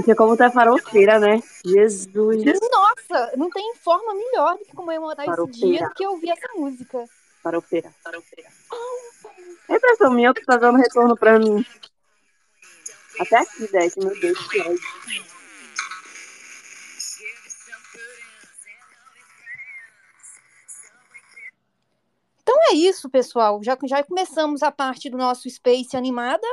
Cíntia, como tu é farofeira, né? Jesus. Nossa, não tem forma melhor do que comemorar esse Farofeira. dia do que ouvir essa música. Farofeira. É impressão minha que tá dando retorno pra mim. Até aqui, Deck, meu Deus, que ódio. Então é isso, pessoal. Já, já começamos a parte do nosso Space animada.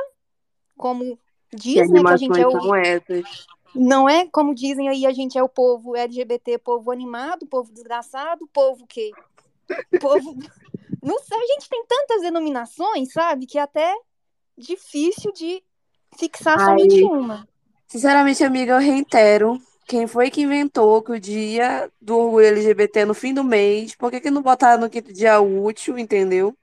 Como diz, né, que a gente é o, são essas? Não é? Como dizem aí, a gente é o povo LGBT, povo animado, povo desgraçado, povo que. Povo. Não sei, a gente tem tantas denominações, sabe? Que é até difícil de fixar Ai. somente uma. Sinceramente, amiga, eu reitero. Quem foi que inventou que o dia do orgulho LGBT é no fim do mês? Por que que não botaram no quinto dia útil, entendeu?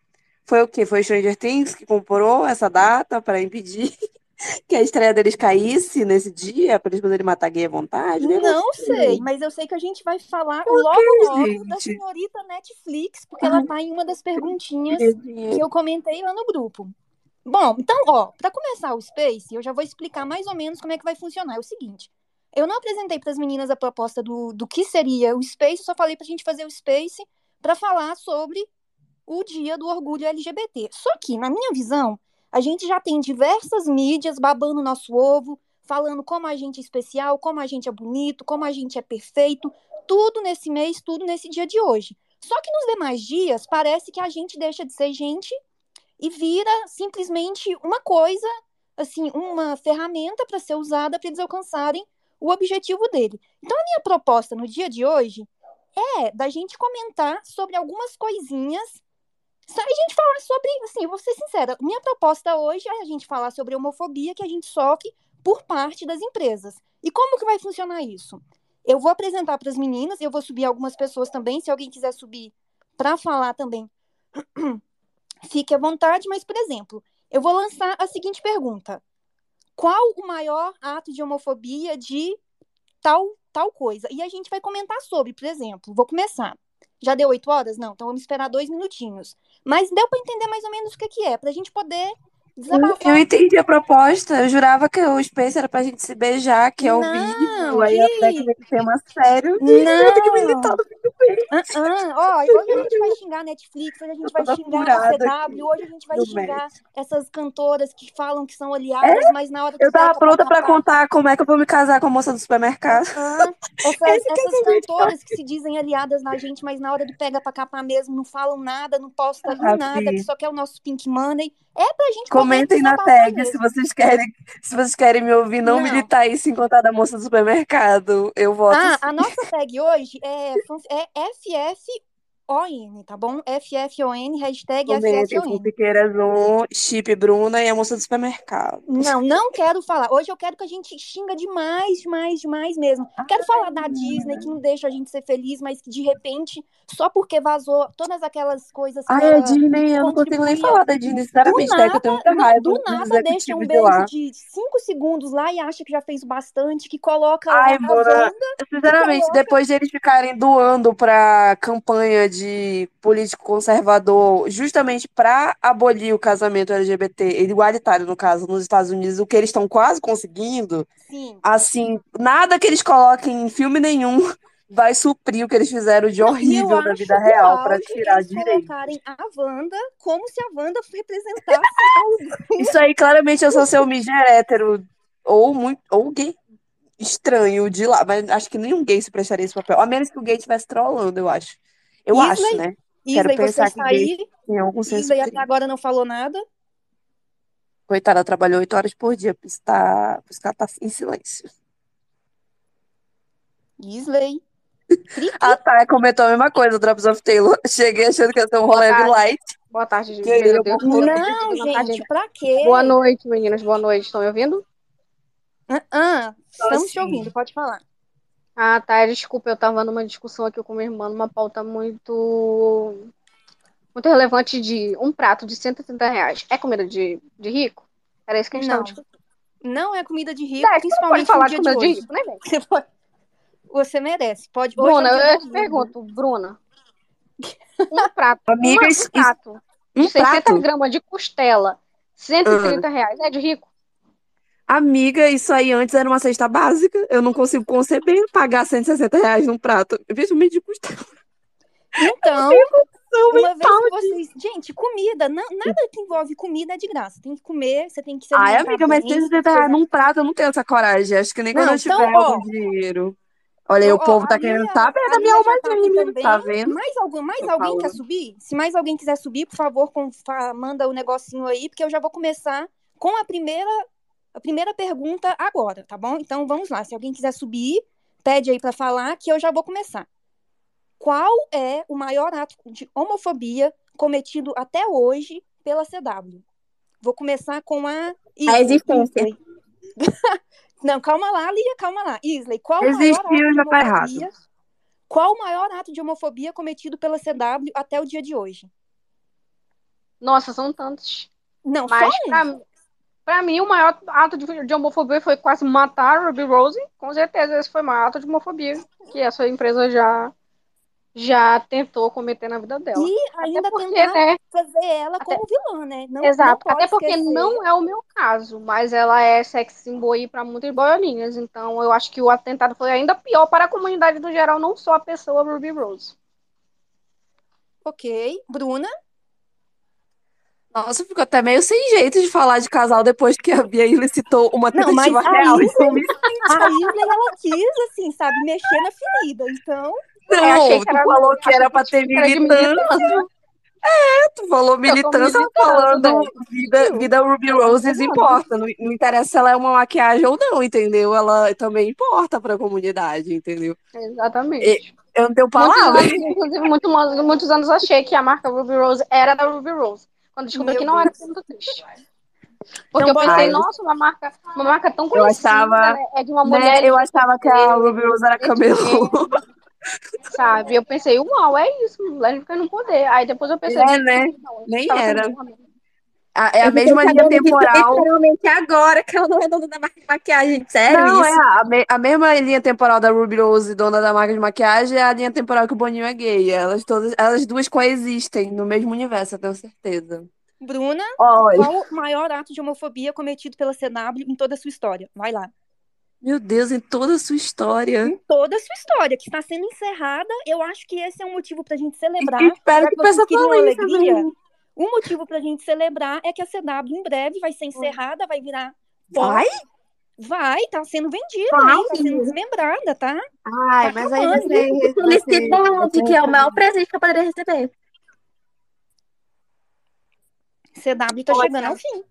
Foi o quê? Foi Stranger Things que comprou essa data para impedir que a estreia deles caísse nesse dia, para eles poderem matar gay à vontade? Que Não loucura. sei, mas eu sei que a gente vai falar logo, logo da gente? senhorita Netflix, porque ela tá em uma das perguntinhas que eu comentei lá no grupo. Bom, então, ó, para começar o Space, eu já vou explicar mais ou menos como é que vai funcionar. É o seguinte, eu não apresentei para as meninas a proposta do, do que seria o Space, só falei pra gente fazer o Space para falar sobre o dia do orgulho LGBT. Só que, na minha visão, a gente já tem diversas mídias babando nosso ovo, falando como a gente é especial, como a gente é bonito, como a gente é perfeito, tudo nesse mês, tudo nesse dia de hoje. Só que nos demais dias, parece que a gente deixa de ser gente e vira simplesmente uma coisa, assim, uma ferramenta para ser usada para eles alcançarem o objetivo dele. Então, a minha proposta no dia de hoje é da gente comentar sobre algumas coisinhas. A gente falar sobre, assim, eu vou ser sincera, minha proposta hoje é a gente falar sobre homofobia que a gente sofre por parte das empresas. E como que vai funcionar isso? Eu vou apresentar para as meninas, eu vou subir algumas pessoas também, se alguém quiser subir para falar também, fique à vontade, mas, por exemplo, eu vou lançar a seguinte pergunta: Qual o maior ato de homofobia de tal, tal coisa? E a gente vai comentar sobre, por exemplo, vou começar. Já deu oito horas? Não, então vamos esperar dois minutinhos. Mas deu para entender mais ou menos o que, que é, para a gente poder desabafar. Eu entendi a proposta. Eu jurava que o Space era pra gente se beijar, que é o vídeo. Aí a que- com tema sério. Não. Eu tenho que militar no. Ah, ah, ó, hoje a gente vai xingar a Netflix, hoje a gente vai xingar a CW, hoje a gente vai xingar essas cantoras que falam que são aliadas, mas na hora que Eu tava pronta pra contar como é que eu vou me casar com a moça do supermercado. Ah, essas, essas cantoras que se dizem aliadas na gente, mas na hora do pega pra capar mesmo, não falam nada, não postam Ah, nada, que só quer o nosso pink money. É pra gente poder Comentem na tag se vocês querem, se vocês querem me ouvir não, Não. militar isso em contar da moça do supermercado. Eu voto Ah, sim. a nossa tag hoje é, é FFON, tá bom? FFON, hashtag FFON. Fupiqueiras 1, Chip Bruna e a moça do supermercado. Não, não quero falar. Hoje eu quero que a gente xinga demais, demais, demais mesmo. Quero falar da Disney, que não deixa a gente ser feliz, mas que de repente, só porque vazou todas aquelas coisas que Ai, a Disney, eu não consigo nem falar da Disney, do sinceramente, né? Que eu tenho muita nada, raiva do nada deixa um beijo lá. de cinco segundos lá e acha que já fez bastante, que coloca lá Ai, a Mona, sinceramente, coloca- depois de eles ficarem doando pra campanha de político conservador, justamente pra abolir o casamento LGBT, igualitário no caso, nos Estados Unidos, o que eles estão quase conseguindo, Sim. assim, nada que eles coloquem em filme nenhum vai suprir o que eles fizeram de horrível na vida real auge tirar eles direito. colocarem a Wanda como se a Wanda representasse algo. Isso aí, claramente, eu sou seu mídia hétero, ou muito, ou gay estranho de lá, mas acho que nenhum gay se prestaria esse papel, a menos que o gay estivesse trollando, eu acho. Eu Isley, acho, né? Quero Isley, você pensar que está gay aí. tem algum senso Isley até agora não falou nada. Coitada, ela trabalhou oito horas por dia, por estar, por estar tá em silêncio. Isley. Ah, tá, comentou a mesma coisa, Drops of Taylor. Cheguei achando que ia ser um rolê light. Boa tarde, Que meu eu Deus. Não, a gente, tarde. pra quê? Boa noite, meninas. Boa noite. Estão me ouvindo? Ah, ah, estamos te assim. ouvindo, pode falar. Ah, tá. Desculpa, eu tava numa discussão aqui com minha irmã, numa pauta muito. Muito relevante de um prato de 130 reais. É comida de, de rico? Era isso que a gente Não. tava discutindo. Não é comida de rico, Dez, você não pode principalmente falar no de dia de comida de hoje. rico, né, velho? Você, pode- você merece. Pode. Bruna, é eu te pergunto, Bruna. Um prato, Amiga, um prato Um de 60 prato? gramas de costela, 130 reais. É de rico? Amiga, isso aí antes era uma cesta básica. Eu não consigo conceber pagar 160 reais num prato. Principalmente de custo. Então, uma vez que vocês. Gente, comida, não- nada que envolve comida é de graça. Tem que comer, você tem que se Ai, amiga, mas bem, 160 reais num prato eu não tenho essa coragem. Acho que nem quando Não, eu tiver então, ó, algum dinheiro. Olha aí, Ó, o povo tá querendo saber da minha já tá também. tá vendo? Mais, algum, mais Tô alguém quer falando. subir? Se mais alguém quiser subir, por favor, com- manda o negocinho aí, porque eu já vou começar com a primeira, a primeira pergunta agora, tá bom? Então vamos lá. Se alguém quiser subir, pede aí pra falar que eu já vou começar. Qual é o maior ato de homofobia cometido até hoje pela CW? Vou começar com a A existência. Isley. Não, calma lá, Lia, calma lá. Isley, qual o maior ato de já tá errado. homofobia? Qual o maior ato de homofobia cometido pela CW até o dia de hoje? Nossa, são tantos. Não, Mas só um. pra, pra mim, o maior ato de, de homofobia foi quase matar a Ruby Rose. Com certeza, esse foi o maior ato de homofobia que a sua empresa já, já tentou cometer na vida dela. E ainda porque, tentar né? fazer ela Até- como vilã, né? Não, Exato. não Até porque esquecer. não é o meu caso, mas ela é sex symbol pra muitas boiolinhas. Então eu acho que o atentado foi ainda pior para a comunidade no geral, não só a pessoa Ruby Rose. Ok. Bruna? Nossa, ficou até meio sem jeito de falar de casal depois que a Bia Isley citou uma Não, mas tentativa a real. Isley- Isso me... A Isley, ela quis, assim, sabe, mexer na ferida. Então, Eu achei Não, que tu era- falou que era pra ter militância. militância. Tu falou militância militando, falando velho. vida, vida Ruby Roses importa. Não, não interessa se ela é uma maquiagem ou não, entendeu? Ela também importa pra comunidade, entendeu? Exatamente. Eu não tenho Muitos palavras. anos, inclusive, muito- muitos anos achei que a marca Ruby Rose era da Ruby Rose. Quando descobri Meu que não era, Deus. fiquei muito triste. Porque Então, eu pensei, nossa, uma marca, uma marca tão Eu conhecida, achava, né? É de uma Né? mulher Eu achava que a Ruby Rose era camelô. sabe? Eu pensei, uau, é isso, lésbica no poder. Aí depois eu pensei, É, né? não, Nem era. A- É a Eu fiquei mesma linha temporal. Literalmente agora, que ela não é dona da marca de maquiagem. Sério Não, é isso? a, me- a mesma linha temporal da Ruby Rose, dona da marca de maquiagem, é a linha temporal que o Boninho é gay. Elas todas, elas duas coexistem no mesmo universo, eu tenho certeza. Bruna, Olha, qual o maior ato de homofobia cometido pela CW em toda a sua história? Vai lá. meu Deus, em toda a sua história. Em toda a sua história, que está sendo encerrada, eu acho que esse é um motivo pra gente celebrar. E espero que o pessoal alegria, também. O motivo pra gente celebrar é que a CW em breve vai ser encerrada, vai virar. Vai? Vai, tá sendo vendida Vai, aí, tá sendo desmembrada, tá? Ai, Tá mas aí acabando. você. você- Felicidade, que é o maior presente que eu poderia receber. CW tá chegando ao fim.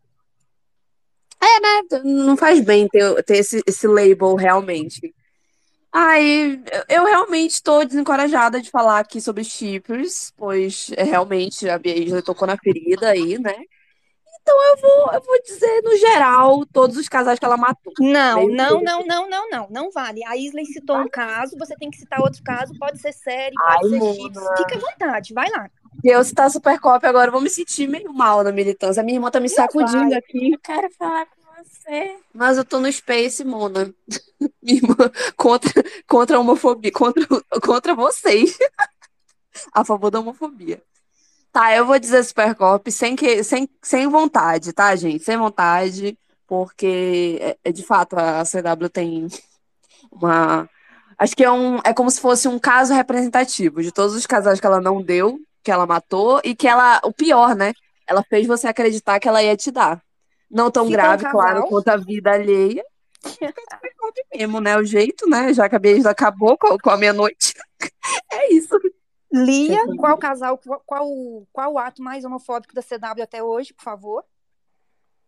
Não faz bem ter, ter esse, esse label realmente. Ai, eu- realmente estou desencorajada de falar aqui sobre shippers, pois é, realmente a Bia Isley tocou na ferida aí, né? Então eu vou, eu vou dizer, no geral, todos os casais que ela matou. Não, Meu não, não, não, não, não. Não vale. A Isley citou um caso, você tem que citar outro caso. Pode ser série, Ai, pode ser chips. Fica à vontade, vai lá. Eu citar Super Cop agora, eu vou me sentir meio mal na militância. A minha irmã tá me sacudindo vai. aqui. Eu quero falar com você. Mas eu tô no Space, Mona. Contra, contra a homofobia, contra, contra vocês. A favor da homofobia. Tá, eu vou dizer Super Cop sem, que, sem, sem vontade, tá, gente? Sem vontade, porque é, é, de fato a CW tem uma. Acho que é um. É como se fosse um caso representativo de todos os casais que ela não deu, que ela matou, e que ela. O pior, né? Ela fez você acreditar que ela ia te dar. Não tão um grave, casal. claro, quanto a vida alheia. Super Cop mesmo, né? O jeito, né? Já que a beijo acabou com, com a meia-noite. É isso. Lia, qual casal, qual, qual, qual o ato mais homofóbico da CW até hoje, por favor?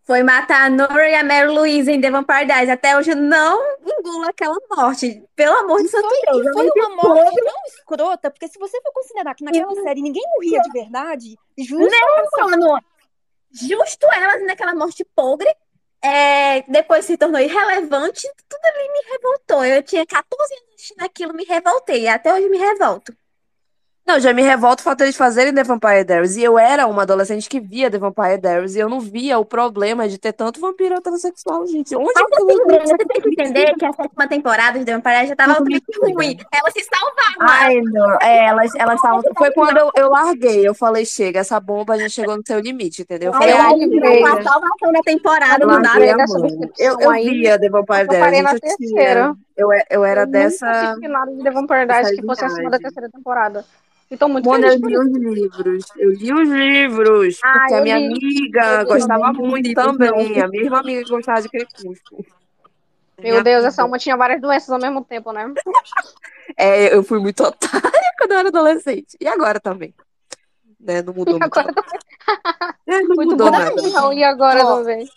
Foi matar a Nora e a Mary Louise em The Vampire Diaries. Até hoje eu não engulo aquela morte. Pelo amor de santo Deus. foi uma morte tão escrota, porque se você for considerar que naquela série ninguém morria de verdade, justo Não, mano. Justo ela naquela morte podre. é, depois se tornou irrelevante. Tudo ali me revoltou. Eu tinha 14 anos assistindo aquilo, me revoltei. Até hoje me revolto. Não, já me revolta o fato deles fazerem The Vampire Diaries. E eu era uma adolescente que via The Vampire Diaries e eu não via o problema de ter tanto vampiro heterossexual, gente. Onde Mas eu- Bruna, você tem que entender que a sétima temporada de The Vampire já tava muito ruim. Ela se salvava. Ai, não. É, elas elas estavam. Foi quando eu, eu larguei. Eu falei, chega, essa bomba já chegou no seu limite, entendeu? Eu falei, ai, virou uma salvação da temporada Eu a mão. decepção Eu, eu via The Vampire Eu parei Diaries. na eu terceira. Eu, eu era eu dessa. nada de The Vampire Diaries que fosse acima da terceira temporada. E tô muito eu feliz por li os livros, eu li os livros, Ah, porque a eu minha li. amiga Eu gostava li muito também, a mesma amiga que gostava de Crepúsculo. Meu Minha Deus, essa amiga. uma tinha várias doenças ao mesmo tempo, né? É, eu fui muito otária quando eu era adolescente. E agora também. Né? Não mudou E muito. agora não. É, não muito mudou bom. nada. Não, e agora também.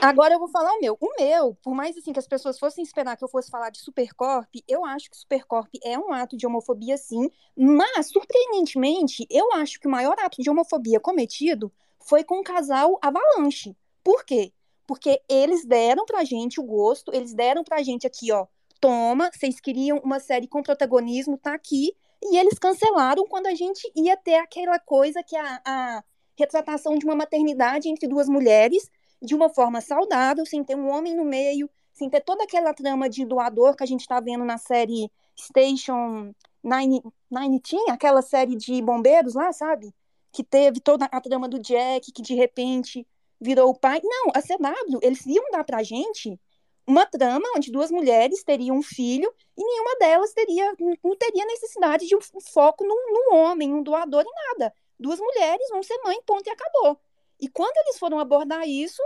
Agora eu vou falar o meu. O meu, por mais assim que as pessoas fossem esperar que eu fosse falar de Supercorp, eu acho que Supercorp é um ato de homofobia, sim. Mas, surpreendentemente, eu acho que o maior ato de homofobia cometido foi com o casal Avalanche. Por quê? Porque eles deram pra gente o gosto, eles deram pra gente aqui, ó. Toma, vocês queriam uma série com protagonismo, tá aqui. E eles cancelaram quando a gente ia ter aquela coisa que é a, a retratação de uma maternidade entre duas mulheres de uma forma saudável, sem ter um homem no meio, sem ter toda aquela trama de doador que a gente está vendo na série Station Nine, Nine tinha aquela série de bombeiros lá, sabe? Que teve toda a trama do Jack, que de repente virou o pai. Não, a CW, eles iam dar pra gente uma trama onde duas mulheres teriam um filho e nenhuma delas teria, não teria necessidade de um foco num, num homem, um doador e nada. Duas mulheres vão ser mãe, ponto e acabou. E quando eles foram abordar isso,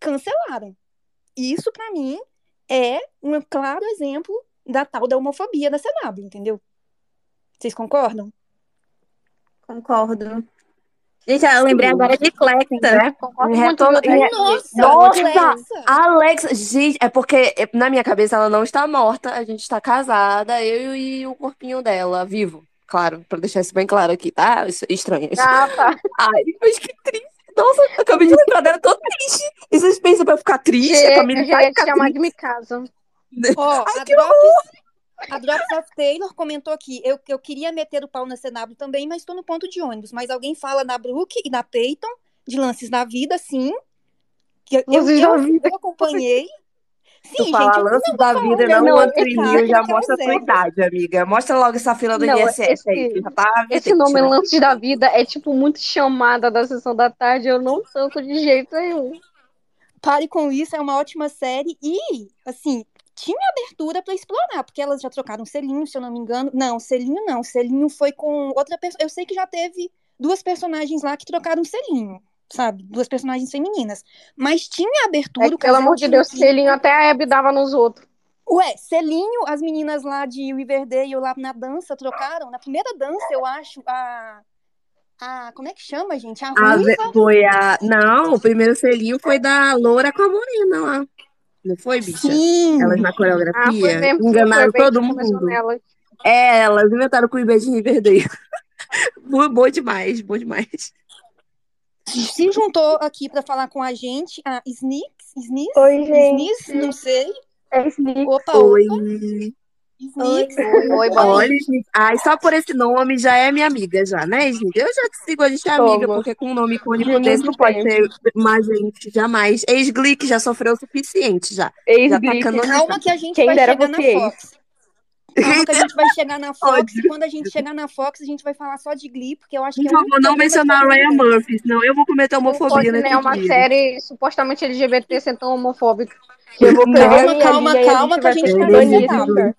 cancelaram. Isso, para mim, é um claro exemplo da tal da homofobia da CW, entendeu? Vocês concordam? Concordo. Gente, eu lembrei agora de Clecta. Né? Concordo muito. Thaís? Nossa! Nossa! Alexa! Gente, é porque é, na minha cabeça ela não está morta, a gente está casada, eu e o corpinho dela, vivo. Claro, pra deixar isso bem claro aqui, tá? Isso é estranho. Ah, tá. Ai, mas que triste. Nossa, eu acabei de lembrar dela, tô triste. E vocês pensam pra eu ficar triste? a Chega, Camila já vai ia te ficar chamar triste. de Mikasa. Ó, a Drops, a Drops of Taylor comentou aqui. Eu, eu queria meter o pau na CW também, mas estou no ponto de ônibus. Mas alguém fala da Brooke e da Peyton, de lances da vida, sim. Que eu, eu, eu- eu acompanhei. Tu Sim, fala gente, eu lance da vida, não, não, não, o é já é mostra a tua idade, amiga. Mostra logo essa fila do Não, INSS aí, esse- já tá Esse nome? Lances da Vida é, tipo, muito chamada da sessão da tarde. Eu não tanto de jeito nenhum. Pare com isso, é uma ótima série e, assim, tinha abertura pra explorar, porque elas já trocaram selinho, se eu não me engano. Não, selinho não, selinho foi com outra pessoa. Eu sei que já teve duas personagens lá que trocaram selinho, sabe? Duas personagens femininas. Mas tinha abertura, É que, pelo amor de Deus, química. selinho até a Abby dava nos outros. Ué, selinho, as meninas lá de Riverdale lá na dança trocaram. Na primeira dança, eu acho, a. a como é que chama, gente? A A ve- ruiva. foi a. Não, o primeiro selinho foi da Loura com a Morena lá. Não foi, bicha? Sim. Elas na Ah, foi coreografia mesmo. enganaram todo que mundo. nela. É, elas inventaram com o beijo de Riverdale. Boa boa demais, boa demais. Se juntou aqui pra falar com a gente a Sneaks, Sneaks, Oi, gente. Sneaks, não sei. É Sneak. Opa, Oi. opa, Sneaks. Oi, oi, Olha. Ai, só por esse nome já é minha amiga, já, né, Snick? Eu já te sigo, a gente é amiga, porque com um nome icônico De desse não pode ser mais gente, jamais. Que já sofreu o suficiente, já. Já tá Ex-Glick. canonizado. Calma que a gente Quem vai dera chegar na Fox. Calma que a gente vai chegar na Fox e quando a gente chegar na Fox a gente vai falar só de Glee, porque eu acho Por que é o único favor, não programa que mencionar Ryan Murphy, senão eu vou cometer Não homofobia nesse né? Uma dia. série supostamente LGBT ser tão homofóbica. Eu vou Calma, calma, e calma, a que a gente tá papo. lugar.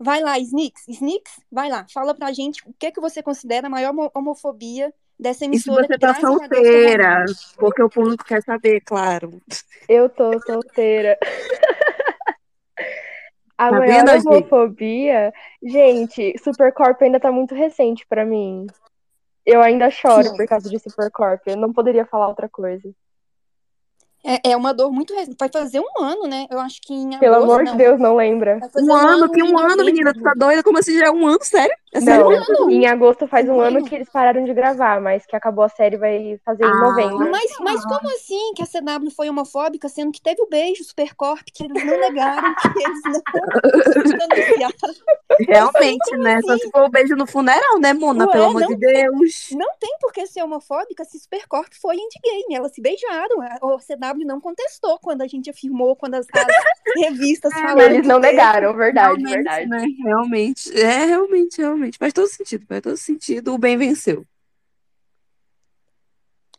Vai lá, Sneaks, Sneaks, vai lá, fala pra gente o que que você considera a maior homo- homofobia dessa E se emissora você tá solteira, porque o público quer saber, claro. Eu tô solteira. A Tá maior vendo, homofobia, gente, Supercorp ainda tá muito recente pra mim. Eu ainda choro Sim. por causa de Supercorp. Eu não poderia falar outra coisa. É, é uma dor muito recente. Vai fazer um ano, né? Eu acho que em Pelo agosto, amor de. Deus, não lembra. Um ano, tem em um ano, menina, tu tá doida? Como assim já é um ano, sério? É Não, em agosto faz um ano que eles pararam de gravar, mas que acabou a série vai fazer em Ah. novembro. Mas, mas como assim que a CW foi homofóbica, sendo que teve o beijo Supercorp, que eles não negaram, que eles não? Realmente, né? Só se for o beijo no funeral, né, Mona? Ué, Pelo amor de Deus. Não tem por que ser homofóbica se Supercorp foi endgame. Elas se beijaram. A o CW não contestou quando a gente afirmou, quando as, as revistas falaram. Eles não negaram, verdade, realmente, verdade. né? Realmente. É, realmente, realmente. Faz todo sentido, faz todo sentido. O bem venceu.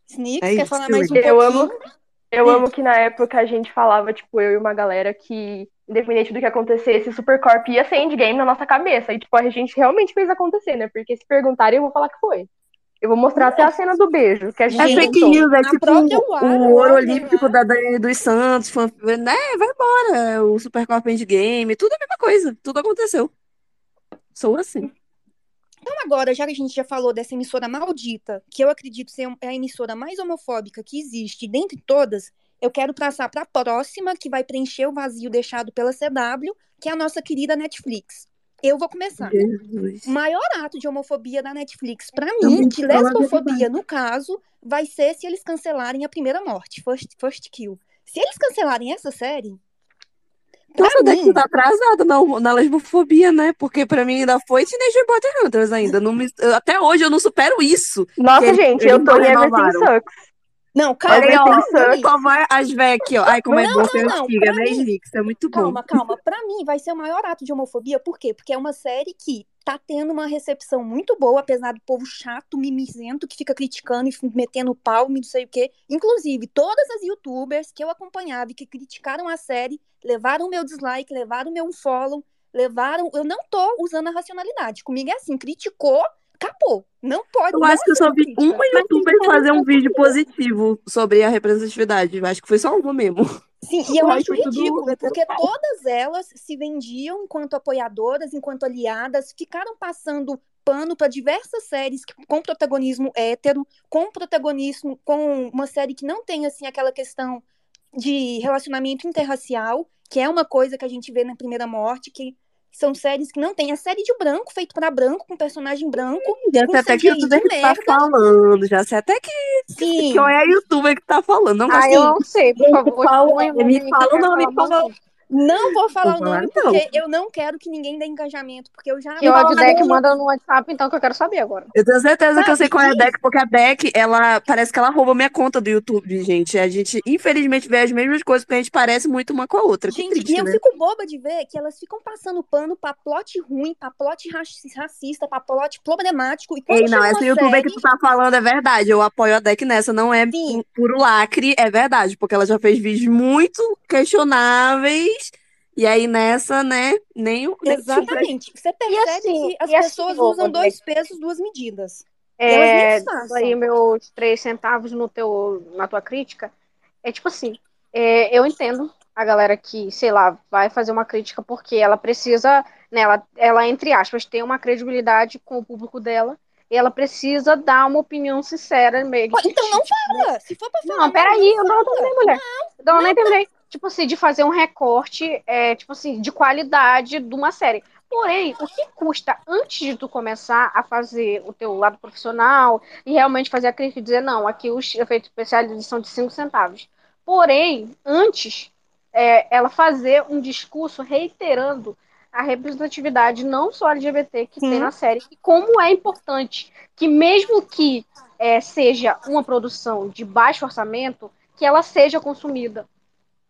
Snicks, É quer isso, falar mais um Eu pouquinho? amo, eu amo que na época a gente falava, tipo, eu e uma galera que, independente do que acontecesse, Supercorp ia ser endgame na nossa cabeça. E, tipo, a gente realmente fez acontecer, né? Porque se perguntarem, eu vou falar que foi. Eu vou mostrar até a cena do beijo, que a gente É Gente, fake inventou. news, é tipo o Warner, ouro Warner olímpico da Dani dos Santos, fan- né? Vai embora. O Supercorp Endgame, tudo é a mesma coisa. Tudo aconteceu. Sou assim. Então, agora, já que a gente já falou dessa emissora maldita, que eu acredito ser a emissora mais homofóbica que existe dentre todas, eu quero passar para a próxima, que vai preencher o vazio deixado pela CW, que é a nossa querida Netflix. Eu vou começar. Jesus. O maior ato de homofobia da Netflix, pra Eu mim, de lesbofobia no caso, vai ser se eles cancelarem a primeira morte, First, First Kill. Se eles cancelarem essa série, Nossa, daqui tá atrasada na, na lesbofobia, né? Porque pra mim ainda foi Teenage Mutant Hunters ainda. Não me- eu- até hoje eu não supero isso. Nossa, Eles- gente, eles eu tô em Everything renovaram. Sucks. não, calma, Olha ó. Só vai as véias aqui, ó. Ai, como é Não, bom não, ser antiga, né, Snix? É muito bom. calma, calma. Pra mim, vai ser o maior ato de homofobia, por quê? Porque é uma série que tá tendo uma recepção muito boa, apesar do povo chato, mimizento, que fica criticando e metendo pau, e não sei o quê. Inclusive, todas as youtubers que eu acompanhava e que criticaram a série, levaram meu dislike, levaram meu follow, levaram. Eu não tô usando a racionalidade. Comigo é assim, criticou, acabou. Não pode. Eu não acho que eu só vi uma youtuber fazer um vídeo positivo sobre a representatividade. Eu acho que foi só uma mesmo. Sim, e eu O acho resto tudo ridículo, porque todas elas se vendiam enquanto apoiadoras, enquanto aliadas, ficaram passando pano para diversas séries com protagonismo hétero, com protagonismo com uma série que não tem assim aquela questão de relacionamento interracial, que é uma coisa que a gente vê na Primeira Morte, que são séries que não tem. É série de branco, feito para branco, com personagem branco, Já sei até que CGI youtuber que tá falando. Já sei até que, Sim. que é a youtuber que tá falando. Não Ah, gosto eu não sei, por favor, o me nome, fala que o nome, por favor. Não vou falar Vou o nome, falar, não. porque eu não quero que ninguém dê engajamento, porque eu já. Que ódio Fala deck nome. manda no WhatsApp, então, que eu quero saber agora. Eu tenho certeza que eu sei qual é a e- Deck, porque a Deck, ela parece que ela rouba minha conta do YouTube, gente. A gente, infelizmente, vê as mesmas coisas, porque a gente parece muito uma com a outra. Gente, triste, e eu né? fico boba de ver que elas ficam passando pano pra plot ruim, pra plot raci- racista, pra plot problemático. E Ei, não, essa youtuber série, que tu tá falando é verdade. Eu apoio a Deck nessa. Não é Sim. pu- puro lacre, é verdade. Porque ela já fez vídeos muito questionáveis. E aí nessa, né, nem o. Exatamente. Você percebe assim- que as assim, pessoas ô, usam Rodrigo? dois pesos, duas medidas. É, aí meus três centavos no teu, na tua crítica. É tipo assim, é, eu entendo a galera que, sei lá, vai fazer uma crítica porque ela precisa, né, ela, ela, entre aspas, tem uma credibilidade com o público dela e ela precisa dar uma opinião sincera. Meio, Pô, Então não fala. Se for pra falar. Não, peraí, eu não terminei, mulher. Então, eu nem terminei. Tipo assim, de fazer um recorte, é, tipo assim, de qualidade de uma série. Porém, o que custa antes de tu começar a fazer o teu lado profissional e realmente fazer a crítica e dizer, não, aqui os efeitos especiais são de 5 centavos. Porém, antes, é, ela fazer um discurso reiterando a representatividade não só LGBT que Sim. tem na série, e como é importante que mesmo que é, seja uma produção de baixo orçamento, que ela seja consumida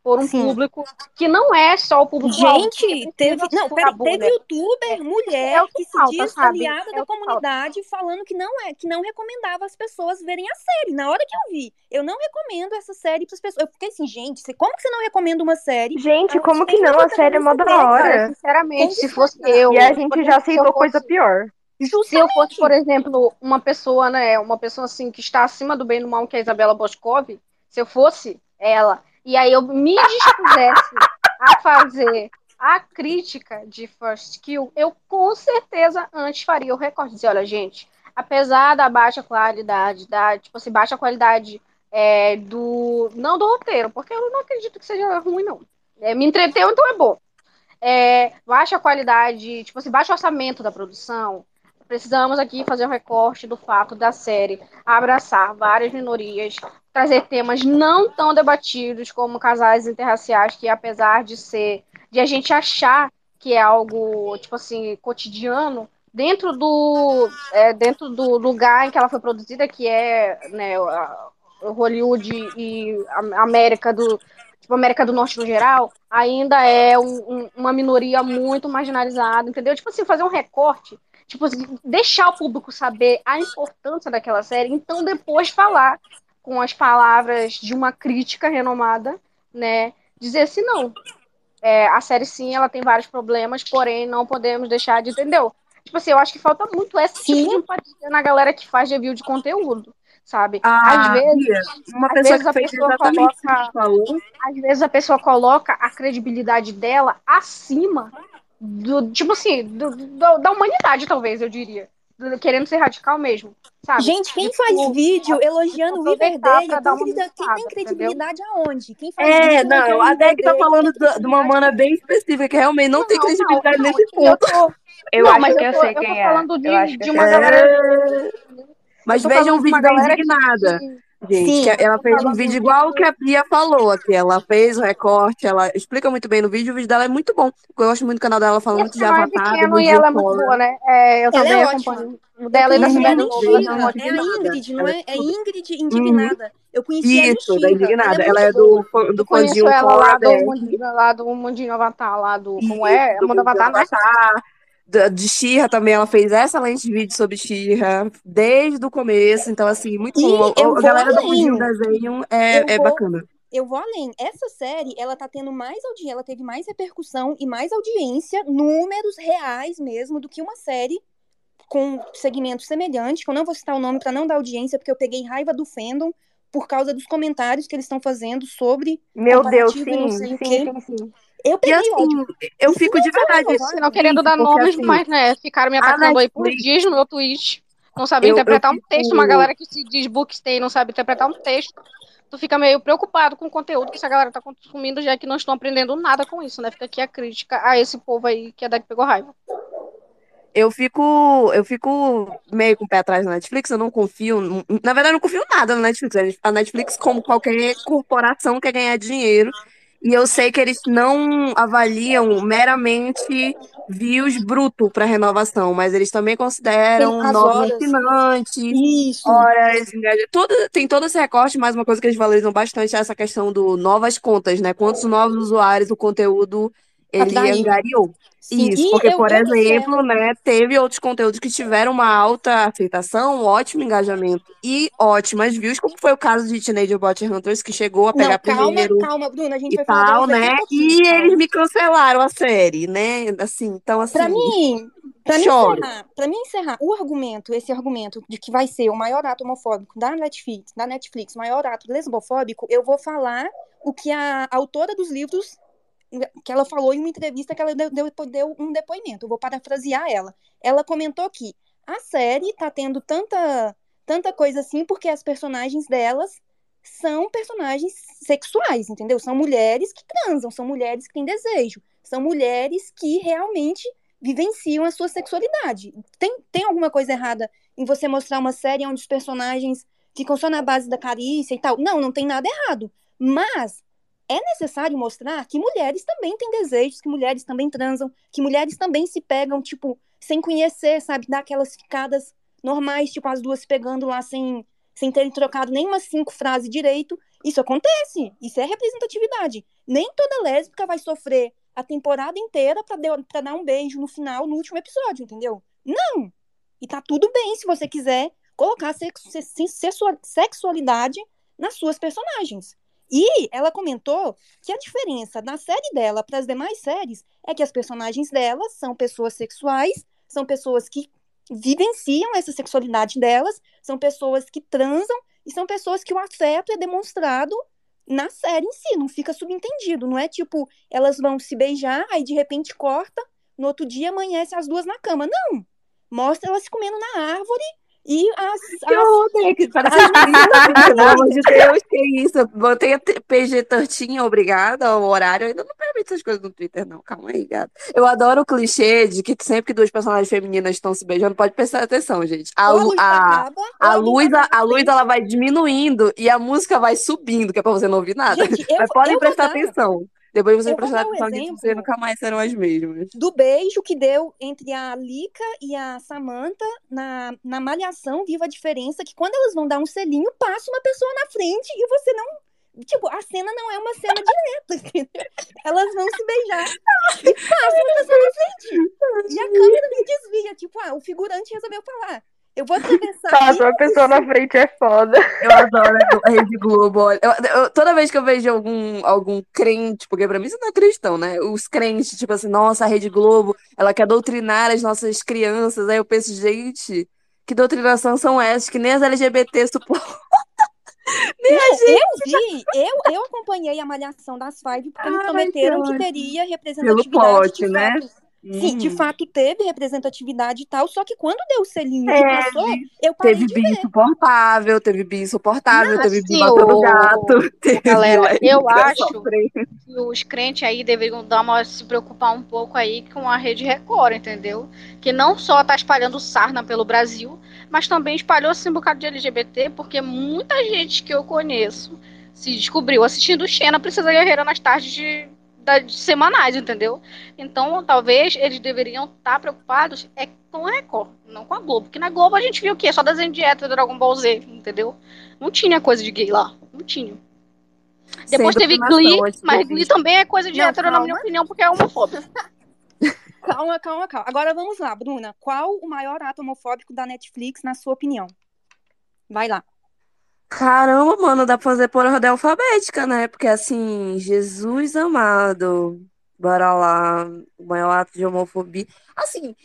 por um Sim. público que não é só o público Gente, teve. Não, peraí, teve youtuber, mulher, É que que se falta, diz sabe? aliada É da comunidade, falando que não é, que não recomendava as pessoas verem a série. Na hora que eu vi, eu não recomendo essa série para as pessoas. Eu fiquei assim, gente, você- como que você não recomenda uma série? Gente, como que não? uma A série é mó da hora. sinceramente, se fosse eu. E a gente já se aceitou fosse- coisa pior. Se Justamente. eu fosse, por exemplo, uma pessoa, né, uma pessoa assim que está acima do bem e do mal, que é a Isabela Boscov, se eu fosse ela, e aí eu me dispusesse a fazer a crítica de First Kill, eu com certeza antes faria o recorte. Dizer, olha, gente, apesar da baixa qualidade, da, tipo assim, baixa qualidade é, do. Não do roteiro, porque eu não acredito que seja ruim, não. É, me entreteu, então é bom. É, baixa qualidade, tipo assim, baixo orçamento da produção, precisamos aqui fazer um recorte do fato da série abraçar várias minorias, trazer temas não tão debatidos como casais interraciais, que apesar de ser, de a gente achar que é algo, tipo assim, cotidiano, dentro do, é, dentro do lugar em que ela foi produzida, que é né, Hollywood e América do, tipo, América do Norte no geral, ainda é um, um, uma minoria muito marginalizada, entendeu? Tipo assim, fazer um recorte, tipo assim, deixar o público saber a importância daquela série, então depois falar com as palavras de uma crítica renomada, né? Dizer assim, não, é, a série sim, ela tem vários problemas, porém não podemos deixar de, entendeu? Tipo assim, eu acho que falta muito esse sim. tipo de empatia na galera que faz review de conteúdo, sabe? Ah, às vezes, uma às pessoa vezes a pessoa coloca, às vezes a pessoa coloca a credibilidade dela acima do, tipo assim, do, do, da humanidade, talvez, eu diria. Do, querendo ser radical mesmo, sabe? Gente, quem Tipo, faz vídeo elogiando o Riverdale, pra dar uma quem, quem tem credibilidade aonde? Quem faz É, vídeo não, elogiando a Deck tá falando tem de uma mana bem específica, que realmente não, tem Não, não, credibilidade não, nesse e eu ponto. tô, Eu não, acho mas que eu tô, sei eu quem é. falando de, Eu acho que de uma sei. galera. É, Mas vejam o vídeo da Indignada, que- gente, Sim, ela fez um vídeo de- igual o que a Bia falou aqui. Ela fez o recorte, ela explica muito bem no vídeo, o vídeo dela é muito bom. Eu gosto muito do canal dela, falando E muito de é Avatar, pequeno e ela é muito Fora. boa, né? É, eu Ela também é acompanho o dela e da ela Nova. Record. é a Ingrid, não é? É Ingrid Indignada. Eu conheci Isso, ela em da ela é Indignada. Ela é do, do fãzinho ela lá do, mundinho, lá do Mundinho Avatar, lá do. Como Isso, é? do Mundo Avatar, né? De Xirra também, ela fez excelentes vídeos sobre Xirra, desde o começo. Então, assim, muito bom. E A, galera do. Desenho Eu é, é vou, bacana. eu vou além. Essa série, ela tá tendo mais audiência, ela teve mais repercussão e mais audiência, números reais mesmo, do que uma série com segmento semelhante, que eu não vou citar o nome pra não dar audiência, porque eu peguei raiva do fandom por causa dos comentários que eles estão fazendo sobre Meu Deus, sim, sim, sim, sim. Eu E peguei assim, ódio. eu fico de verdade vai. Não querendo dar nomes, assim, mas, né, ficaram me atacando aí por dias no meu tweet. Não sabe Eu- eu interpretar um fico- texto, uma galera que se diz bookstay e não sabe interpretar um texto. Tu fica meio preocupado com o conteúdo que essa galera tá consumindo, já que não estão aprendendo nada com isso, né? Fica aqui a crítica a esse povo aí que a Deck pegou raiva. eu fico, eu fico meio com o pé atrás na Netflix, eu não confio, na verdade eu não confio nada na Netflix. A Netflix, como qualquer corporação, quer ganhar dinheiro. E eu sei que eles não avaliam meramente views bruto para renovação, mas eles também consideram novos assinantes, Isso. horas, todo, tem todo esse recorte, mas uma coisa que eles valorizam bastante é essa questão do novas contas, né? Quantos novos usuários o conteúdo ele Atraiu. angariou. Sim. Isso, porque, por exemplo, né, teve outros conteúdos que tiveram uma alta aceitação, um ótimo engajamento e ótimas views, como foi o caso de Teenage Bot Hunters, que chegou a pegar Não, calma, primeiro calma, Bruna, a gente vai falar tal, né? E eles me cancelaram a série, né? Assim, então assim, Pra mim, pra mim encerrar, pra mim encerrar o argumento, esse argumento de que vai ser o maior ato homofóbico da Netflix, da Netflix, o maior ato lesbofóbico, eu vou falar o que a autora dos livros que ela falou em uma entrevista que ela deu, deu, um depoimento. Vou parafrasear ela. Ela comentou que a série tá tendo tanta tanta coisa assim porque as personagens delas são personagens sexuais, entendeu? São mulheres que transam, são mulheres que têm desejo, são mulheres que realmente vivenciam a sua sexualidade. Tem, tem alguma coisa errada em você mostrar uma série onde os personagens ficam só na base da carícia e tal? Não, não tem nada errado. Mas é necessário mostrar que mulheres também têm desejos, que mulheres também transam, que mulheres também se pegam, tipo, sem conhecer, sabe? Dar aquelas ficadas normais, tipo, as duas pegando lá sem, sem terem trocado nem cinco frases direito. Isso acontece. Isso é representatividade. Nem toda lésbica vai sofrer a temporada inteira pra dar um beijo no final, no último episódio, entendeu? Não! E tá tudo bem se você quiser colocar sexu- se- se- sexua- sexualidade nas suas personagens. E ela comentou que a diferença da série dela para as demais séries é que as personagens dela são pessoas sexuais, são pessoas que vivenciam essa sexualidade delas, são pessoas que transam e são pessoas que o afeto é demonstrado na série em si, não fica subentendido, não é tipo elas vão se beijar, aí de repente corta, no outro dia amanhece as duas na cama, não. Mostra elas comendo na árvore E as, Que as- horror, né? Que Parece explícito, pelo amor de Deus, que isso? Eu Botei a PG Tortinha, obrigada, o horário ainda não permite essas coisas no Twitter, não. Calma aí, gata. Eu adoro o clichê de que sempre que duas personagens femininas estão se beijando, pode prestar atenção, gente. A, ou a a, luz, a, a luz ela vai diminuindo e a música vai subindo, que é pra você não ouvir nada. Gente, eu, Mas podem eu prestar atenção. Depois vocês o atenção exemplo. vocês nunca mais serão as mesmas. do beijo que deu entre a Lika e a Samantha na, na Malhação Viva a Diferença, que quando elas vão dar um selinho, passa uma pessoa na frente e você não. Tipo, a cena não é uma cena direta, entendeu? Elas vão se beijar e passa uma pessoa na frente. E a câmera me desvia. Tipo, ah, o figurante resolveu falar. Eu vou atravessar. Nossa, uma pessoa na frente é foda. Eu adoro a Rede Globo. olha. Eu- eu- toda vez que eu vejo algum, algum crente, porque pra mim isso não é cristão, né? Os crentes, tipo assim, nossa, a Rede Globo, ela quer doutrinar as nossas crianças. Aí eu penso, gente, que doutrinação são essas? Que nem as LGBT suportam. Não, eu vi, eu, eu acompanhei a malhação das Five porque Ai, prometeram que teria Pelo representatividade plot, de né? fato. Sim, de Uhum. fato teve representatividade e tal, só que quando deu o selinho e Teve. passou, eu parei Teve bi insuportável, teve bi insuportável, Não, teve bi assim, batendo o- gato, teve galera, eu acho- sofrendo. que os crentes aí deveriam dar uma, se preocupar um pouco aí com a rede Record, entendeu? Que não só tá espalhando sarna pelo Brasil, mas também espalhou assim um bocado de LGBT, porque muita gente que eu conheço se descobriu assistindo Xena Princesa Guerreira nas tardes de, da- semanais, entendeu? Então, talvez eles deveriam estar preocupados é com a Record, não com a Globo. Porque na Globo a gente viu o quê? Só desenho de hétero, Dragon Ball Z, entendeu? Não tinha coisa de gay lá, não tinha. Depois Sem teve Glee, mas Glee também é coisa de Não, hétero, na minha calma. opinião, porque é homofóbico. Calma, calma, calma. Agora vamos lá, Bruna. Qual o maior ato homofóbico da Netflix, na sua opinião? Vai lá. Caramba, mano, dá pra fazer por ordem alfabética, né? Porque assim, Jesus amado, bora lá, o maior ato de homofobia. Assim,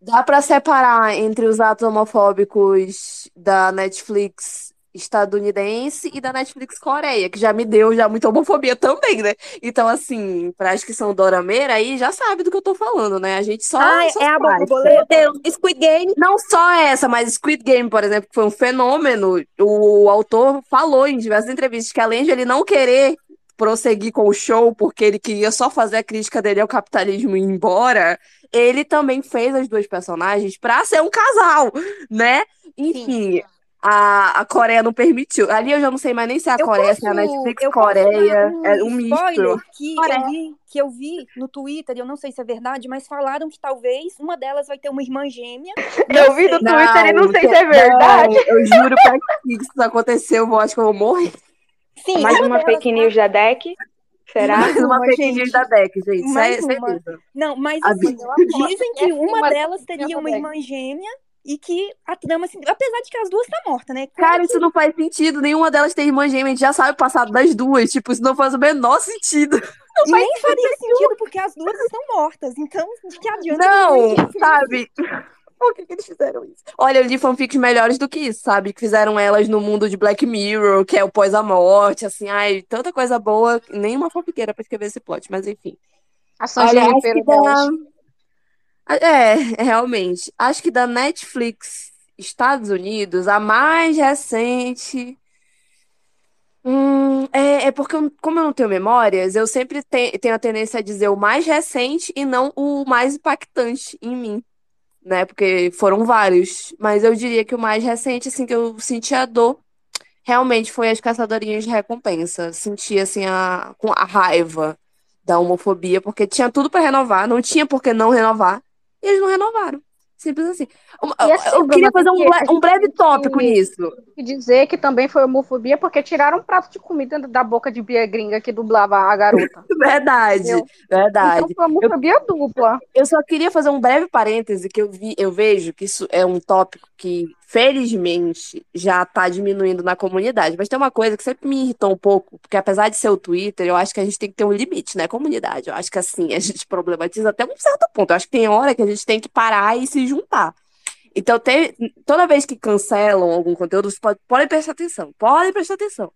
dá pra separar entre os atos homofóbicos da Netflix estadunidense e da Netflix Coreia, que já me deu já muita homofobia também, né? Então, assim, pra as que são dorameira aí, já sabe do que eu tô falando, né? A gente só, Ah, só é a faz. borboleta? Meu Deus, Squid Game. Não só essa, mas Squid Game, por exemplo, que foi um fenômeno. O autor falou em diversas entrevistas que, além de ele não querer prosseguir com o show, porque ele queria só fazer a crítica dele ao capitalismo e ir embora, ele também fez as duas personagens pra ser um casal, né? Enfim, a, a Coreia não permitiu. Ali eu já não sei mais nem se é a Eu Coreia, posso, se é a Netflix, eu posso Coreia, dar é um misto. que Coreia. eu, vi, que eu vi no Twitter, eu não sei se é verdade, mas falaram que talvez uma delas vai ter uma irmã gêmea. Eu vi no Não, Twitter e não sei se é não, verdade. eu juro pra que isso aconteceu, eu acho que eu vou morrer. Sim, Mais uma fake news da deck. Será? Mais uma uma, fake news da deck, gente. Mais é uma. certeza. Não, mas assim, Eu dizem que uma delas eu teria uma irmã gêmea e que a trama, assim, apesar de que as duas tá morta, né? Cara, isso não faz sentido. Nenhuma delas tem irmã gêmea. A gente já sabe o passado das duas. Tipo, isso não faz o menor sentido. E nem faria sentido porque as duas estão mortas. Então, de que adianta? Não, que sabe? Por que, que eles fizeram isso? Olha, eu li fanfics melhores do que isso, sabe? Que fizeram elas no mundo de Black Mirror, que é o pós a morte, assim, ai, tanta coisa boa. Nenhuma fanfiqueira pra escrever esse plot, mas enfim. A San Olha, que da... delas. É, realmente. Acho que da Netflix Estados Unidos, a mais recente. Hum, é, é porque, eu- como eu não tenho memórias, eu sempre te- tenho a tendência a dizer o mais recente e não o mais impactante em mim, né? Porque foram vários. Mas eu diria que o mais recente, assim, que eu senti a dor, realmente foi as Caçadorinhas de Recompensa. Senti, assim, a, a raiva da homofobia, porque tinha tudo pra renovar, não tinha por que não renovar, e eles não renovaram. Simples assim. Eu, assim, eu queria fazer um, ble- um breve tópico que- nisso. E dizer que também foi homofobia porque tiraram um prato de comida da boca de Bia Gringa que dublava a garota. Verdade, Entendeu? verdade. Então foi homofobia dupla. Eu só queria fazer um breve parêntese que eu vi, eu vejo que isso é um tópico que, felizmente, já está diminuindo na comunidade. Mas tem uma coisa que sempre me irritou um pouco, porque apesar de ser o Twitter, eu acho que a gente tem que ter um limite, né, comunidade? Eu acho que assim, a gente problematiza até um certo ponto. Eu acho que tem hora que a gente tem que parar e se juntar. Então, tem- toda vez que cancelam algum conteúdo, vocês pode- podem prestar atenção, podem prestar atenção.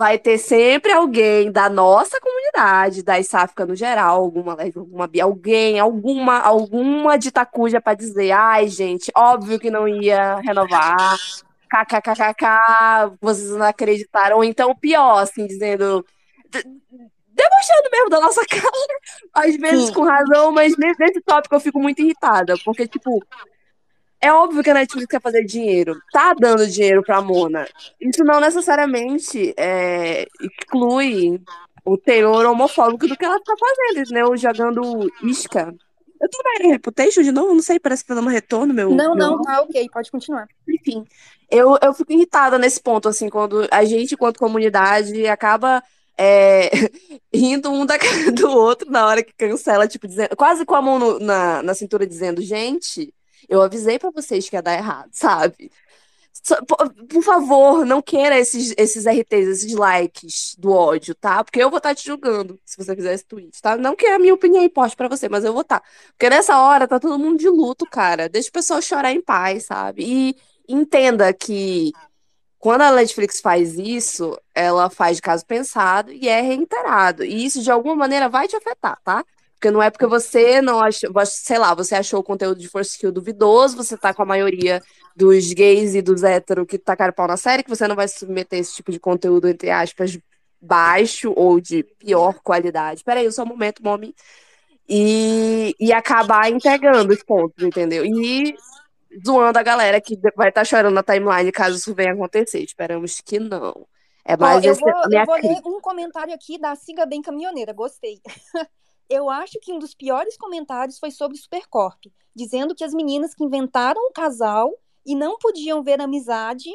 Vai ter sempre alguém da nossa comunidade, da Sáfica no geral, alguma alguma alguém, alguma, alguma de Tacuja pra dizer, ai, gente, óbvio que não ia renovar. KKKKK, vocês não acreditaram. Ou então, pior, assim, dizendo. de- Debochando mesmo da nossa cara, às vezes Sim. com razão, mas nesse tópico eu fico muito irritada, porque, tipo, é óbvio que a Netflix quer fazer dinheiro, tá dando dinheiro pra Mona. Isso não necessariamente é, exclui o teor homofóbico do que ela tá fazendo, entendeu? Jogando isca. Eu tô na Reputation de novo? Não sei, parece que tá dando retorno, meu. Não, meu não, tá ok, pode continuar. enfim, eu, eu fico irritada nesse ponto, assim, quando a gente, enquanto comunidade, acaba é, rindo um da cara do outro na hora que cancela, tipo, dizendo, quase com a mão no- na, na cintura dizendo, gente, eu avisei pra vocês que ia dar errado, sabe? Por, favor, não queira esses, esses RTs, esses likes do ódio, tá? Porque eu vou estar te julgando se você fizer esse tweet, tá? Não que a minha opinião importe pra você, mas eu vou estar. Porque nessa hora tá todo mundo de luto, cara. Deixa o pessoal chorar em paz, sabe? E entenda que quando a Netflix faz isso, ela faz de caso pensado e é reiterado. E isso, de alguma maneira, vai te afetar, tá? Porque não é porque você não achou, sei lá, você achou o conteúdo de Force Kill duvidoso, você tá com a maioria dos gays e dos héteros que tacaram pau na série, que você não vai submeter esse tipo de conteúdo, entre aspas, baixo ou de pior qualidade. Peraí, só um momento, mommy. E, e acabar entregando os pontos, entendeu? E zoando a galera que vai estar chorando na timeline caso isso venha acontecer. Esperamos que não. É mais eu esse, vou, eu vou ler um comentário aqui da Siga Bem Caminhoneira, gostei. Eu acho que um dos piores comentários foi sobre Supercorp, dizendo que as meninas que inventaram um casal e não podiam ver amizade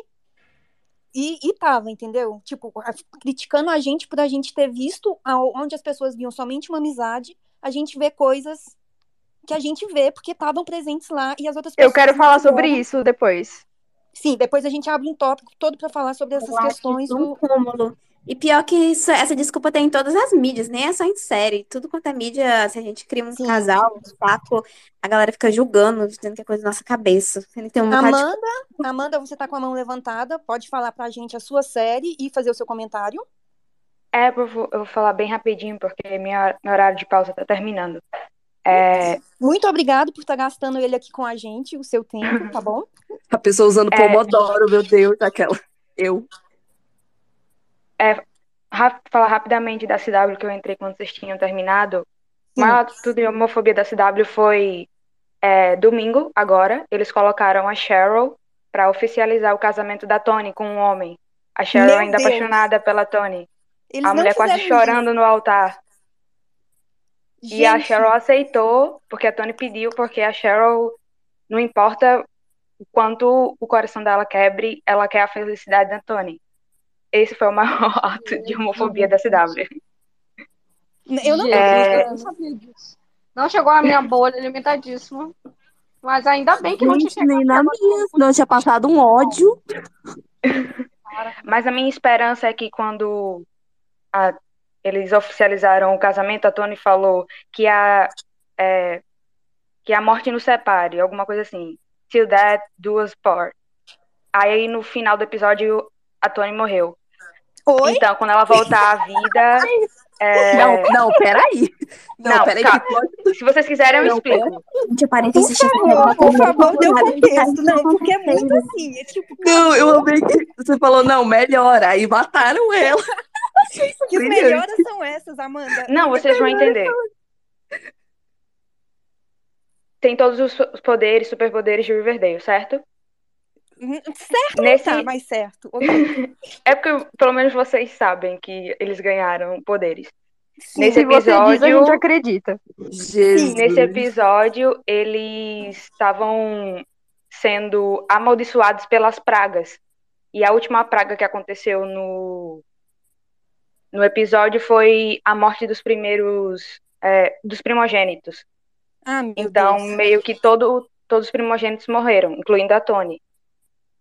e, e tava, entendeu? Tipo, a- criticando a gente por a gente ter visto a- onde as pessoas viam somente uma amizade, a gente vê coisas que a gente vê porque estavam presentes lá e as outras pessoas Eu quero falar sobre isso depois. Sim, depois a gente abre um tópico todo para falar sobre essas Eu acho questões um do, cúmulo. E pior que isso, essa desculpa tem em todas as mídias, nem é só em série. Tudo quanto é mídia, se a gente cria um Sim. casal, um papo, a galera fica julgando, dizendo que é coisa da nossa cabeça. Tem um bocado de Amanda, Amanda, você tá com a mão levantada, pode falar pra gente a sua série e fazer o seu comentário. É, eu vou, eu vou falar bem rapidinho, porque minha, meu horário de pausa tá terminando. É, Muito obrigado por estar gastando ele aqui com a gente, o seu tempo, tá bom? A pessoa usando É. Pomodoro, meu Deus, aquela. Eu. Ra- falar rapidamente da CW que eu entrei quando vocês tinham terminado. O maior tudo de homofobia da CW foi é, domingo, agora. Eles colocaram a Cheryl pra oficializar o casamento da Tony com um homem. A Cheryl Meu ainda Deus. apaixonada pela Tony. Eles A mulher quase chorando no altar. isso. E a Gente, Cheryl aceitou, porque a Tony pediu, porque a Cheryl, não importa o quanto o coração dela quebre, ela quer a felicidade da Tony. Esse foi o maior ato de homofobia da CW. eu não É. eu não sabia disso. Não chegou na minha bolha alimentadíssima. Mas ainda bem que não tinha Gente, nem na minha, senão eu tinha passado um ódio. Mas a minha esperança é que quando a- eles oficializaram o casamento, a Tony falou que a, é, que a morte nos separe, alguma coisa assim. Till that do us part. Aí no final do episódio, a Tony morreu. Oi? Então, quando ela voltar à vida. é, Não, não, peraí. Não, Não, peraí. plot- Se vocês quiserem, eu Não, explico. gente, eu parei de Por assistir favor, por favor, dê o nada, contexto. Não, porque é muito assim. É tipo, Não, eu amei que você falou, não, melhora. Aí mataram ela. Que melhoras são essas, Amanda? Não, vocês vão entender. Tem todos os os poderes, superpoderes de Riverdale, certo? Certo, Nesse, tá, mas certo. ok. É porque pelo menos vocês sabem que eles ganharam poderes. Sim. Nesse Se você diz, a episódio, gente acredita. Jesus. nesse episódio, eles estavam sendo amaldiçoados pelas pragas. E a última praga que aconteceu no, no episódio foi a morte dos primeiros, é, dos primogênitos. Ah, meu Então, Deus. meio que todo, todos os primogênitos morreram, incluindo a Tony.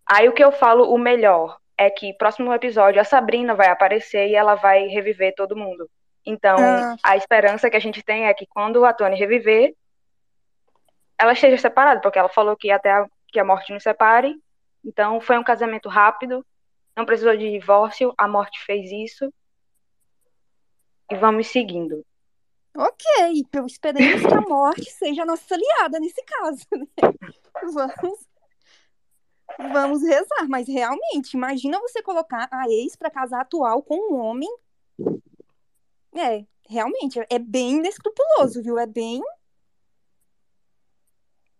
Aí o que eu falo, o melhor, é que próximo episódio a Sabrina vai aparecer e ela vai reviver todo mundo. Então, Ah. a esperança que a gente tem é que quando a Tony reviver, ela esteja separada, porque ela falou que até a, que a morte nos separe. Então, foi um casamento rápido. não precisou de divórcio, a morte fez isso. E vamos seguindo. Ok, então esperemos que a morte seja a nossa aliada nesse caso, né? Vamos, vamos rezar, mas realmente, imagina você colocar a ex para casar atual com um homem. É, realmente, é bem inescrupuloso, viu? É bem.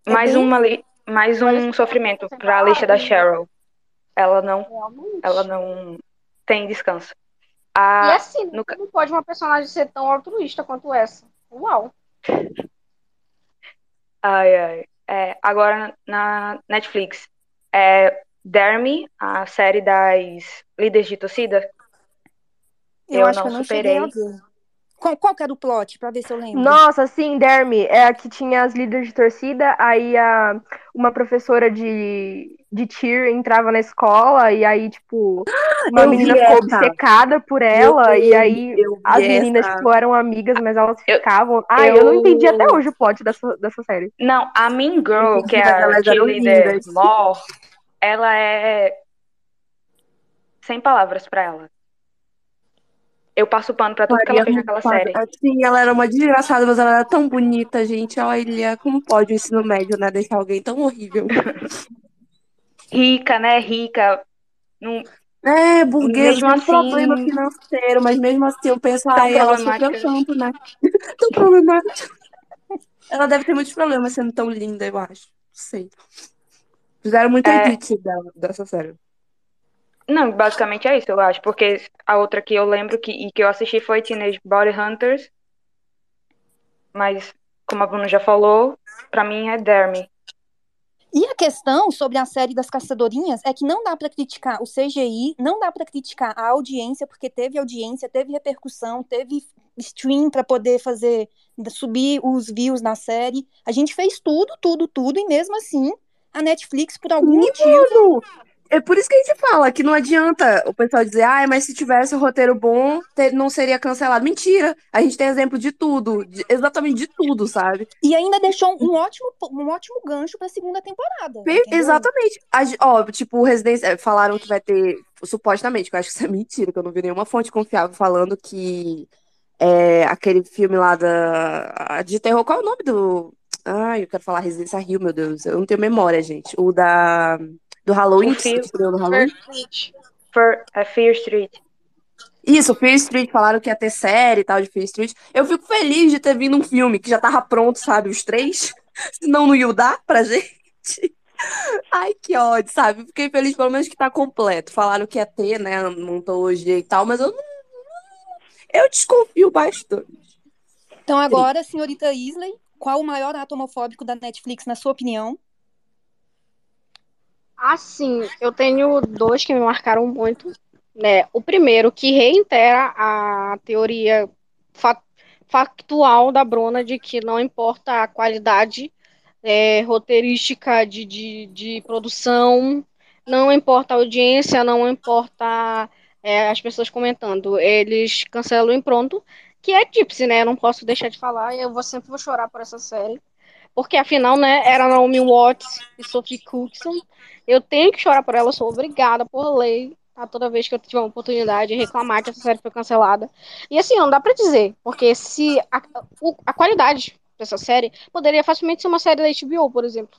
É mais, bem- uma, li- mais um sofrimento para a lista da Cheryl. Ela não, Realmente. ela não tem descanso. E A, assim, no não pode uma personagem ser tão altruísta quanto essa. Uau. ai, ai. É, agora na Netflix. É Dermy, a série das líderes de torcida. Eu, Eu acho não que eu Qual, qual que era o plot, pra ver se eu lembro? Nossa, sim, Dermy, é a que tinha as líderes de torcida, aí a, uma professora de, de cheer entrava na escola, e aí, tipo, uma Eu menina ficou essa. obcecada por ela, Eu e aí as meninas, essa. tipo, eram amigas, mas elas Eu- ficavam. Ai, eu... não entendi até hoje o plot dessa, dessa série. Não, a Mean Girl, que é a lindas. mor, ela é sem palavras pra ela. Eu passo pano pra tudo que ela Maria fez naquela série. Assim, ela era uma desgraçada, mas ela era tão bonita, gente. Olha, como pode o ensino médio, né? Deixar alguém tão horrível. Rica, né? Rica. Não, É, burguesa, Mesmo tem assim- problema financeiro, mas mesmo assim eu penso, ai, ela sofreu tanto, né? tão problemática. Ela deve ter muitos problemas sendo tão linda, eu acho. Não sei. Fizeram muito É. dela, dessa série. Não, basicamente é isso, eu acho. Porque a outra que eu lembro que, e que eu assisti foi Teenage Body Hunters. Mas, como a Bruna já falou, pra mim é Dermy. E a questão sobre a série das caçadorinhas é que não dá pra criticar o CGI, não dá pra criticar a audiência, porque teve audiência, teve repercussão, teve stream pra poder fazer subir os views na série. A gente fez tudo, tudo, tudo, e mesmo assim a Netflix, por algum Sim, motivo. É por isso que a gente fala que não adianta o pessoal dizer, ai, mas se tivesse um roteiro bom, não seria cancelado. Mentira! A gente tem exemplo de tudo, de- exatamente de tudo, sabe? e ainda deixou um ótimo, um ótimo gancho pra segunda temporada. Pe- entendeu? Exatamente. A ó, tipo, o Residência. é, Falaram que vai ter. Supostamente, que eu acho que isso é mentira, que eu não vi nenhuma fonte confiável falando que é, aquele filme lá da. a De terror, qual é o nome do. Ai, eu quero falar Residência Rio, meu Deus. Eu não tenho memória, gente. O da. Do Halloween, O estreou no Halloween. For, é Fear Street. Isso, Fear Street, falaram que ia ter série e tal de Fear Street. Eu fico feliz de ter vindo um filme que já tava pronto, sabe, os três. Senão não ia dar pra gente. Ai, que ódio, sabe? Fiquei feliz pelo menos que tá completo. Falaram que ia ter, né, uma antologia e tal, mas eu não... Eu desconfio bastante. Então agora, senhorita Isley, qual o maior ato homofóbico da Netflix, na sua opinião? Assim, eu tenho dois que me marcaram muito, né? O primeiro, que reitera a teoria fa- factual da Bruna de que não importa a qualidade é, roteirística de, de, de produção, não importa a audiência, não importa é, as pessoas comentando, eles cancelam em pronto, que é Gypsy, né? Eu não posso deixar de falar, eu vou, sempre vou chorar por essa série. Porque afinal, né, era Naomi Watts e Sophie Cookson. Eu tenho que chorar por ela, sou obrigada por lei, tá? Toda vez que eu tiver uma oportunidade de reclamar que essa série foi cancelada. E assim, não dá pra dizer, porque se a, a qualidade dessa série poderia facilmente ser uma série da HBO, por exemplo,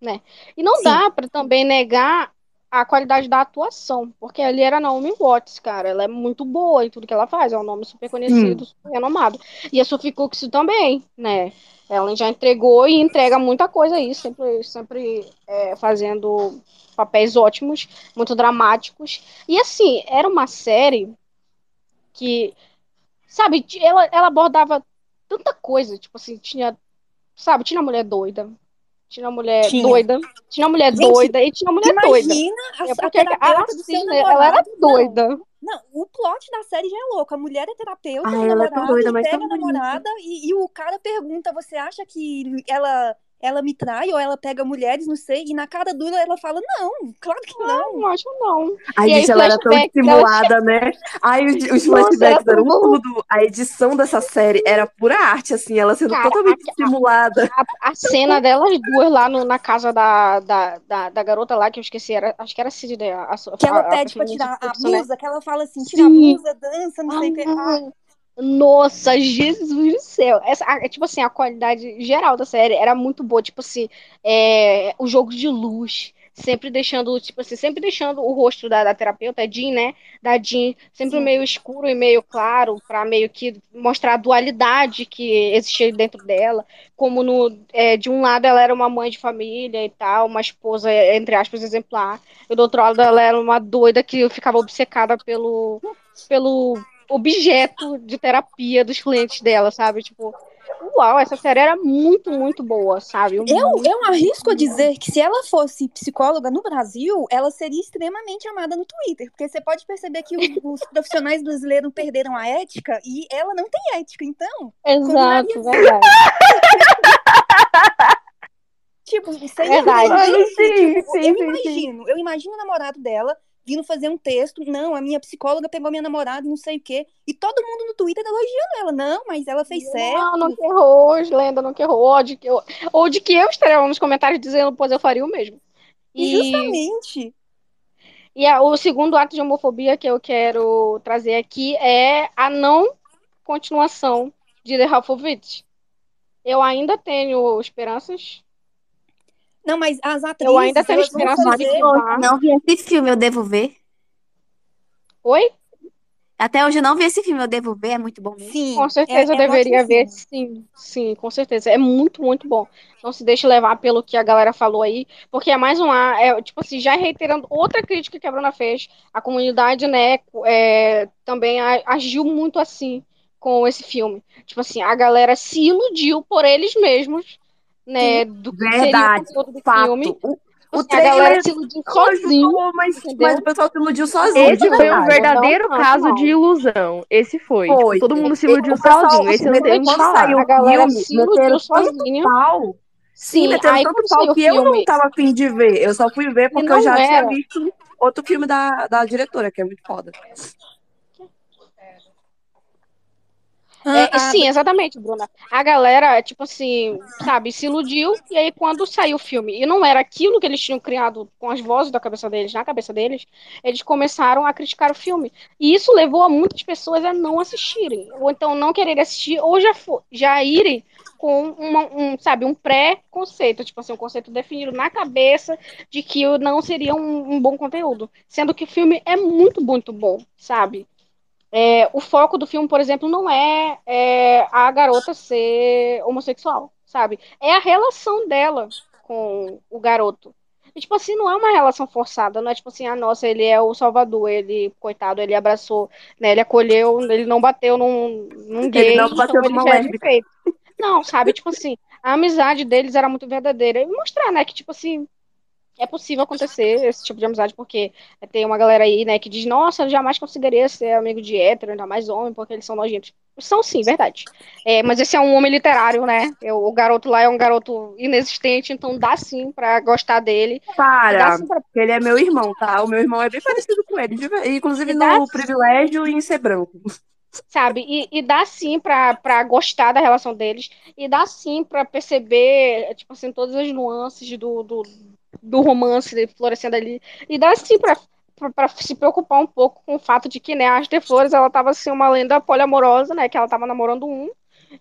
né? E não Sim. dá pra também negar a qualidade da atuação, porque ali era Naomi Watts, cara, ela é muito boa em tudo que ela faz, é um nome super conhecido, super renomado. E a Sophie Cookson também, né? Ela já entregou e entrega muita coisa aí, sempre, sempre é, fazendo papéis ótimos, muito dramáticos. E assim, era uma série que, sabe, ela, ela abordava tanta coisa, tipo assim, tinha, sabe, tinha mulher doida, tinha mulher Tinha. doida, tinha mulher Gente, doida e tinha mulher doida. Imagina a, É a porque terapeuta assim, né, ela era namorado. Não, doida. Não, o plot da série já é louco. A mulher é terapeuta Ah, do ela é doida, e mas pega a namorada e, e o cara pergunta: você acha que ela ela me trai ou ela pega mulheres, não sei, e na cara dura ela fala, não, claro que não. Não acho não. Ai, E aí, gente, ela era tão estimulada, né? Ai, os, flashbacks era eram tudo- tudo. A edição dessa série era pura arte, assim, ela sendo Cara, totalmente a- estimulada. A, a cena delas duas lá no- na casa da, da, da, da garota lá, que eu esqueci, era, acho que era Cid, a, a, Que ela a- a pede pra tirar a fluxo, né? blusa, que ela fala assim, tira a Sim. blusa, dança, não sei o que. Ah, Ah, Nossa, Jesus do céu. Essa, a- tipo assim, a qualidade geral da série era muito boa. Tipo assim, é, o jogo de luz. Sempre deixando, tipo assim, sempre deixando o rosto da, da terapeuta, Jean, né? Da Jean, sempre Sim. meio escuro e meio claro, pra meio que mostrar a dualidade que existia dentro dela. Como no, é, de um lado ela era uma mãe de família e tal, uma esposa, entre aspas, exemplar. E do outro lado ela era uma doida que ficava obcecada pelo, pelo objeto de terapia dos clientes dela, sabe? Tipo, uau, essa série era muito, muito boa, sabe? Eu, Muito- eu arrisco a dizer que se ela fosse psicóloga no Brasil, ela seria extremamente amada no Twitter, porque você pode perceber que os, os profissionais brasileiros perderam a ética e ela não tem ética, então, Exato, verdade. tipo, seria Verdade. realmente, Sim, tipo, sim, eu sim, imagino, eu imagino o namorado dela vindo fazer um texto, não, a minha psicóloga pegou minha namorada e não sei o quê, e todo mundo no Twitter elogiando ela, não, mas ela fez certo. Não, não que errou, lenda não que errou. Ou de que eu, ou de que eu estaria nos comentários dizendo, pois eu faria o mesmo. E E, justamente, e a- o segundo ato de homofobia que eu quero trazer aqui é a não continuação de The Half of It. Eu ainda tenho esperanças. Não, mas as atrizes, Eu ainda tenho esperança de fazer... que. Não vi esse filme, eu devo ver. Oi? Até hoje eu não vi esse filme, eu devo ver, é muito bom mesmo. Sim, Com certeza é, eu é deveria ver, sim, sim, com certeza. É muito, muito bom. Não se deixe levar pelo que a galera falou aí, porque é mais um ar, é, tipo assim, já reiterando outra crítica que a Bruna fez, a comunidade, né, é, também agiu muito assim com esse filme. Tipo assim, a galera se iludiu por eles mesmos, né, do que seria o Verdade, fato. filme. O, o assim, a galera trailer se iludiu sozinho. ajudou, mas, mas o pessoal se iludiu sozinho. Esse foi um verdade. verdadeiro Não, caso não. de ilusão. Esse foi. Foi. Tipo, todo mundo se iludiu sozinho. Esse não tem o que falar. saiu A galera filme, se iludiu sozinha. pau. Sim, Sim, meteram aí tanto pau que eu não filme, tava afim de ver. Eu só fui ver porque eu já tinha era. visto outro filme da, da diretora, que é muito foda. É, Ah, sim, exatamente, Bruna. A galera, tipo assim, sabe, se iludiu, e aí quando saiu o filme e não era aquilo que eles tinham criado com as vozes da cabeça deles, na cabeça deles, eles começaram a criticar o filme. E isso levou a muitas pessoas a não assistirem, ou então não quererem assistir, ou já, fo- já irem com uma, um, sabe, um pré-conceito, tipo assim, um conceito definido na cabeça de que não seria um, um bom conteúdo. Sendo que o filme é muito, muito bom, sabe? É, o foco do filme, por exemplo, não é, é, a garota ser homossexual, sabe? É a relação dela com o garoto. E, tipo assim, não é uma relação forçada, não é tipo assim, ah, nossa, ele é o salvador, ele, coitado, ele abraçou, né, ele acolheu, ele não bateu num, num gay, Ele não bateu então numa lésbica. Não, sabe, tipo assim, a amizade deles era muito verdadeira. E mostrar, né, que, tipo assim, é possível acontecer esse tipo de amizade, porque tem uma galera aí, né, que diz, nossa, eu jamais conseguiria ser amigo de hétero, ainda mais homem, porque eles são nojentos. São sim, verdade. É, mas esse é um homem literário, né? Eu- o garoto lá é um garoto inexistente, então dá sim pra gostar dele. Para, pra. ele é meu irmão, tá? O meu irmão é bem parecido com ele, inclusive E no privilégio e em ser branco. sabe? E, e dá sim pra, pra gostar da relação deles, e dá sim pra perceber, tipo assim, todas as nuances do, do, do romance florescendo ali, e dá sim pra, pra, pra se preocupar um pouco com o fato de que, né, a Ashley Flores, ela tava assim, uma lenda poliamorosa, né, que ela tava namorando um,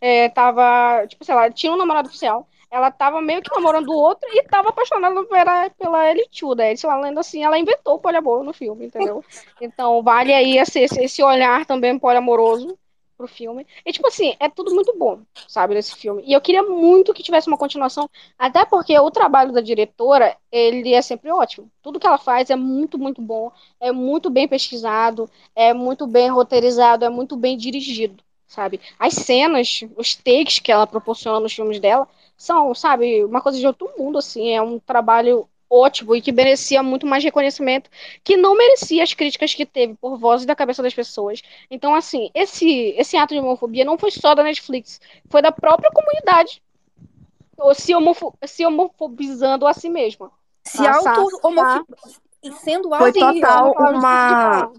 é, tava, tipo, sei lá, tinha um namorado oficial, ela tava meio que namorando o outro e tava apaixonada pela, pela Elituda. Isso é uma lenda assim, ela inventou o poliamor no filme, entendeu? Então vale aí esse, esse olhar também poliamoroso pro filme. E tipo assim, é tudo muito bom, sabe, nesse filme. E eu queria muito que tivesse uma continuação, até porque o trabalho da diretora, ele é sempre ótimo. Tudo que ela faz é muito, muito bom, é muito bem pesquisado, é muito bem roteirizado, é muito bem dirigido, sabe? As cenas, os takes que ela proporciona nos filmes dela são, sabe, uma coisa de outro mundo, assim, é um trabalho ótimo e que merecia muito mais reconhecimento, que não merecia as críticas que teve por vozes da cabeça das pessoas. Então, assim, esse, esse ato de homofobia não foi só da Netflix, foi da própria comunidade. ou se, homofo se homofobizando a si mesma. Se Tá, auto tá. e sendo Foi auto total Ela uma.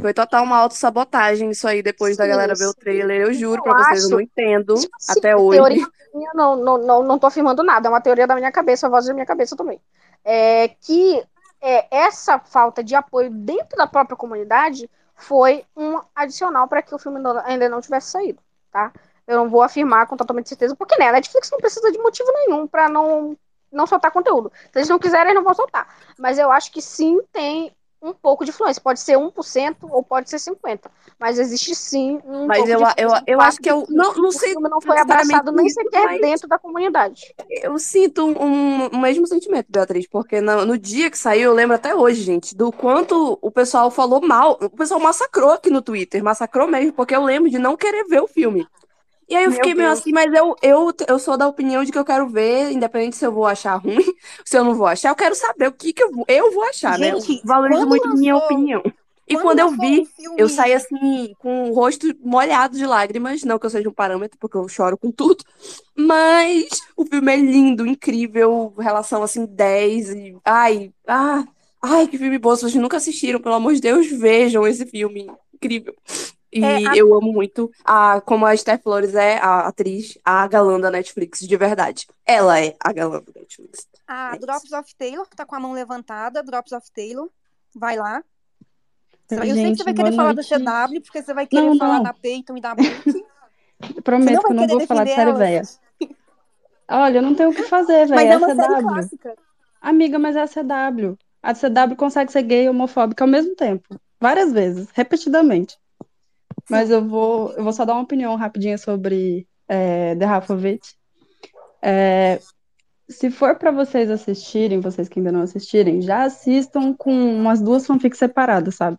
Foi total uma autossabotagem isso aí depois da Sim, galera ver o sim. trailer. Eu juro Eu pra vocês, eu acho- não entendo assim, até hoje. Teoria minha, não, não, não, não tô afirmando nada, é uma teoria da minha cabeça, a voz da minha cabeça também. É que é, essa falta de apoio dentro da própria comunidade foi um adicional para que o filme não- ainda não tivesse saído, tá? Eu não vou afirmar com totalmente certeza, porque né, a Netflix não precisa de motivo nenhum para não, não soltar conteúdo. Se eles não quiserem, eles não vão soltar. Mas eu acho que sim tem um pouco de influência. Pode ser 1% ou pode ser 50%. Mas existe sim um Mas pouco eu, de eu, eu acho que eu. Não, não o sei. filme não foi abraçado nem sequer mas- dentro da comunidade. Eu sinto um, um mesmo sentimento, Beatriz, porque no, no dia que saiu, eu lembro até hoje, gente, do quanto o pessoal falou mal. O pessoal massacrou aqui no Twitter, massacrou mesmo, porque eu lembro de não querer ver o filme. E aí eu Meu fiquei meio Deus. assim, mas eu, eu, eu sou da opinião de que eu quero ver, independente se eu vou achar ruim, se eu não vou achar, eu quero saber o que, que eu, vou, eu vou achar, né? Gente, Eu valorizo muito minha lançou- opinião. E quando quando eu vi, eu saí assim, com o rosto molhado de lágrimas. Não que eu seja um parâmetro, porque eu choro com tudo. Mas o filme é lindo, incrível, relação assim 10 e ai, ah, ai, que filme bom. Se vocês nunca assistiram, pelo amor de Deus, vejam esse filme incrível. E É, a- eu amo muito a como a Esther Flores é a atriz, a galã da Netflix, de verdade. Ela é a galã da Netflix. A É isso. Drops of Taylor, que tá com a mão levantada. Drops of Taylor. Vai lá. Eu sei que Gente, você vai querer falar noite. CW, porque você vai querer Não, falar não. da Peyton e da Book. Prometo que eu não vou falar de série elas? velha. Olha, eu não tenho o que fazer, velho. Mas é É uma série CW. clássica. Amiga, mas é a CW. A CW consegue ser gay e homofóbica ao mesmo tempo. Várias vezes, repetidamente. Mas eu vou, eu vou só dar uma opinião rapidinha sobre é, The Half of It. É, se for pra vocês assistirem, vocês que ainda não assistirem, já assistam com umas duas fanfics separadas, sabe?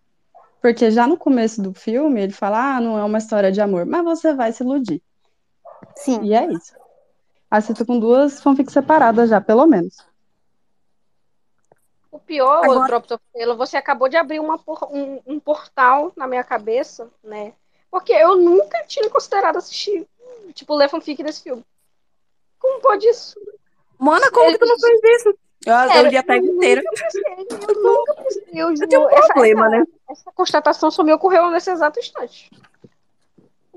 Porque já no começo do filme ele fala, ah, não é uma história de amor, mas você vai se iludir. Sim. E é isso. Assista com duas fanfics separadas já, pelo menos. O pior, Agora- o Drops of Taylor, você acabou de abrir uma um, um portal na minha cabeça, né? Porque eu nunca tinha considerado assistir, tipo, ler fanfic desse filme. Como pode isso? Mana, como que tu não fez isso? Eu, eu Sério, li a tag inteira. eu nunca pensei. Eu, Eu tenho um essa- problema, essa, né? Essa constatação só me ocorreu nesse exato instante.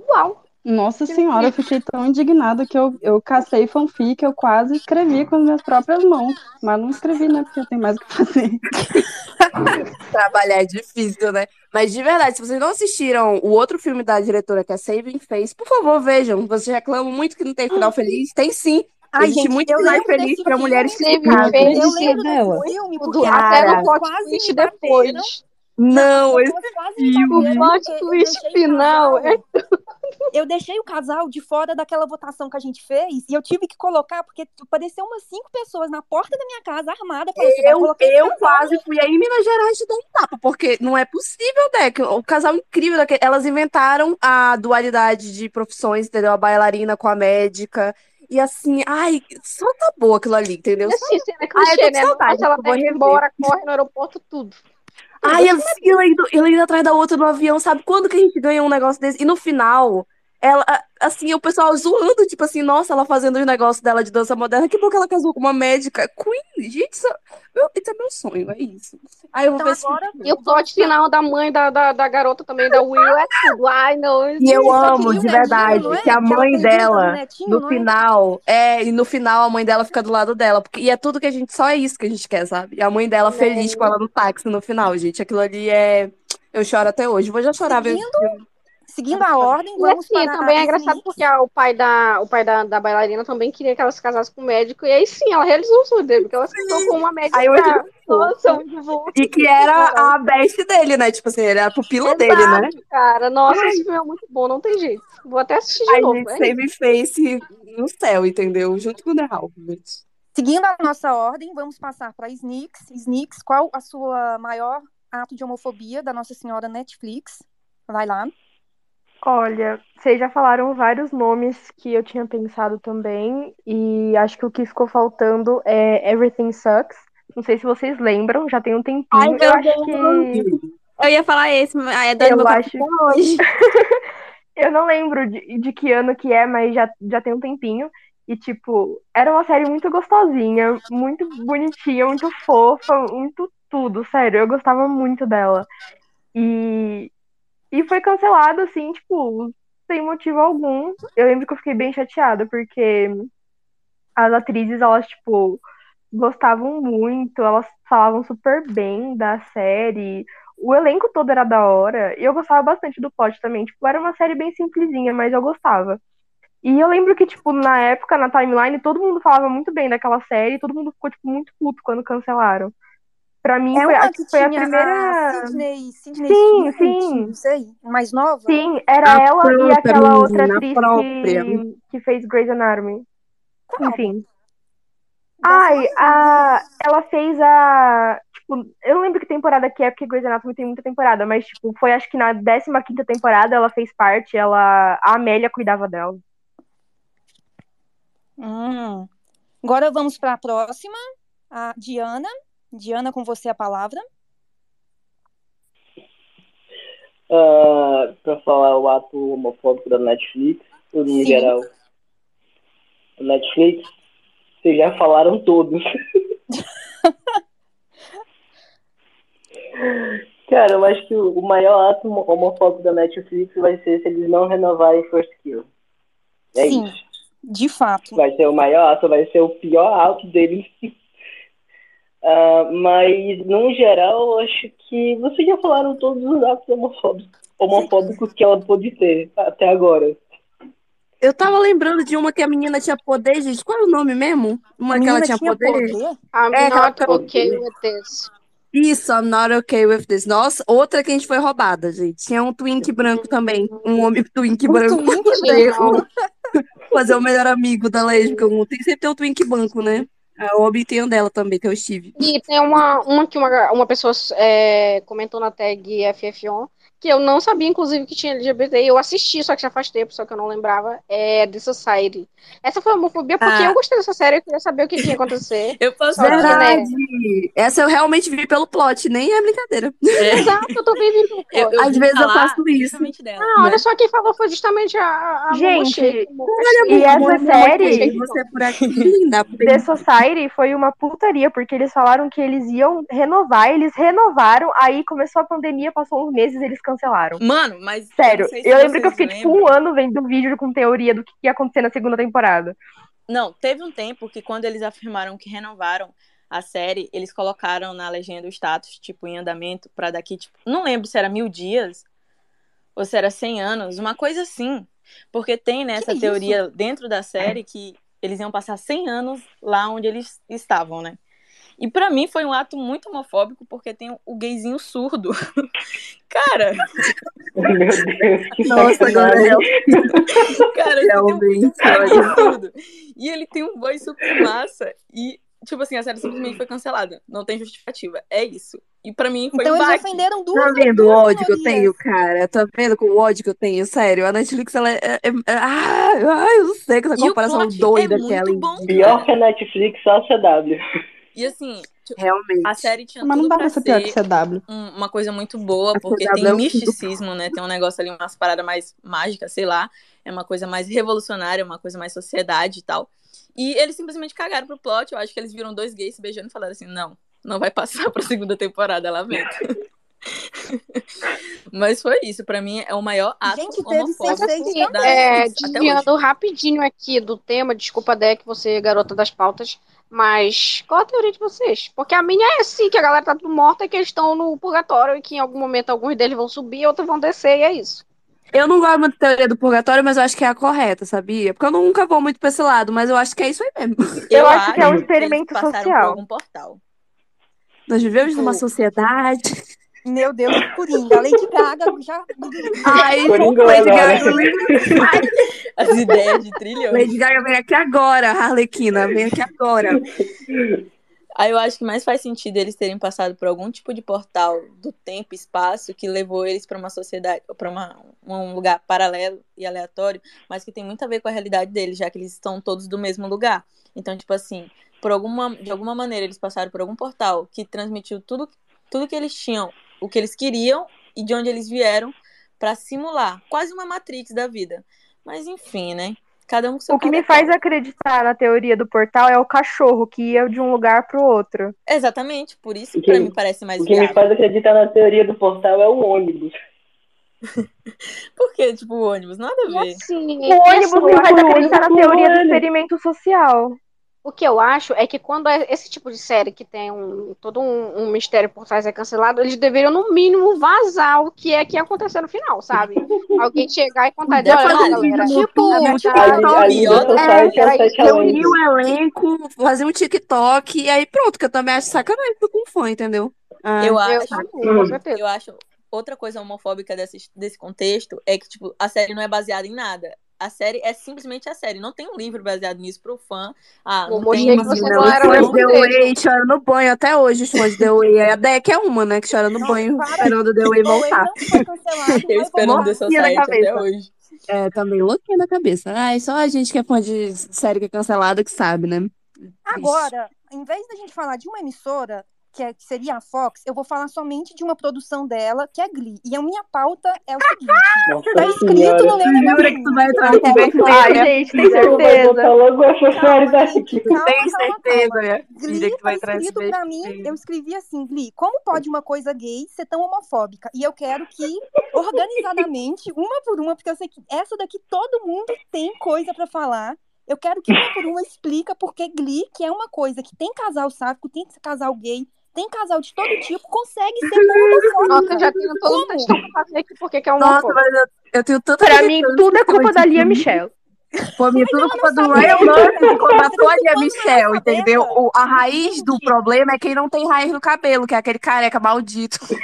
Uau! Nossa senhora, eu fiquei tão indignada que eu, eu cacei fanfic, eu quase escrevi com as minhas próprias mãos. Mas não escrevi, né? Porque eu tenho mais o que fazer. Trabalhar é difícil, né? Mas de verdade, se vocês não assistiram o outro filme da diretora, que é Saving Face, por favor, vejam. Vocês reclamam muito que não tem final feliz. Tem sim. Ai, Existe gente, muito lembro feliz para mulheres que. Eu lembro dela. desse filme porque até no plot quase bateram. depois. Não, As esse O plot twist deixei o final casal- é- Eu deixei o casal de fora daquela votação que a gente fez e eu tive que colocar, porque apareceu umas cinco pessoas na porta da minha casa, armada, falando, "Você vai Eu, eu quase fui aí em Minas Gerais de dar um tapa, porque não é possível, né? que O casal incrível daquele. Elas inventaram a dualidade de profissões, entendeu? A bailarina com a médica. E assim, ai, só tá boa aquilo ali, entendeu? Cena Ah, eu clichê, tô com né? saudade, ela rever. embora, corre no aeroporto, tudo. Ai, assim, ela indo, ela indo atrás da outra no avião, sabe? Quando que a gente ganha um negócio desse? E no final, ela, assim, o pessoal zoando, tipo assim, nossa, ela fazendo os negócios dela de dança moderna, que bom que ela casou com uma médica. Queen, gente, isso, meu, isso é meu sonho, é isso. Aí eu vou Então ver se- agora E o plot final da mãe da, da, da garota também, da Will, é tudo. Ai, não. E eu amo, de verdade, netinho, é? que a Que mãe no dela, netinho, no é? final, é, e no final a mãe dela fica do lado dela, porque, e é tudo que a gente, só é isso que a gente quer, sabe? E a mãe dela feliz com ela no táxi no final, gente, aquilo ali é, eu choro até hoje, vou já chorar vendo esse filme. Seguindo a ordem, E vamos assim, para também é engraçado porque a- o pai, da, o pai da, da bailarina também queria que ela se casasse com um médico, e aí sim, ela realizou o sonho dele, porque ela se casou com uma médica. Aí hoje- Nossa, muito bom. E que era a best dele, né? Tipo assim, era a pupila dele, né? Exato, cara. Nossa, esse filme é muito bom, não tem jeito. Vou até assistir de A novo. gente é no céu, entendeu? Junto com o The Halford. Seguindo a nossa ordem, vamos passar para Sneaks. Sneaks, qual a sua maior ato de homofobia da Nossa Senhora Netflix? Vai lá. Olha, vocês já falaram vários nomes que eu tinha pensado também, e acho que o que ficou faltando é Everything Sucks. Não sei se vocês lembram, já tem um tempinho. Ai, eu acho que. Eu ia falar esse, mas é no Eu acho- hoje. Eu não lembro de, de que ano que é, mas já, já tem um tempinho. E, tipo, era uma série muito gostosinha, muito bonitinha, muito fofa, muito tudo, sério. Eu gostava muito dela. E, e foi cancelado, assim, tipo, sem motivo algum. Eu lembro que eu fiquei bem chateada, porque as atrizes, elas, tipo, gostavam muito, elas falavam super bem da série. O elenco todo era da hora. E eu gostava bastante do plot também. Tipo, era uma série bem simplesinha, mas eu gostava. E eu lembro que, tipo, na época, na timeline, todo mundo falava muito bem daquela série, todo mundo ficou, tipo, muito puto quando cancelaram. Pra mim, É foi, uma acho que foi a primeira. a Sidney, Sidney Sim, sim. não sei, mais nova? Sim, era A ela e própria aquela outra atriz própria. que, que fez Grey's Anatomy. Qual? Enfim. Ai, a, ela fez a. Tipo, eu não lembro que temporada que é, porque Grey's Anatomy tem muita temporada, mas, tipo, foi acho que na 15 temporada ela fez parte, ela. A Amélia cuidava dela. Hum. Agora vamos para a próxima, a Diana. Diana, com você a palavra. Ah, pra falar o ato homofóbico da Netflix, no Sim. geral. A Netflix, vocês já falaram todos. Cara, eu acho que o maior ato homo- homofóbico da Netflix vai ser se eles não renovarem First Kill. É Sim. isso. De fato. Vai ser o maior ato, vai ser o pior ato deles. Ah, mas, no geral, eu acho que vocês já falaram todos os atos homofóbicos, homofóbicos que ela pôde ter até agora. Eu tava lembrando de uma que a menina tinha poder, gente. Qual é o nome mesmo? Uma A que ela tinha tinha poder. poder? I'm É, not okay with this. Isso, I'm not okay with this. Nossa, outra que a gente foi roubada, gente. Tinha um twink branco também. Um homem twink Um branco twink fazer, branco. o, fazer o melhor amigo da lésbica. Tem sempre tem um twink branco, né? A Obi tem dela também, que o Steve. E tem uma, uma que uma, uma pessoa é, comentou na tag FF1, que eu não sabia, inclusive, que tinha LGBT. Eu assisti, só que já faz tempo, só que eu não lembrava. É The Society. Essa foi homofobia porque Ah. eu gostei dessa série, eu queria saber o que ia acontecer. Eu posso que, falar. né, Verdade! Essa eu realmente vi pelo plot, nem é brincadeira. É, Exato, eu tô bem vindo. eu, eu Às vezes eu faço isso. dela. Ah, olha só, quem falou foi justamente a, a Gente, Momoshake. E essa série, Você por aqui, linda. The Society, foi uma putaria, porque eles falaram que eles iam renovar, eles renovaram, aí começou a pandemia, passou uns meses eles cancelaram. Mano, mas. Sério, sei se eu lembro que eu fiquei tipo um lembram. ano vendo vídeo com teoria do que ia acontecer na segunda temporada. Não, teve um tempo que quando eles afirmaram que renovaram a série, eles colocaram na legenda o status, tipo, em andamento, pra daqui, tipo, não lembro se era mil dias ou se era 100 anos, uma coisa assim. Porque tem nessa isso? teoria dentro da série que eles iam passar 100 anos lá onde eles estavam, né? E pra mim foi um ato muito homofóbico, porque tem o gayzinho surdo. Cara, Meu Deus, que Nossa, é cara, tem um é tudo. E ele tem um voz super massa. E, tipo assim, a série simplesmente foi cancelada. Não tem justificativa. É isso. E pra mim foi Então um eles baque. ofenderam duas Tá vendo o ódio que eu tenho, cara? Tá vendo com o ódio que eu tenho? Sério, a Netflix, ela é. é- é- ah, ai, eu não sei com essa E o comparação doida é que ela bom, Pior que a Netflix, só a CW. E assim, Realmente. a série tinha Mas não tudo dá pra ser pior que CW. um- uma coisa muito boa, A porque CW tem é misticismo, né? Tem um negócio ali, umas paradas mais mágicas, sei lá. É uma coisa mais revolucionária, uma coisa mais sociedade e tal. E eles simplesmente cagaram pro plot. Eu acho que eles viram dois gays se beijando e falaram assim: não, não vai passar pra segunda temporada, lamento. Mas foi isso, pra mim é o maior ato Gente, teve homofóbico Sense8 da é, desviando rapidinho aqui do tema, desculpa, Deck, você é garota das pautas, mas qual a teoria de vocês? Porque a minha é assim, que a galera tá tudo morta e que eles estão no purgatório e que em algum momento alguns deles vão subir, outros vão descer, e é isso. Eu não gosto muito da teoria do purgatório, mas eu acho que é a correta, sabia? Porque eu nunca vou muito pra esse lado, mas eu acho que é isso aí mesmo. Eu acho que é um eles experimento passaram social. por algum portal. Nós vivemos numa Sim. sociedade. Meu Deus, Coringa. Lady Gaga já. Ai, Coringou Lady. Gaga, As ideias de trilhões. Lady Gaga vem aqui agora, Harlequina, vem aqui agora. Aí eu acho que mais faz sentido eles terem passado por algum tipo de portal do tempo e espaço que levou eles para uma sociedade, para um lugar paralelo e aleatório, mas que tem muito a ver com a realidade deles, já que eles estão todos do mesmo lugar. Então, tipo assim, por alguma, de alguma maneira eles passaram por algum portal que transmitiu tudo, tudo que eles tinham, o que eles queriam e de onde eles vieram para simular, quase uma Matrix da vida. Mas enfim, né? Cada um com seu O que me faz acreditar na teoria do portal é o cachorro que ia de um lugar pro outro. Exatamente, por isso O que- pra mim parece mais O que me viável. faz acreditar na teoria do portal é o ônibus. Por que, tipo, o ônibus? Nada a ver. assim, O ônibus assim, me faz acreditar na teoria do experimento social. O que eu acho é que quando é esse tipo de série que tem um, todo um, um mistério por trás é cancelado, eles deveriam, no mínimo, vazar o que é que ia acontecer no final, sabe? Alguém chegar e contar de olha, não, vídeo galera. tipo, é o eu reunir Além. o elenco, fazer um TikTok e aí pronto, que eu também acho sacanagem do com fã, entendeu? Ah, Eu Eu acho, Hum. certeza. eu acho outra coisa homofóbica desse, desse contexto é que, tipo, a série não é baseada em nada. A série é simplesmente a série. Não tem um livro baseado nisso pro fã. Ah, não mostrei tem que uma não The. Way choram no banho até hoje, os fãs de The Way. A Deck é uma, né, que chora no Não, banho para. esperando The Way The Way voltar. não foi cancelado, Eu esperando. The Society até cabeça. hoje. É, também louquinha na cabeça. Ai, só a gente que é fã de série que é cancelada que sabe, né? Agora, em vez da gente falar de uma emissora, que, é- que seria a Fox, eu vou falar somente de uma produção dela, que é Glee. E a minha pauta é o seguinte: Nossa tá escrito senhora. no meu jura que tu vai entrar no Ai, converter? gente, tem certeza. logo série Calma, daqui. gente, calma, Tem certeza, calma. filha, Glee que tu tá vai entrar nesse escrito pra mim, eu escrevi assim, Glee, como pode uma coisa gay ser tão homofóbica? E eu quero que, organizadamente, uma por uma, porque eu sei que essa daqui todo mundo tem coisa pra falar. Eu quero que uma por uma explica porque Glee, que é uma coisa que tem casal sáfico, tem casal gay, tem casal de todo tipo, consegue ser tão Nossa, homofóbica. eu já tenho todo um Como? textão pra fazer aqui porque que é Nossa, homofóbico. mas eu, eu tenho tanta Pra mim, tudo é culpa da Lia. Michelle. Pô, minha, tudo culpa do Ryan Murphy que contratou a Lia Michelle, entendeu? O, a raiz do problema é quem não tem raiz no cabelo, que é aquele careca maldito. gente,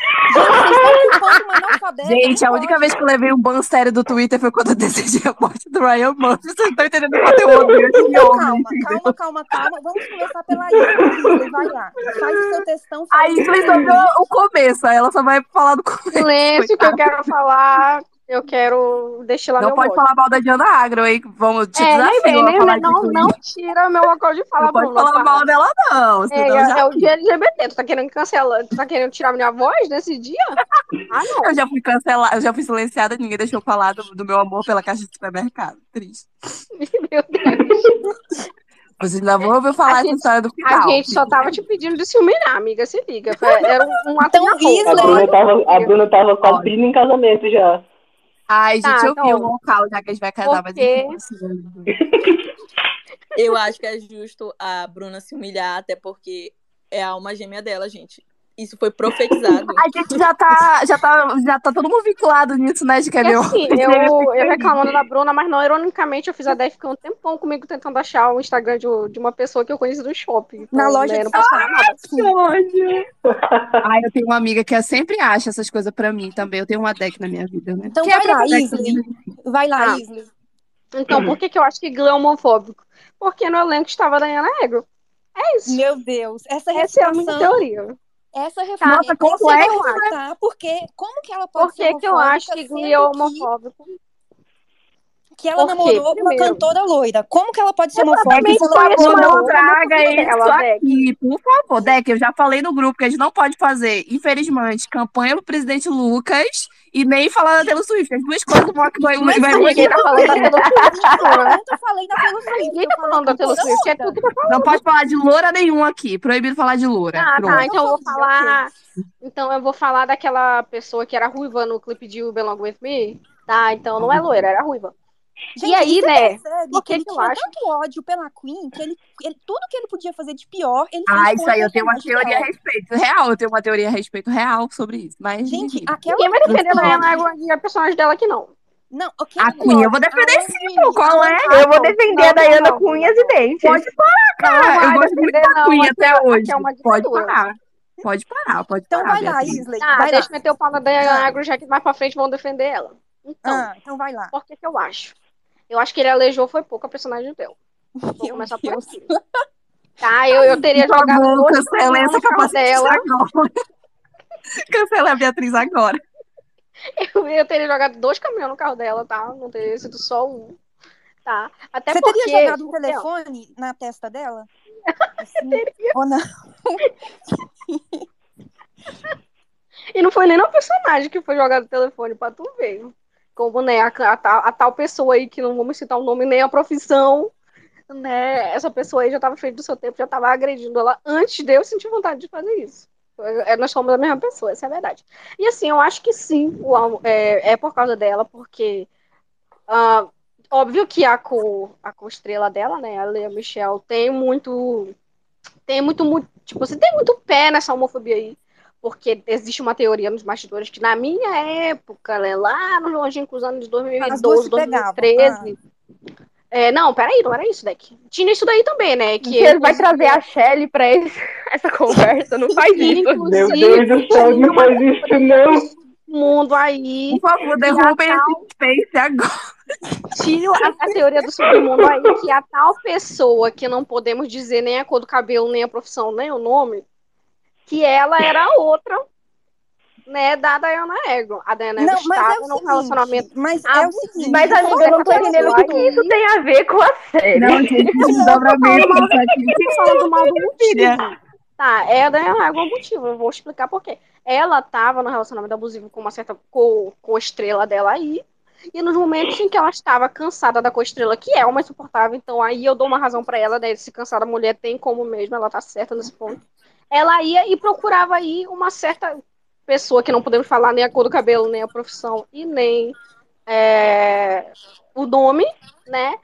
analfabeta? Gente, a única vez que eu levei um ban sério do Twitter foi quando eu desejei a morte do Ryan Murphy. Vocês não estão entendendo o conteúdo desse homem, calma, calma, calma, calma. Vamos começar pela. Isley, vai lá. Faz o seu textão A Isley só deu o começo, aí ela só vai falar do começo, Silêncio que eu quero falar. Eu quero destilar Não meu pode ódio. falar mal da Diana Agro, hein? Vamos, te É, nem desafio vem, a nem, nem- não, não tira meu local de fala, Não pode falar para. mal dela, não, É, é, já é o dia LGBT. Tu tá querendo cancelar? Tu tá querendo tirar minha voz nesse dia? Ah, não. Eu já fui cancelada, eu já fui silenciada, ninguém deixou falar do, do meu amor pela caixa de supermercado. Triste. Meu Deus. Vocês ainda vão ouvir A falar essa gente, história do a final. gente só tava te pedindo de se humilhar, amiga. Se liga. Foi- Era um, um ato Então, de amor. A Bruna tava, a Bruna tava quase Olha. pedindo em casamento já. Ai, Tá, gente, eu vi o então, local, já que a gente vai casar, mas enfim, porque assim, Eu acho que é justo a Bruna se humilhar, até porque é a alma gêmea dela, gente. Isso foi profetizado. A gente já tá, já tá, já tá todo mundo vinculado nisso, né? De que é meu. assim, é eu, eu reclamando da Bruna, mas não ironicamente, eu fiz a Dé ficar um tempão comigo tentando achar o Instagram de, de uma pessoa que eu conheci do shopping. na Então, loja né, de não posso falar nada. Que ódio. Ai, eu tenho uma amiga que sempre acha essas coisas pra mim também. Eu tenho uma deck na minha vida, né? Então Que é vai pra lá, Isley. Vai lá, Ah, Isley. então, por que, que eu acho que Glee é homofóbico? Porque no elenco estava a Dayana Negro. É isso. Meu Deus, essa Essa é a minha teoria. Essa Tá? Nossa, que ser complexo, né? refutar, porque como que ela pode Por ser que, que eu acho que é que, homofóbico? Que ela Por quê? namorou uma Primeiro, cantora loira? Como que ela pode ser homofóbica se por ela eu não amo traga isso ela, Deck. aqui. Por favor, Deck, eu já falei no grupo que a gente não pode fazer, infelizmente, campanha pro presidente Lucas e nem falar da Taylor Swift. As duas coisas vão, Mas vai, Mas vai, ninguém tá falando da Taylor Swift, eu falei da Taylor Swift, Ninguém eu tá falando da Taylor cantora Swift, é que tá Não falando. pode falar de loura nenhum aqui. Proibido falar de loura. Tá, tá, Pronto. então eu vou falar. Então eu vou falar daquela pessoa que era ruiva no clipe de You Belong With Me. Tá, então não é loira, era ruiva. E Gente, aí, e você né? percebe Por que que ele que eu tinha acho? tanto ódio pela Queen que ele, ele- tudo que ele podia fazer de pior, ele Ah, isso aí, eu tenho uma teoria a respeito. Real, eu tenho uma teoria a respeito real sobre isso. Mas, Gente, aquela Ninguém vai defender a Diana personagem. Negro e a personagem dela aqui, não. Não, ok, A Queen, eu vou defender sim, pô. Qual é? Eu vou defender a Não, não, Dayana não, com não, unhas não. e dentes. Pode parar, Não cara. Eu vai gosto muito defender, da não. Queen Aqui até é, hoje. é Pode parar. Pode parar, pode Então parar, vai lá. Isley, Tá, vai deixa eu lá. meter o pau na Diana Ah, Negro, já que mais pra frente vão defender ela. Então, ah, então vai lá. por que que eu acho? Eu acho que ele aleijou foi pouco a personagem dela. Vou Meu começar por aqui. Tá, eu, eu teria Por jogado favor, cancela essa capacitista dela. agora. Cancela a Beatriz agora. Eu, eu teria jogado dois caminhões no carro dela, tá? Não teria sido só um. Tá. Até Você porque. teria jogado um telefone na testa dela? Assim, ou não? E não foi nem no personagem que foi jogado o telefone pra tu ver. Como né, a, a tal- a tal pessoa aí, que não vamos citar o nome nem a profissão, né? Essa pessoa aí já estava frente do seu tempo, já estava agredindo ela antes de eu sentir vontade de fazer isso. É, Nós somos a mesma pessoa, essa é a verdade. E assim, eu acho que sim, o é, é por causa dela, porque ah, óbvio que a co, a co-estrela dela, né, a Lea Michelle, tem muito. Tem muito, muito. Tipo, você tem muito pé nessa homofobia aí. Porque existe uma teoria nos bastidores que na minha época, né, lá nos longínquos anos de As duas 2012, se pegavam. 2013. É, não, peraí, não era isso, Deck. Tinha isso daí também, né? Que ele vai trazer a Shelly pra esse- essa conversa, não faz isso. Meu inclusive, Deus do céu, não faz isso não. mundo aí. Por favor, derrubem esse space agora. Tire a, a teoria do submundo aí, que a tal pessoa que não podemos dizer nem a cor do cabelo, nem a profissão, nem o nome, que ela era a outra, né, da Diana Egon. A Diana Egon é estava o num seguinte, relacionamento mas é o abusivo. seguinte, Mas, amiga, eu não tô entendendo o que, que isso tem a ver com a série. Não, gente, desdobramento. Fiquem falando mal do motivo. Tá, é a Diana Egon o motivo, eu vou explicar por quê. Ela estava no relacionamento abusivo com uma certa co- co-estrela dela aí, e nos momentos em que ela estava cansada da co-estrela, que é uma insuportável, então aí eu dou uma razão pra ela, né, se cansar da mulher tem como mesmo, ela tá certa nesse ponto. Ela ia e procurava aí uma certa pessoa que não podemos falar nem a cor do cabelo, nem a profissão e nem é, o nome, né?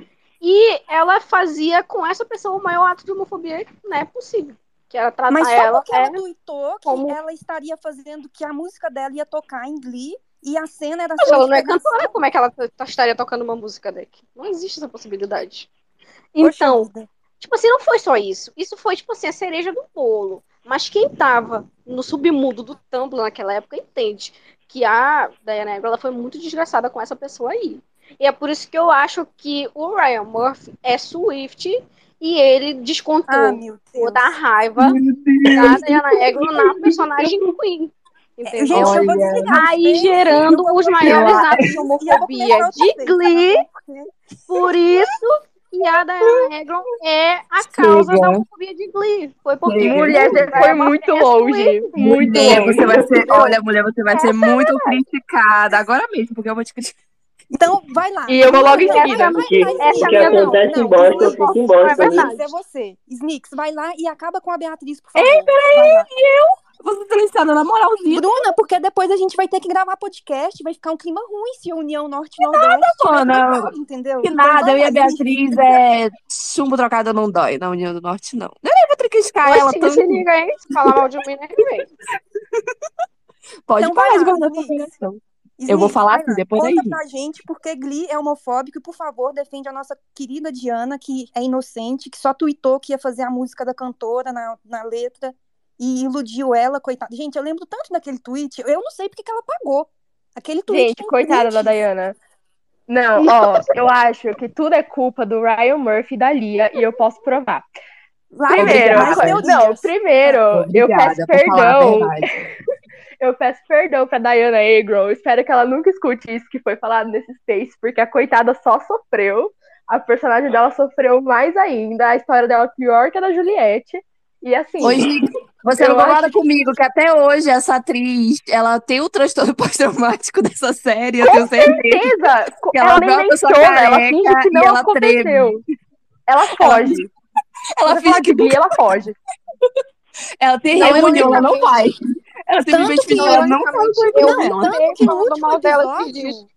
E ela fazia com essa pessoa o maior ato de homofobia, né, possível. Que era tratar Mas ela porque ela é, tuitou que como- ela estaria fazendo que a música dela ia tocar em Glee e a cena era Mas ela não é cantora, como é que ela t- estaria tocando uma música daqui? Não existe essa possibilidade. Poxa Então, vida. tipo assim, não foi só isso. Isso foi, tipo assim, a cereja do bolo. Mas quem tava no submundo do Tumblr naquela época entende que a Diana Egro, ela foi muito desgraçada com essa pessoa aí. E é por isso que eu acho que o Ryan Murphy é Swift e ele descontou Ah, toda a raiva da Diana Egro na personagem Queen. Gente, eu vou Olha. desligar o Aí gerando os maiores atos de homofobia de Glee. Por isso que a Diana Egron é a causa Chega. da homofobia de Glee. Foi porque. Mulher, você foi muito longe. Muito Mulher, longe. você vai ser, olha, mulher, você vai ser Essa é muito criticada agora mesmo, porque eu vou te criticar. Então, vai lá. E eu vou logo em seguida. o que é acontece não, em Boston não, fica em é Boston, verdade. Snix, é você. Snix, vai lá e acaba com a Beatriz, por favor. Ei, peraí, Eu vou ser silenciada na moralzinha. Bruna, porque depois a gente vai ter que gravar podcast, vai ficar um clima ruim se a União Norte e Nordeste tiver mana. brigado, entendeu? Que Então, nada, eu e a Beatriz é chumbo trocado não dói na União do Norte, não. Eu nem vou criticar Mas ela tanto. se liga, hein? Se falar mal de mim, né? que vem. Pode Então parar de guardar Eu vou falar assim, depois Conta aí. pra gente porque Glee é homofóbico e, por favor, defende a nossa querida Diana, que é inocente, que só tweetou que ia fazer a música da cantora na, na letra e iludiu ela, coitada. Gente, eu lembro tanto daquele tweet, eu não sei porque que ela pagou. Aquele tweet. Gente, tem coitada da prints. Diana. Não, ó, eu acho que tudo é culpa do Ryan Murphy e da Lia, e eu posso provar. Primeiro, teorias. não, primeiro, eu peço Obrigada perdão. Eu peço perdão pra Diana Agron. Espero que ela nunca escute isso que foi falado nesse space, porque a coitada só sofreu. A personagem dela sofreu mais ainda. A história dela é pior que a da Juliette. E assim, Hoje, você Eu não concorda comigo que até hoje essa atriz, ela tem o transtorno pós-traumático dessa série, eu tenho certeza. certeza, Que ela ela nem menciona, ela finge que e não ela aconteceu. Ela foge. Ela Você finge que de Glee, ela foge. ela tem Não, reunião, ela não vai. Ela simplesmente que finge que ela não sabe eu com ela. Tanto que no último episódio,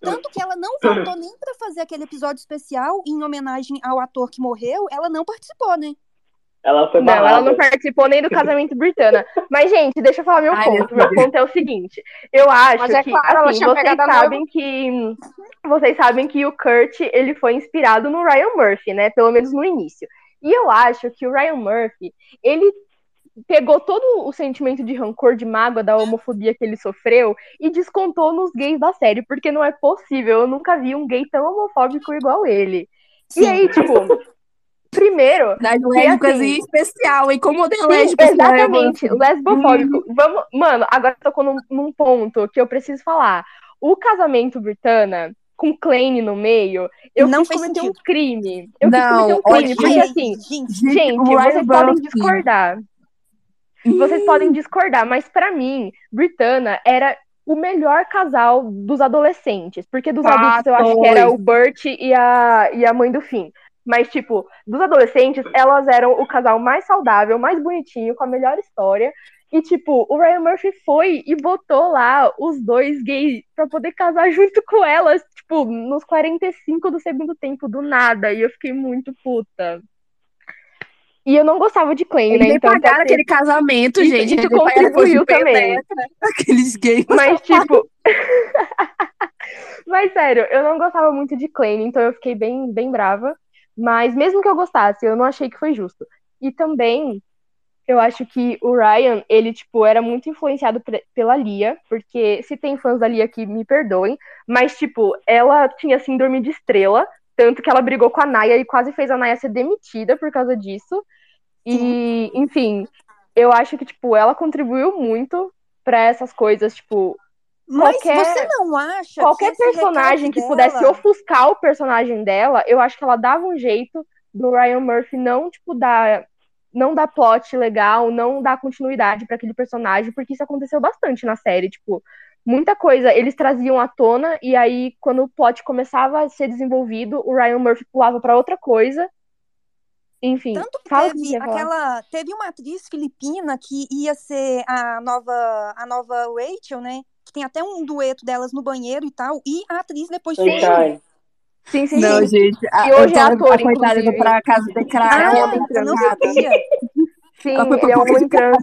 tanto que ela não voltou nem pra fazer aquele episódio especial em homenagem ao ator que morreu, ela não participou, né? Ela foi Não, ela barrada. não participou nem do casamento britana. Mas, gente, deixa eu falar meu Ai, ponto. meu ponto é o seguinte. Eu acho Mas é que, claro, ela assim, vocês sabem que... Vocês sabem que o Kurt, ele foi inspirado no Ryan Murphy, né? Pelo menos no início. E eu acho que o Ryan Murphy, ele pegou todo o sentimento de rancor, de mágoa, da homofobia que ele sofreu e descontou nos gays da série, porque não é possível. Eu nunca vi um gay tão homofóbico igual ele. E aí, tipo, primeiro, Das lésbicas assim, em especial, e como odeio lésbicas. exatamente, né? lesbofóbico. Vamos, mano, agora tocou num, num ponto que eu preciso falar. O casamento britana com Klein no meio, eu Não quis cometer um sentido. crime. Eu Não, quis cometer um crime, porque assim, gente, gente, vocês podem discordar. Vocês podem discordar, mas pra mim, Britana era o melhor casal dos adolescentes. Porque dos adultos eu acho que era o Bert e a, e a mãe do Finn. Mas, tipo, dos adolescentes, elas eram o casal mais saudável, mais bonitinho, com a melhor história. E, tipo, o Ryan Murphy foi e botou lá os dois gays pra poder casar junto com elas, tipo, nos 45 do segundo tempo, do nada. E eu fiquei muito puta. E eu não gostava de Clay, Eles né? Então, pagaram aquele casamento, Isso- gente. isso contribuiu também. Aqueles gays. Mas, tipo. Mas, sério, eu não gostava muito de Clay, então eu fiquei bem, bem brava. Mas, mesmo que eu gostasse, eu não achei que foi justo. E também, eu acho que o Ryan, ele, tipo, era muito influenciado pela Lia, porque se tem fãs da Lia aqui, me perdoem, mas, tipo, ela tinha síndrome de estrela, tanto que ela brigou com a Naya e quase fez a Naya ser demitida por causa disso. E, enfim, eu acho que, tipo, ela contribuiu muito pra essas coisas, tipo, Mas Qualquer- você não acha qualquer que personagem que pudesse dela- ofuscar o personagem dela, eu acho que ela dava um jeito do Ryan Murphy não, tipo, dar não dar plot legal, não dar continuidade pra aquele personagem, porque isso aconteceu bastante na série, tipo, muita coisa eles traziam à tona e aí quando o plot começava a ser desenvolvido, o Ryan Murphy pulava pra outra coisa. Enfim, Tanto que teve aquela. Teve uma atriz filipina que ia ser a nova, a nova Rachel, né? Tem até um dueto delas no banheiro e tal. E a atriz depois. Sunshine. Sim, sim, Não, sim. gente. A, E hoje eu é tô- ator, a coitada inclusive. indo pra casa de crack. Ah, eu não sabia. Sim, Ela foi pra ele é um trans.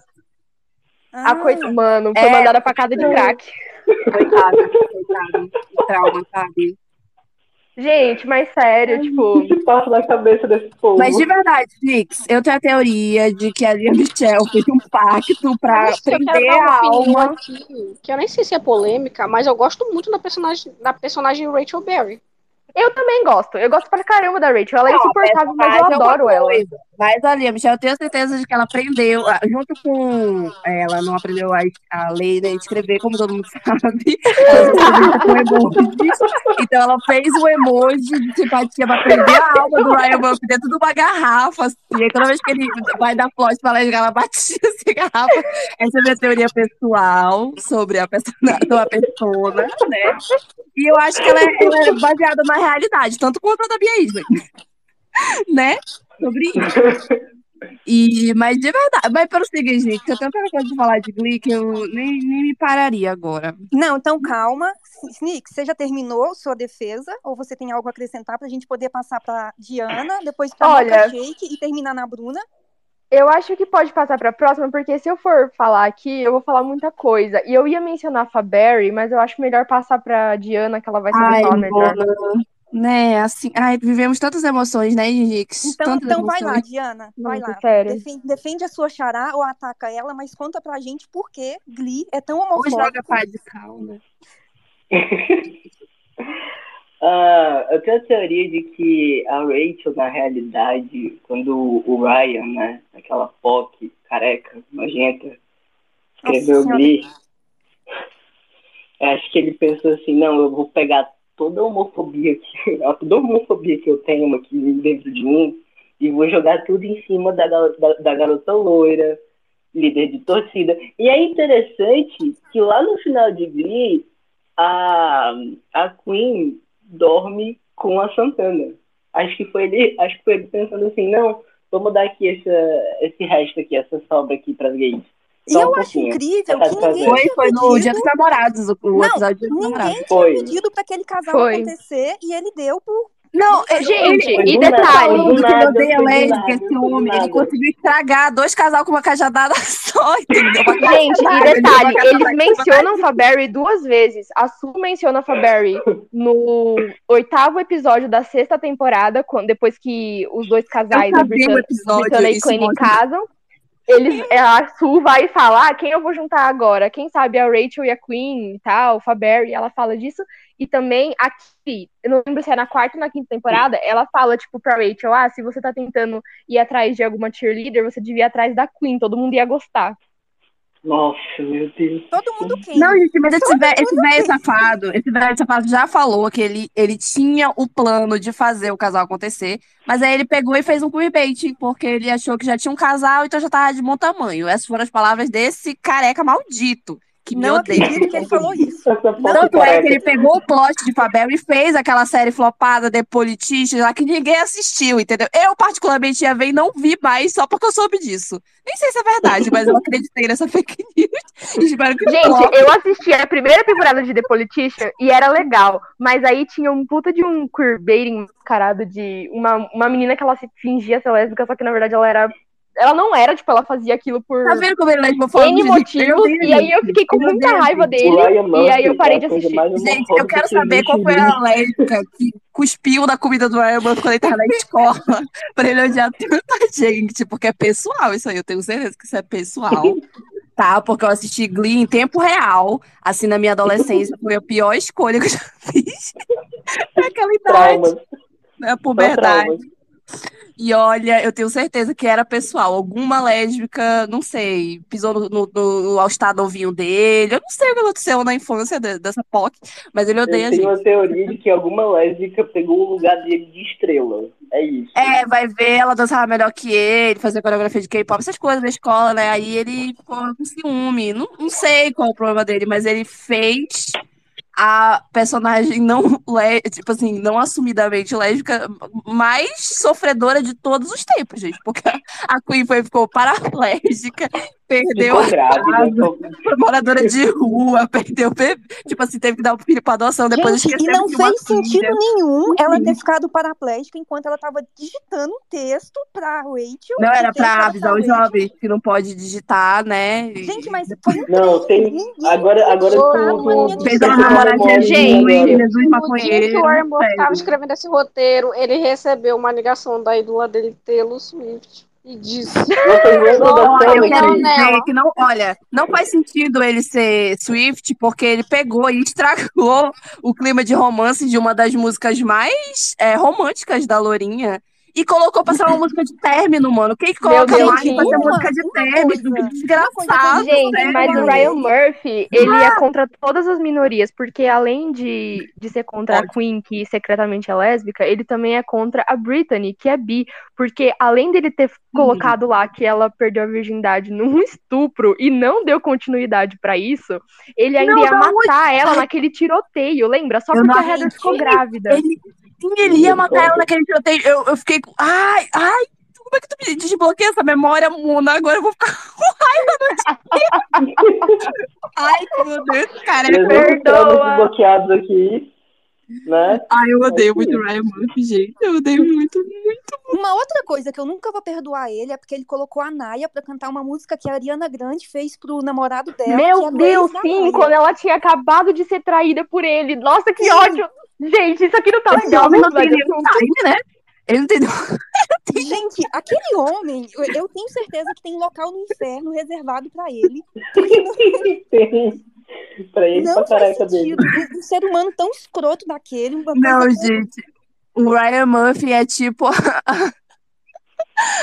Ah, A coisa, mano, foi É. mandada pra casa de crack. Coitada, coitada. Trauma, sabe? Gente, mas sério, tipo, O que passa na cabeça desse povo? Mas de verdade, Nix, eu tenho a teoria de que a Lia Michelle fez um pacto pra prender a alma. aqui, que eu nem sei se é polêmica, mas eu gosto muito da personagem, da personagem Rachel Berry. eu também gosto. Eu gosto pra caramba da Rachel. Ela é insuportável, mas eu adoro ela. Mas a Lia Michelle, eu tenho certeza de que ela aprendeu, ah, junto com ela, não aprendeu a, a lei de escrever, como todo mundo sabe. Ela. Então ela fez um emoji de simpatia pra prender a alma do Ryan Murphy dentro de uma garrafa. Assim. E toda vez que ele vai dar plot pra largar, ela batia essa garrafa. Essa é a minha teoria pessoal sobre a persona, sobre a persona, né? E eu acho que ela é, ela é baseada na realidade, tanto quanto a da Bia Isley. né? Sobre isso. E, mas de verdade, mas prosseguir, gente, que eu tenho tanta coisa de falar de Glee que eu nem, nem me pararia agora. Não, então calma. Snick, você já terminou sua defesa? Ou você tem algo a acrescentar pra gente poder passar pra Diana, depois pra Olha- Shake e terminar na Bruna? Eu acho que pode passar pra próxima, porque se eu for falar aqui, eu vou falar muita coisa. E eu ia mencionar a Faberry, mas eu acho melhor passar pra Diana, que ela vai saber Ai, falar melhor. Mona, né, assim, ai, vivemos tantas emoções, né, Gigix? Então, tantas então vai lá. Diana. Vai Muito lá. sério. Defende, defende a sua xará ou ataca ela, mas conta pra gente por que Glee é tão Ou homofóbico. joga pá de cal, né? Ah, eu tenho a teoria de que a Rachel, na realidade, quando o Ryan, né, aquela POC careca, nojenta, escreveu Nossa Glee, acho que ele pensou assim, não, eu vou pegar toda a homofobia que, toda homofobia que eu tenho aqui dentro de mim e vou jogar tudo em cima da, da, da garota loira, líder de torcida. E é interessante que lá no final de Glee, a, a Queen dorme com a Santana. Acho que foi ele, acho que foi ele pensando assim, não, vamos dar aqui essa, esse resto aqui, essa sobra aqui para gays. E um eu acho incrível Pra que ninguém Foi, tinha foi no Dia dos Namorados, o, Não, episódio do ninguém Namorados. Foi. pedido pra aquele casal Foi. acontecer e ele deu por. Não, é, Gente, Foi e do nada, detalhe, do que ele nada, odeia lésbica, esse homem. Ele conseguiu estragar dois casal com uma cajadada só, entendeu? Gente, e detalhe, eles mencionam Faberry duas vezes. A Su menciona Faberry no oitavo episódio da sexta temporada, quando, depois que os dois casais, Eu a Britana e mostra- casam. Eles, é, a Su vai falar "Ah, quem eu vou juntar agora. Quem sabe a Rachel e a Queen e tal, Faberry, ela fala disso. E também aqui, eu não lembro se é na quarta ou na quinta temporada, ela fala, tipo, pra Rachel, ah, se você tá tentando ir atrás de alguma cheerleader, você devia ir atrás da Queen, todo mundo ia gostar. Nossa, meu Deus. Todo mundo quem? Não, gente, mas esse velho, esse velho safado, esse velho safado já falou que ele, ele tinha o plano de fazer o casal acontecer, mas aí ele pegou e fez um queerbait, porque ele achou que já tinha um casal, então já tava de bom tamanho. Essas foram as palavras desse careca maldito. Que me Não odeia. acredito que ele falou isso. Tanto é que ele pegou o plot de Fabel e fez aquela série flopada The Politicians lá que ninguém assistiu, entendeu? Eu, particularmente, ia ver e não vi mais só porque eu soube disso. Nem sei se é verdade, mas eu acreditei nessa fake news. E espero que Gente, eu assisti a primeira temporada de The Politician e era legal, mas aí tinha um puta de um queerbaiting mascarado de uma, uma menina que ela se fingia ser lésbica, só que na verdade ela era. Ela não era, tipo, ela fazia aquilo por Tá vendo como ele é lesbofóbico? N motivos, Eu e aí eu fiquei com muita raiva dele, e aí eu parei é de assistir. Gente, eu quero que saber qual foi a lésbica que cuspiu na comida do Ryan Murphy quando ele tava na escola pra ele odiar tanta gente, porque é pessoal isso aí, eu tenho certeza que isso é pessoal, tá? Porque eu assisti Glee em tempo real, assim, na minha adolescência, foi a pior escolha que eu já fiz naquela idade, Traumas. na puberdade. E olha, eu tenho certeza que era pessoal. Alguma lésbica, não sei, pisou no, no, no all-star novinho dele. Eu não sei o que aconteceu na infância de- dessa POC, mas ele odeia Eu a tenho gente. uma teoria de que alguma lésbica pegou o lugar dele de estrela. É isso. É, vai ver ela dançava melhor que ele, fazer coreografia de K-pop, essas coisas na escola, né? Aí ele ficou com ciúme. Não, não sei qual é o problema dele, mas ele fez a personagem não, tipo assim, não assumidamente lésbica mais sofredora de todos os tempos, gente. Porque a Queen foi, ficou paraplégica, perdeu Ficou grávida. foi moradora de rua, perdeu o bebê. Tipo assim, teve que dar o filho pra adoção, depois Gente, e não fez sentido filha. nenhum ela ter ficado paraplégica enquanto ela tava digitando um texto pra Rachel. Não era pra avisar os jovens que não pode digitar, né? Gente, mas foi um Não, tem. Ninguém Agora, agora tu, Fez tu uma Gente. Jesus dia que o sério. estava escrevendo esse roteiro, ele recebeu uma ligação da ídola dele, Taylor Swift, e disse: Olha, eu quero dizer que não, olha, não faz sentido ele ser Swift, porque ele pegou e estragou o clima de romance de uma das músicas mais é, românticas da Lourinha. E colocou pra ser uma música de término, mano. Quem que Meu coloca Deus, Miley pra ser música de término? Que desgraçado, Gente, sério. mas o sério. Ryan Murphy, ele é contra todas as minorias, porque além de, de ser contra a. Queen, que secretamente é lésbica, ele também é contra a Brittany, que é bi, porque além dele ter colocado lá que ela perdeu a virgindade num estupro e não deu continuidade pra isso, ele ainda Não, ia matar ela naquele tiroteio, lembra? Só porque a Heather ficou grávida. Ele, ele ia matar ela naquele tiroteio. Eu, eu fiquei com. Ai, ai, como é que tu me desbloqueia essa memória, Mona? Agora eu vou ficar com raiva no dia. Ai, meu Deus, cara. Mesmo Perdoa. desbloqueados aqui, né? Ai, eu odeio muito o Ryan Murphy, gente. Eu odeio muito, muito. Uma outra coisa que eu nunca vou perdoar ele é porque ele colocou a Naya pra cantar uma música que a Ariana Grande fez pro namorado dela. Meu o Deus, sim, Naya. quando ela tinha acabado de ser traída por ele. Nossa, que Sim. ódio! Gente, isso aqui não tá Esse legal, homem não tem nenhum time, né? Ele não tem Gente, aquele homem, eu, tenho certeza que tem local no inferno reservado pra ele. Tem. pra ele, Não pra careca dele. Um, ser humano tão escroto daquele. Uma Não, tão- gente. O Ryan Murphy é tipo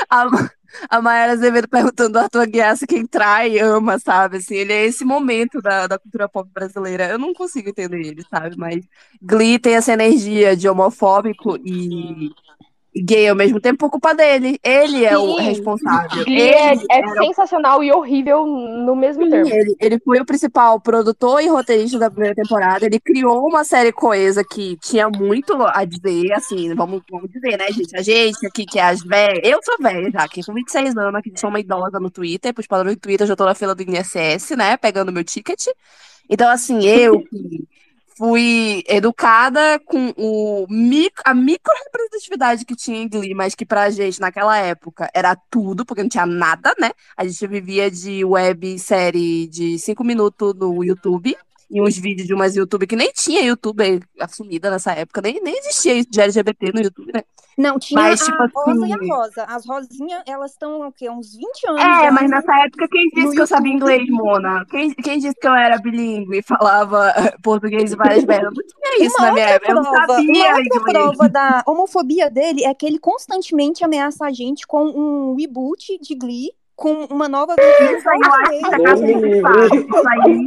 a, a Mayara Azevedo perguntando ao Arthur Aguiar se quem trai ama, sabe? Assim, ele é esse momento da, da cultura pop brasileira. Eu não consigo entender ele, sabe? Mas Glee tem essa energia de homofóbico e gay ao mesmo tempo por culpa dele. Ele é o Sim. responsável. É, Ele é era o sensacional e horrível no mesmo Sim, termo. ele, ele foi o principal produtor e roteirista da primeira temporada. Ele criou uma série coesa que tinha muito a dizer, assim, vamos, vamos dizer, né, gente? A gente aqui que é as velhas. Eu sou velha já, aqui com 26 anos, aqui sou uma idosa no Twitter, pros padrões do Twitter, já tô na fila do INSS, né? Pegando meu ticket. Então, assim, eu que fui educada com o mic- a micro representatividade que tinha em Glee, mas que pra gente naquela época era tudo, porque não tinha nada, né? A gente vivia de websérie de cinco minutos no YouTube e uns vídeos de umas YouTube que nem tinha YouTube assumida nessa época, nem, nem existia isso de LGBT no YouTube, né? Não, tinha Mas, a tipo Rosa e assim- a Rosa. As Rosinhas, elas estão, o quê? Uns 20 anos. É, mas nessa época quem disse que eu sabia inglês, Mona? Quem, quem disse que eu era bilíngue e falava português e várias merdas? Não tinha isso Uma na minha outra época. Eu prova, uma sabia outra inglês. prova da homofobia dele é que ele constantemente ameaça a gente com um reboot de Glee, com uma nova versão Isso aí eu acho que tá. Isso aí,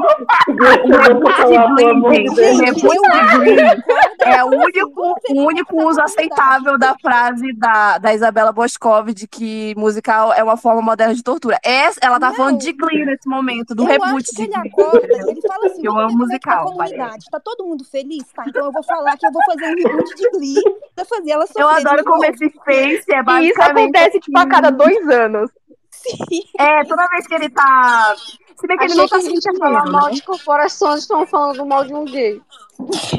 É o único, o único uso aceitável da frase da, da Isabela Boscov de que musical é uma forma moderna de tortura. Essa, ela tá Não. falando de Glee nesse momento, do eu reboot acho que de ele acorda ele fala assim: Eu amo é tá musical. Tá todo mundo feliz? Tá, então eu vou falar que eu vou fazer um reboot de Glee pra fazer ela sofrer. Eu adoro como esse Face é E isso basicamente. acontece, tipo, a cada dois anos. Sim. É, toda vez que ele tá. Se bem que ele Achei não que tá sentindo, falar né? mal de corporações, estão falando mal de um gay.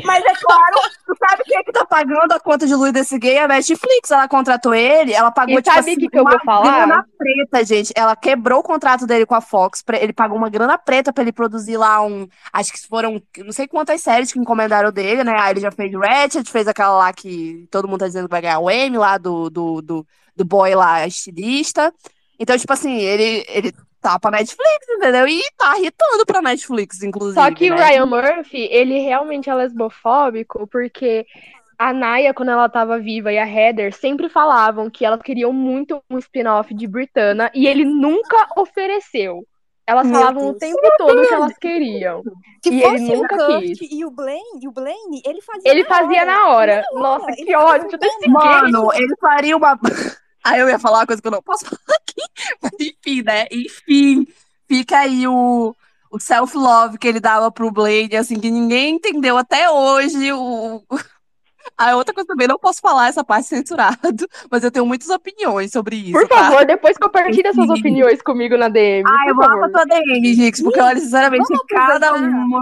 Mas é claro, tu sabe quem é que tá pagando a conta de luz desse gay? A Netflix. Ela contratou ele, ela pagou, E tipo sabe assim, o que que eu vou falar? grana preta, gente. Ela quebrou o contrato dele com a Fox. Ele pagou uma grana preta pra ele produzir lá um. Acho que foram não sei quantas séries que encomendaram dele, né? Aí ele já fez Ratchet, fez aquela lá que todo mundo tá dizendo que vai ganhar o Emmy lá do, do, do, do boy lá, estilista. Então, tipo assim, ele, ele tá pra Netflix, entendeu? E tá irritando pra Netflix, inclusive. Só que o né? Ryan Murphy, ele realmente é lesbofóbico, porque a Naya, quando ela tava viva, e a Heather sempre falavam que elas queriam muito um spin-off de Britana, e ele nunca ofereceu. Elas Meu falavam o Deus. tempo todo o que elas queriam. Se E ele nunca o quis. e o Blaine, e o Blaine, ele fazia Ele na fazia hora. na hora. Nossa, que Ele tava ódio desse Mano, ele faria uma. Aí eu ia falar uma coisa que eu não posso falar aqui. Mas enfim, né? Enfim, fica aí o, o self-love que ele dava pro Blade, assim, que ninguém entendeu até hoje. O... A outra coisa também, não posso falar essa parte censurado, mas eu tenho muitas opiniões sobre isso. Por tá? favor, depois compartilha suas opiniões comigo na DM. Ah, eu vou favor. tua DM, Gix, porque olha, sinceramente, vamos cada aproveitar. uma.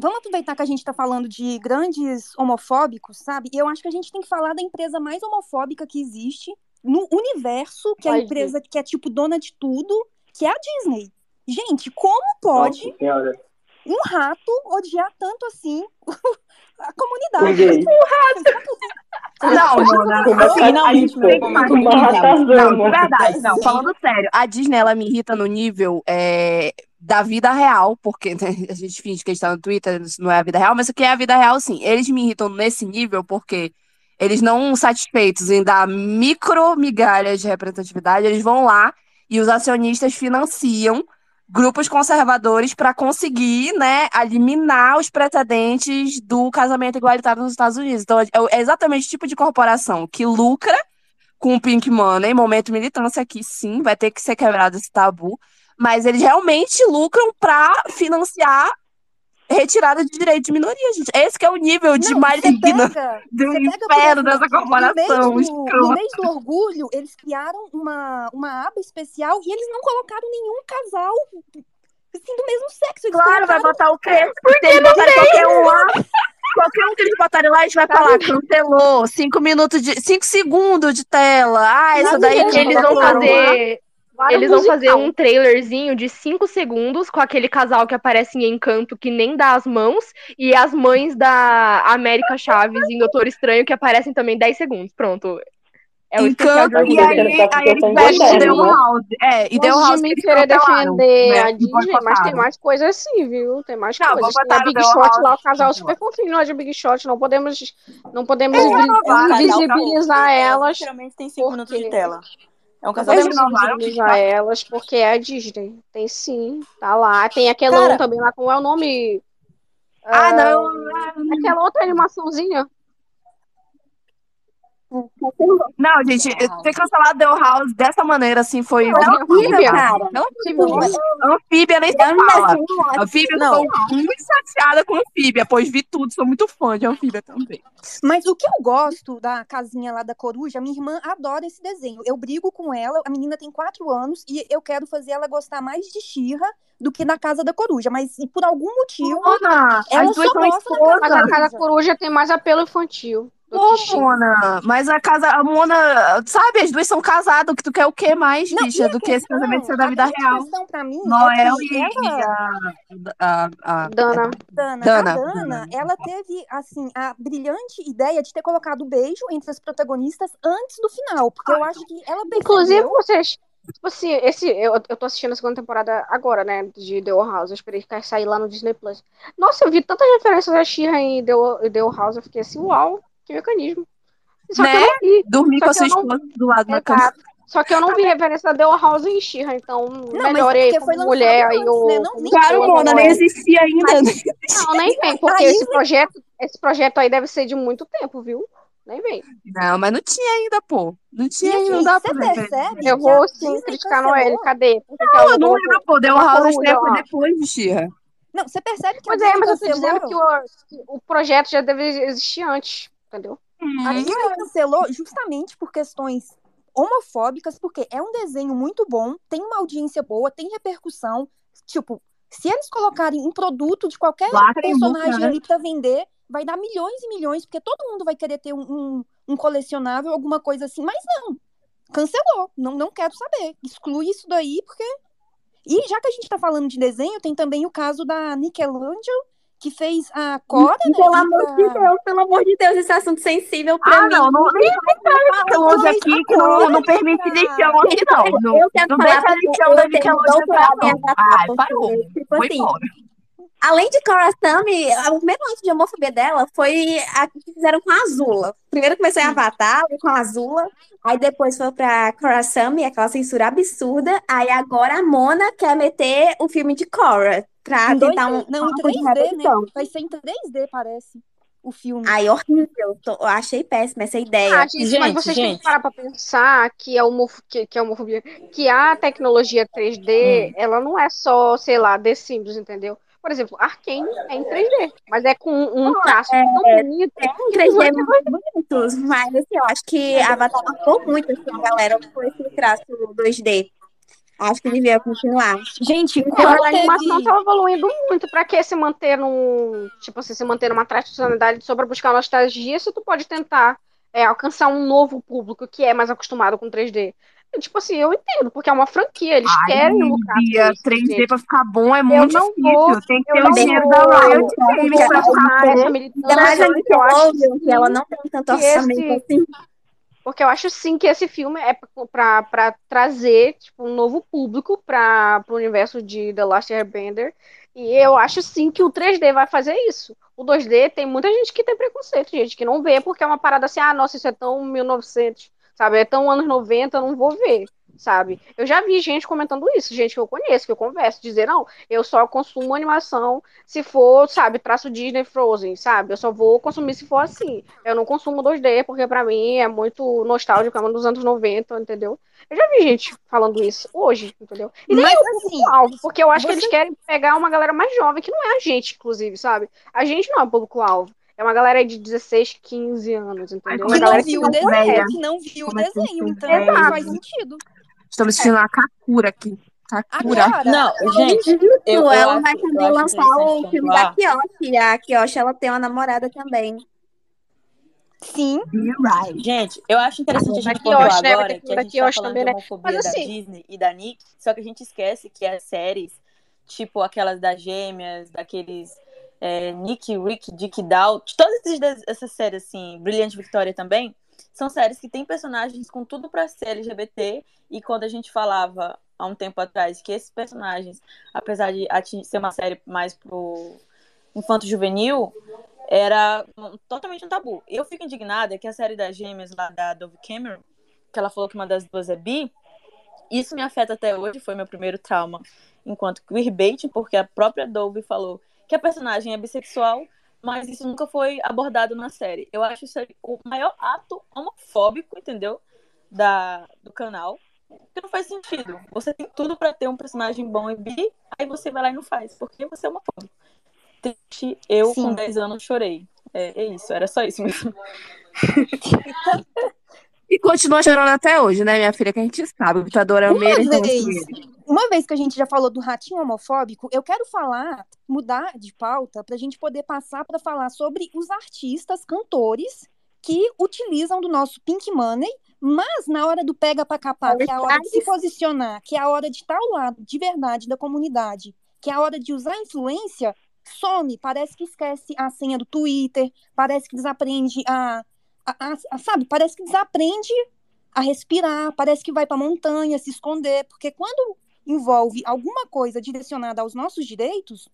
Vamos aproveitar que a gente tá falando de grandes homofóbicos, sabe? E eu acho que a gente tem que falar da empresa mais homofóbica que existe no universo, que é a empresa que é tipo dona de tudo, que é a Disney. Gente, como pode um rato odiar tanto assim a comunidade? Não, Mona. Uma assim, a gente tem que imaginar. Não, ratazana. de verdade, não, falando sério, a Disney ela me irrita no nível é, da vida real, porque né, a gente finge que a gente tá no Twitter, isso não é a vida real, mas isso aqui é a vida real, sim. Eles me irritam nesse nível porque eles não satisfeitos em dar micro migalhas de representatividade, eles vão lá e os acionistas financiam grupos conservadores para conseguir, né, eliminar os precedentes do casamento igualitário nos Estados Unidos. Então, é é exatamente o tipo de corporação que lucra com o Pink Money, momento militância aqui, sim, vai ter que ser quebrado esse tabu, mas eles realmente lucram para financiar retirada de direito de minoria, gente. Esse que é o nível de Não, pega, do inferno dessa corporação. No mês, do, no do orgulho, eles criaram uma, uma aba especial e eles não colocaram nenhum casal assim, do mesmo sexo. Claro, vai botar o quê? Se eles botarem qualquer um lá, qualquer um que eles botarem lá, a gente vai falar, cancelou, cinco minutos de, cinco segundos de tela. Ah, essa Sabe daí que Eles vão fazer. Eles vão fazer um trailerzinho de 5 segundos com aquele casal que aparece em Encanto que nem dá as mãos e as mães da América Chaves em Doutor Estranho que aparecem também 10 segundos. Pronto. É o Encanto, e aí, aí que eles né? House. É, e Longe House que querer defender né, a Disney, mas tem mais coisas assim, viu? Tem mais Não, coisas. Tem a boicotaram Big Shot lá, o casal super fofinho lá de Big Shot. Não podemos, não podemos invisibilizar elas. Literalmente tem cinco minutos de tela. É um casal Eles podemos renovaram? invisibilizar elas porque é a Disney. Tem sim, tá lá. Tem aquela Cara- também lá, como é o nome? Ah, não. Aquela outra animaçãozinha. Não, gente, ter cancelado The House dessa maneira, assim, foi. Não, Anfíbia, horrível, cara. Tipo, amor de Deus. Anfíbia nem se Ainda fala. assim, Anfíbia, eu Não. tô muito chateada com Anfíbia, pois vi tudo, sou muito fã de Anfíbia também. Mas o que eu gosto da casinha lá da coruja, minha irmã adora esse desenho. Eu brigo com ela, a menina tem quatro anos e eu quero fazer ela gostar mais de Xirra do que da Casa da Coruja. Mas por algum motivo, Mona, ela as duas só são gosta da esposas. Mas a Coruja. Casa Coruja tem mais apelo infantil Pô. Mona, mas a casa, a Mona, sabe, as duas são casadas, o que tu quer o que mais, Não, bicha, do que esse questão- casamento ser da vida real? questão pra mim Noel é que e, ela, a, a, a- Dana. Dana, Dana. a Dana, ela teve, assim, a brilhante ideia de ter colocado o beijo entre as protagonistas antes do final, porque eu acho que ela percebeu... Inclusive, vocês. Tipo assim, esse, eu, eu tô assistindo a segunda temporada agora, né? De The Old House. Eu esperei que sair lá no Disney Plus. Nossa, eu vi tantas referências da She-Ra em The, The Old House. Eu fiquei assim, uau, que mecanismo. Só que eu Né? não vi. dormir Só com a sua não- esposa do lado da cama. Só que eu não vi referência da House em She-Ra. Então, mas melhorei porque como mulher. eu, né? Não, nem Claro, Mona, nem é. existia ainda. Não, nem vem, porque esse projeto, esse projeto aí deve ser de muito tempo, viu? Nem vem. Não, mas não tinha ainda, pô. Não tinha Gente, ainda, não você pra percebe Eu vou a sim criticar a? Noelle. Cadê? Por que que Não, eu não lembro, pô. Uma House ó. depois de Xirra. Não, você percebe que a Pois é, mas eu tô dizendo que o, que o projeto já deve existir antes, entendeu? A Disney cancelou justamente por questões homofóbicas, porque é um desenho muito bom, tem uma audiência boa, tem repercussão. Tipo, se eles colocarem um produto de qualquer personagem né? ali pra vender, vai dar milhões e milhões, porque todo mundo vai querer ter um, um, um colecionável, alguma coisa assim. Mas não, cancelou. Não, não quero saber. Exclui isso daí, porque. E já que a gente tá falando de desenho, tem também o caso da Nickelodeon, que fez a Cora, né? Pelo amor a- de Deus, pelo amor de Deus, esse assunto sensível pra Ah, mim. não, não, nem Nickelodeon Mas aqui que não, agora não permite lixão aqui, não. Não, Eu quero não falar deixa lixão da em não. Avatar, Ai, parou. tipo Foi assim, embora. Além de Cora Sami, o mesmo ato de homofobia dela foi a que fizeram com a Azula. Primeiro começou em Avatar, com a Azula, aí depois foi pra Cora Sami, aquela censura absurda, aí agora a Mona quer meter o filme de Cora pra Em 2D, tentar um, não, em uma coisa de 3D, né? Vai ser em 3D, parece, o filme. Aí, horrível, tô- eu achei péssima essa ideia. Ah, gente, mas Gente, vocês têm gente. que parar pra pensar que a, homof... que, que a homofobia, que a tecnologia 3D, Hum. ela não é só, sei lá, The Sims, entendeu? Por exemplo, Arkane é em 3D, mas é com um traço é, tão bonito. Tem um que 3D vai muito bonitos, mas assim, eu acho que Avatar marcou muito assim, a galera com esse traço 2D. Acho que devia continuar. Gente, quando a animação tava evoluindo muito pra que se manter num, tipo assim, se manter numa tradicionalidade só pra buscar nostalgia, se tu pode tentar é, alcançar um novo público que é mais acostumado com 3D. E, Tipo assim, eu entendo, porque é uma franquia, eles Ai, querem lucrar isso, 3D gente. pra ficar bom é muito não difícil. vou- Tem que eu ter o não dinheiro da Riot eu Games vou pra ficar bom. Ainda mais a eu acho Nickelodeon, que ela não tem tanto orçamento esse- assim. Porque eu acho sim que esse filme é pra trazer tipo, um novo público para o universo de The Last Airbender. E eu acho sim que o 3D vai fazer isso. O 2D tem muita gente que tem preconceito, gente, que não vê porque é uma parada assim, ah, nossa, isso é tão 1900, sabe? É tão anos 90, eu não vou ver, sabe? Eu já vi gente comentando isso, gente que eu conheço, que eu converso, dizer, não, eu só consumo animação se for, sabe, traço Disney Frozen, sabe? Eu só vou consumir se for assim. Eu não consumo 2D, porque pra mim é muito nostálgico, é dos anos 90, entendeu? Eu já vi gente falando isso hoje, entendeu? E nem Mas é o assim, público-alvo, porque eu acho que você- eles querem pegar uma galera mais jovem, que não é a gente, inclusive, sabe? A gente não é o público-alvo. É uma galera de 16, 15 anos, entendeu? é que não que viu o não desenho, que não viu o é que desenho, você então velha. faz sentido. Estamos assistindo a Kakura aqui. Kakura. Agora, Não, gente, eu, eu ela vai também lançar o filme da. Kyoshi. A Kyoshi, ela tem uma namorada também. sim, right. Gente, eu acho interessante a gente Da pontuar né? Agora ter que a da gente tá Kiosh falando também, de né? homofobia Mas da assim- Disney e da Nick, só que a gente esquece que as séries, tipo aquelas das gêmeas, daqueles é, Nick, Rick, Dick Dow, todas essas séries, assim, Brilhante Victoria também, são séries que têm personagens com tudo pra ser LGBT, e quando a gente falava há um tempo atrás que esses personagens, apesar de ser uma série mais pro infanto-juvenil, era um- totalmente um tabu. Eu fico indignada que a série das gêmeas lá da Dove Cameron, que ela falou que uma das duas é bi, isso me afeta até hoje, foi meu primeiro trauma enquanto queerbaiting, porque a própria Dove falou que a personagem é bissexual, mas isso nunca foi abordado na série. Eu acho isso o maior ato homofóbico, entendeu? Da, do canal. Que não faz sentido. Você tem tudo pra ter um personagem bom e bi, aí você vai lá e não faz, porque você é homofóbico. Triste, eu Sim. com 10 anos chorei. É, é isso, era só isso mesmo. E continua chorando até hoje, né, minha filha? Que a gente sabe. O ditador é o meio vez, uma vez que a gente já falou do ratinho homofóbico, eu quero falar, mudar de pauta, para a gente poder passar para falar sobre os artistas, cantores que utilizam do nosso Pink Money, mas na hora do pega para capar, que é a hora de se posicionar, que é a hora de estar ao lado de verdade da comunidade, que é a hora de usar influência, some, parece que esquece a senha do Twitter, parece que desaprende a, a, a- a- sabe, parece que desaprende a respirar, parece que vai para montanha se esconder, porque quando envolve alguma coisa direcionada aos nossos direitos,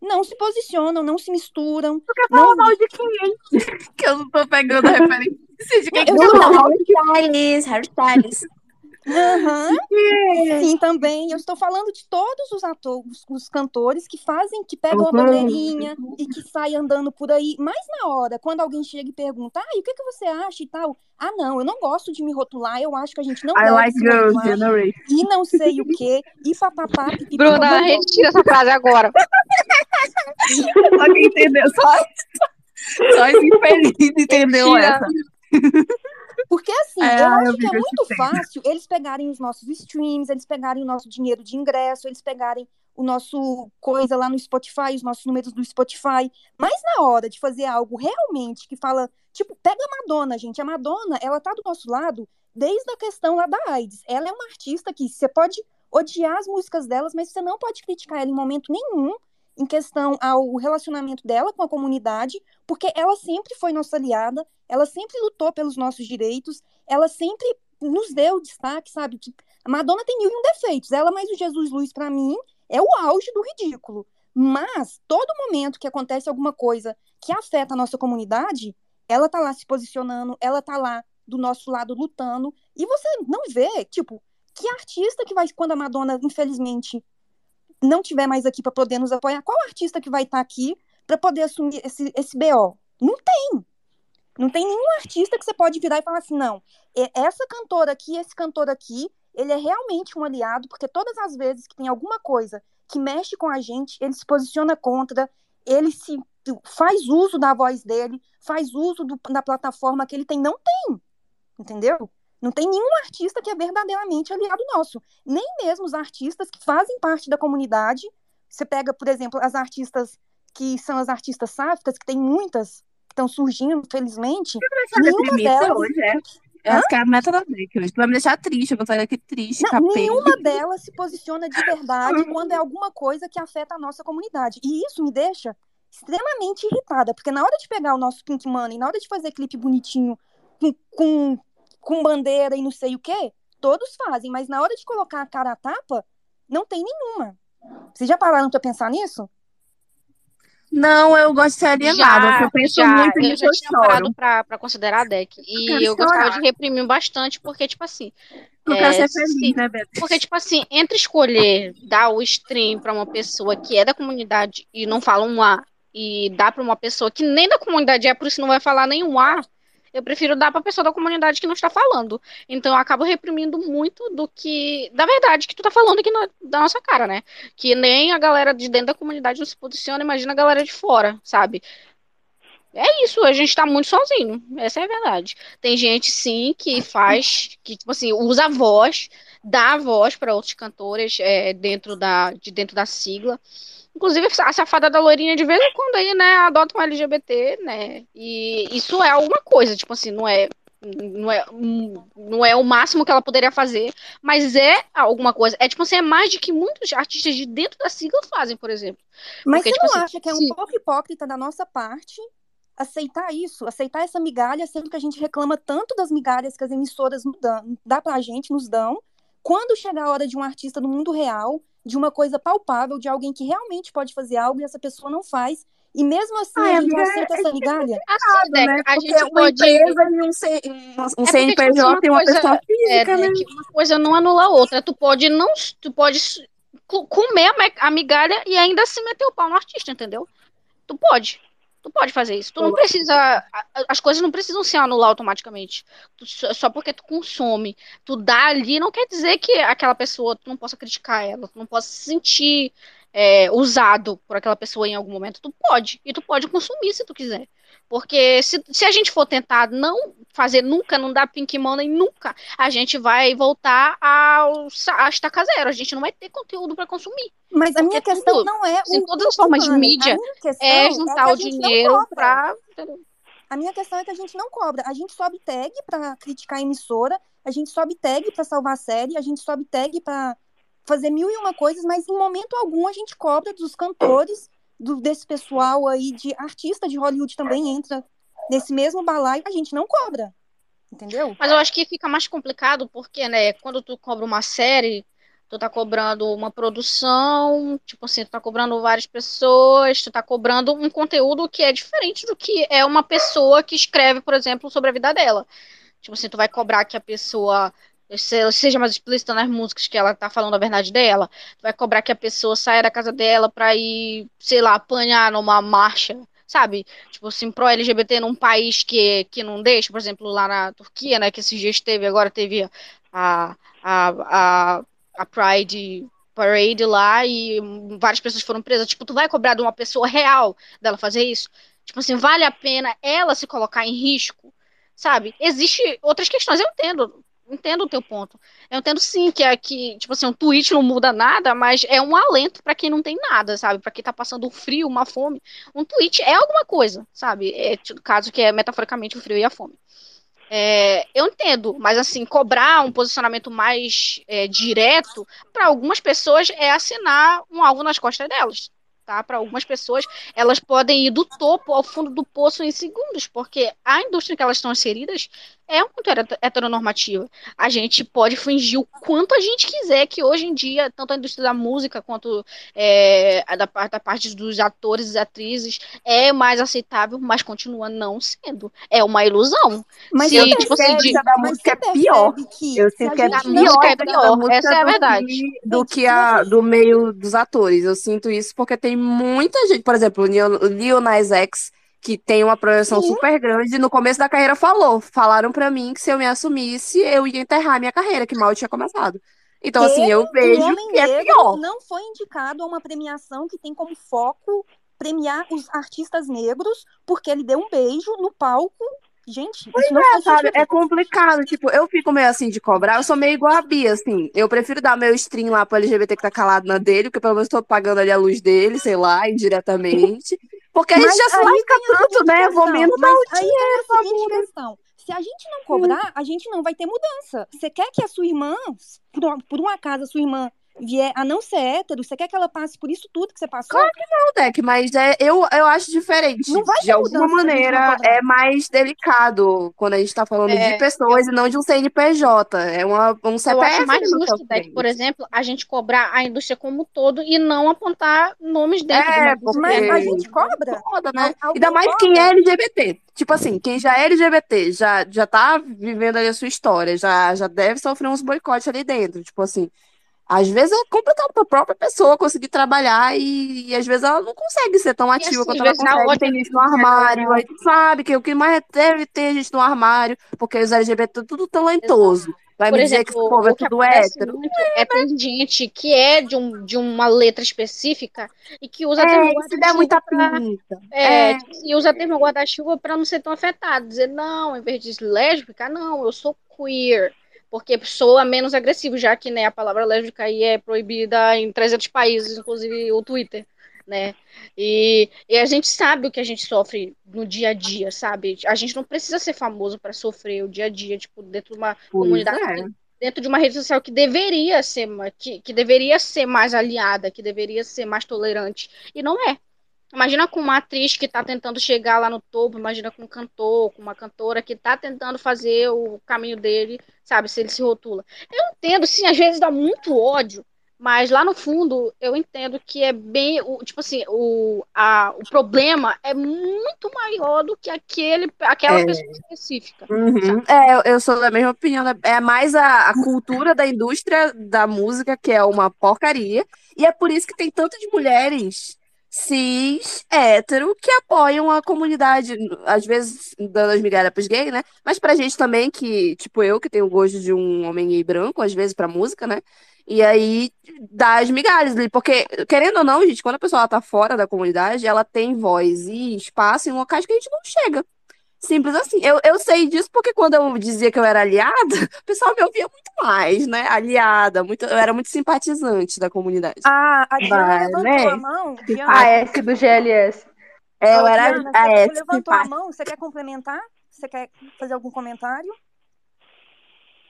não se posicionam, não se misturam. Fala mal de quem? que eu não tô pegando a referência de quem que Eu eu não- tô Harry Styles, Harry Styles. Aham. Sim, também. Eu estou falando de todos os atores, os cantores que fazem, que pegam a bandeirinha e que saem andando por aí. Mas na hora, quando alguém chega e pergunta, ah, e o que, que você acha e tal? Ah, não, eu não gosto de me rotular, eu acho que a gente não I deve like se girls rotular. generation. E não sei o quê, e papapá, pipipi, Bruna, bababó. retira essa frase agora. Só quem entendeu, só, só esse infeliz entendeu Mentira. essa. Porque assim, É, eu acho que é muito te entendo. fácil eles pegarem os nossos streams, eles pegarem o nosso dinheiro de ingresso, eles pegarem o nosso coisa lá no Spotify, os nossos números do Spotify. Mas na hora de fazer algo realmente que fala, tipo, pega a Madonna, gente. A Madonna, ela tá do nosso lado desde a questão lá da AIDS. Ela é uma artista que você pode odiar as músicas delas, mas você não pode criticar ela em momento nenhum em questão ao relacionamento dela com a comunidade, porque ela sempre foi nossa aliada, ela sempre lutou pelos nossos direitos, ela sempre nos deu destaque, sabe? Que A Madonna tem mil e um defeitos, ela mais o Jesus Luiz, pra mim, é o auge do ridículo. Mas, todo momento que acontece alguma coisa que afeta a nossa comunidade, ela tá lá se posicionando, ela tá lá do nosso lado lutando, e você não vê, tipo, que artista que vai, quando a Madonna, infelizmente, não tiver mais aqui para poder nos apoiar, qual artista que vai estar aqui para poder assumir esse, esse BO? Não tem. Não tem nenhum artista que você pode virar e falar assim, não, essa cantora aqui, esse cantor aqui, ele é realmente um aliado, porque todas as vezes que tem alguma coisa que mexe com a gente, ele se posiciona contra, ele se faz uso da voz dele, faz uso do- da plataforma que ele tem. Não tem. Entendeu? Não tem nenhum artista que é verdadeiramente aliado nosso. Nem mesmo os artistas que fazem parte da comunidade. Você pega, por exemplo, as artistas que são as artistas sáficas, que tem muitas que estão surgindo, felizmente. Nenhuma delas, hoje, é. Eu acho que é a meta da. Tu vai me deixar triste, eu vou sair daqui triste, não, nenhuma delas se posiciona de verdade quando é alguma coisa que afeta a nossa comunidade. E isso me deixa extremamente irritada, porque na hora de pegar o nosso Pink Money, na hora de fazer clipe bonitinho com, com, com bandeira e não sei o quê, todos fazem, mas na hora de colocar a cara a tapa, não tem nenhuma. Vocês já pararam pra pensar nisso? Não, eu gosto de ser alienada. Já, eu penso já, muito eu nisso, já eu tinha choro. parado pra, pra considerar a deck. E eu gostava chorar. de reprimir bastante, porque, tipo assim. Eu é, ser se- feliz, né, Beto? Porque, tipo assim, entre escolher dar o stream pra uma pessoa que é da comunidade e não fala um A, e dar pra uma pessoa que nem da comunidade é, por isso não vai falar nenhum A, eu prefiro dar pra pessoa da comunidade que não está falando. Então eu acabo reprimindo muito do que, da verdade, que tu tá falando aqui da nossa cara, né? Que nem a galera de dentro da comunidade não se posiciona, imagina a galera de fora, sabe? É isso, a gente tá muito sozinho. Essa é a verdade. Tem gente, sim, que faz, que, tipo assim, usa a voz, dá a voz para outros cantores é, dentro da, de dentro da sigla. Inclusive, a safada da loirinha, de vez em quando aí, né, adota um LGBT, né? E isso é alguma coisa, tipo assim, não é. Não é, não é o máximo que ela poderia fazer, mas é alguma coisa. É tipo assim, é mais de que muitos artistas de dentro da sigla fazem, por exemplo. Mas Porque, você tipo não assim, acha que é um sim. pouco hipócrita da nossa parte aceitar isso, aceitar essa migalha, sendo que a gente reclama tanto das migalhas que as emissoras nos dão, dá pra gente, nos dão, quando chega a hora de um artista no mundo real, de uma coisa palpável, de alguém que realmente pode fazer algo e essa pessoa não faz, e mesmo assim Ai, a gente aceita essa migalha? Assim, né? a Porque gente uma pode. empresa e um, C, um, um É CNPJ uma tem uma coisa- pessoa É, física, né? né, que uma coisa não anula a outra. Tu pode não, tu pode co- comer a me- a migalha e ainda assim meter o pau no artista, entendeu? Tu pode. Tu pode fazer isso. Tu não precisa. As coisas não precisam se anular automaticamente. Só porque tu consome. Tu dá ali não quer dizer que aquela pessoa, tu não possa criticar ela, tu não possa se sentir é, usado por aquela pessoa em algum momento. Tu pode. E tu pode consumir se tu quiser. Porque se, se a gente for tentar não fazer nunca, não dar pink money nunca, a gente vai voltar ao, estaca zero. A gente não vai ter conteúdo para consumir. Mas a minha questão tudo, não é assim, o todas as formas de mídia É que juntar a o dinheiro pra. A minha questão é que a gente não cobra. A gente sobe tag pra criticar a emissora, a gente sobe tag pra salvar a série, a gente sobe tag pra fazer mil e uma coisas, mas em momento algum a gente cobra dos cantores, do, desse pessoal aí de artista de Hollywood também entra nesse mesmo balaio, a gente não cobra. Entendeu? Mas eu acho que fica mais complicado porque, né, quando tu cobra uma série, tu tá cobrando uma produção, tipo assim, tu tá cobrando várias pessoas, tu tá cobrando um conteúdo que é diferente do que é uma pessoa que escreve, por exemplo, sobre a vida dela. Tipo assim, tu vai cobrar que a pessoa seja mais explícita nas músicas que ela tá falando a verdade dela, vai cobrar que a pessoa saia da casa dela pra ir, sei lá, apanhar numa marcha, sabe? Tipo assim, pro LGBT num país que, que não deixa, por exemplo, lá na Turquia, né, que esses dias teve, agora teve a, a, a, a Pride Parade lá e várias pessoas foram presas. Tipo, tu vai cobrar de uma pessoa real dela fazer isso? Tipo assim, vale a pena ela se colocar em risco, sabe? Existem outras questões, eu entendo, entendo o teu ponto. Eu entendo sim que é que, tipo assim, um tweet não muda nada, mas é um alento pra quem não tem nada, sabe? Pra quem tá passando um frio, uma fome. Um tweet é alguma coisa, sabe? É, caso que é metaforicamente o frio e a fome. É, eu entendo, mas assim, cobrar um posicionamento mais é, direto, para algumas pessoas é assinar um alvo nas costas delas. Tá? Para algumas pessoas, elas podem ir do topo ao fundo do poço em segundos, porque a indústria que elas estão inseridas é muito heter- heteronormativa. A gente pode fingir o quanto a gente quiser que hoje em dia, tanto a indústria da música quanto é, a da, parte- da parte dos atores e atrizes é mais aceitável, mas continua não sendo. É uma ilusão. Mas Se, você tipo assim, de- da música é pior. que Eu se sinto que é não música é pior pior, música essa é a do verdade. que, do que a, do meio dos atores. Eu sinto isso porque tem muita gente, por exemplo, o Nas X, que tem uma projeção Sim. super grande, no começo da carreira falou, falaram pra mim que se eu me assumisse, eu ia enterrar minha carreira, que mal tinha começado. Então, assim, eu Ele, um vejo homem que é negro, pior. não foi indicado a uma premiação que tem como foco premiar os artistas negros, porque ele deu um beijo no palco. Gente, isso não faz Sabe, é complicado, tipo, eu fico meio assim de cobrar, eu sou meio igual a Bia, assim, eu prefiro dar meu stream lá pro LGBT que tá calado na dele, porque pelo menos eu tô pagando ali a luz dele, sei lá, indiretamente, porque a gente já se aí lasca a seguinte né, vou menos dar mas o aí dinheiro tem a seguinte mundo. questão. Se a gente não cobrar, a gente não vai ter mudança. Você quer que a sua irmã, por, por um acaso a sua irmã vier a não ser hétero, você quer que ela passe por isso tudo que você passou? Claro não, Deck, mas é, eu, eu acho diferente. Não vai De alguma maneira, é mais delicado quando a gente tá falando de É, pessoas e não de um CNPJ. É uma, um Eu CPF acho mais sua justo, Deck, por exemplo, a gente cobrar a indústria como um todo e não apontar nomes dentro de É, indústria. Mas a porque gente cobra? foda, né? Alguém Ainda mais quem é LGBT. Tipo assim, quem já é LGBT, já, já tá vivendo ali a sua história, já, já deve sofrer uns boicotes ali dentro. Tipo assim, às vezes é complicado pra própria pessoa conseguir trabalhar e, e às vezes ela não consegue ser tão E ativa assim, quanto ela consegue. Tem gente no armário, aí tu sabe que o que mais deve ter gente no armário, porque os LGBT é tudo talentoso. Vai Por me dizer que exemplo, esse povo é o tudo hétero? muito é ter gente que é de, um, de uma letra específica e que usa termo É, e se der muita pra. pinta. É, É, assim, usa termo guarda-chuva para não ser tão afetado. Dizer, não, em vez de lésbica, não, eu sou queer. Porque soa menos agressivo, já que né, a palavra lésbica aí é proibida em 300 países, inclusive o Twitter, né? E, e a gente sabe o que a gente sofre no dia a dia, sabe? A gente não precisa ser famoso para sofrer o dia a dia, tipo, dentro de uma pois comunidade é. dentro de uma rede social que deveria ser que, que deveria ser mais aliada, que deveria ser mais tolerante. E não é. Imagina com uma atriz que está tentando chegar lá no topo, imagina com um cantor, com uma cantora que está tentando fazer o caminho dele, sabe, se ele se rotula. Eu entendo, sim, às vezes dá muito ódio, mas lá no fundo eu entendo que é bem, o, tipo assim, o, a, o problema é muito maior do que aquele, aquela É. pessoa específica. Uhum. É, eu- sou da mesma opinião. né? É mais a, a cultura da indústria da música, que é uma porcaria. E é por isso que tem tantas mulheres cis, hétero, que apoiam a comunidade, às vezes dando as migalhas gays, né? Mas pra gente também, que, tipo eu, que tenho o gosto de um homem gay branco, às vezes pra música, né? E aí dá as migalhas ali, porque, querendo ou não, gente, quando a pessoa tá fora da comunidade, ela tem voz e espaço em locais que a gente não chega. Simples assim. Eu, eu sei disso porque quando eu dizia que eu era aliada, o pessoal me ouvia muito mais, né? Aliada, muito, eu era muito simpatizante da comunidade. A, a Diana Vai, levantou né? a mão. Diana, A S do GLS. É, eu era Diana, a você S, levantou a mão. Você quer complementar? Você quer fazer algum comentário?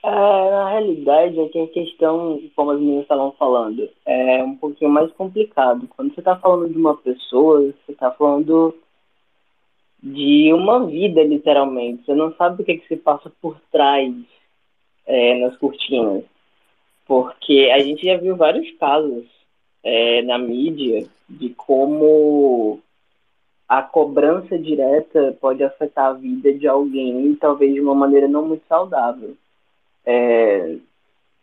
É, na realidade, é que a questão, como as meninas estavam falando, é um pouquinho mais complicado. Quando você está falando de uma pessoa, você está falando de uma vida, literalmente. Você não sabe o que, que se passa por trás é, nas cortinas. Porque a gente já viu vários casos é, na mídia de como a cobrança direta pode afetar a vida de alguém, talvez de uma maneira não muito saudável. É,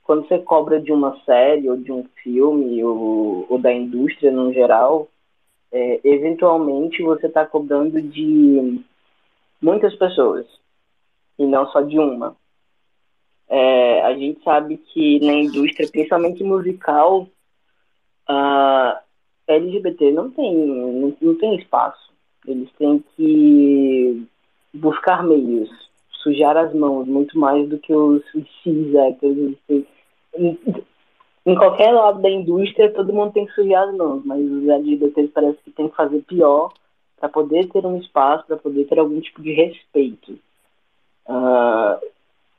quando você cobra de uma série ou de um filme ou, ou da indústria no geral, é, eventualmente você está cobrando de muitas pessoas e não só de uma. É, a gente sabe que na indústria, principalmente musical, LGBT não tem, não, não tem espaço. Eles têm que buscar meios, sujar as mãos muito mais do que os cis héteros. Em, qualquer lado da indústria, todo mundo tem que sujar as mãos, mas os LGBTs parece que tem que fazer pior para poder ter um espaço, para poder ter algum tipo de respeito. Uh,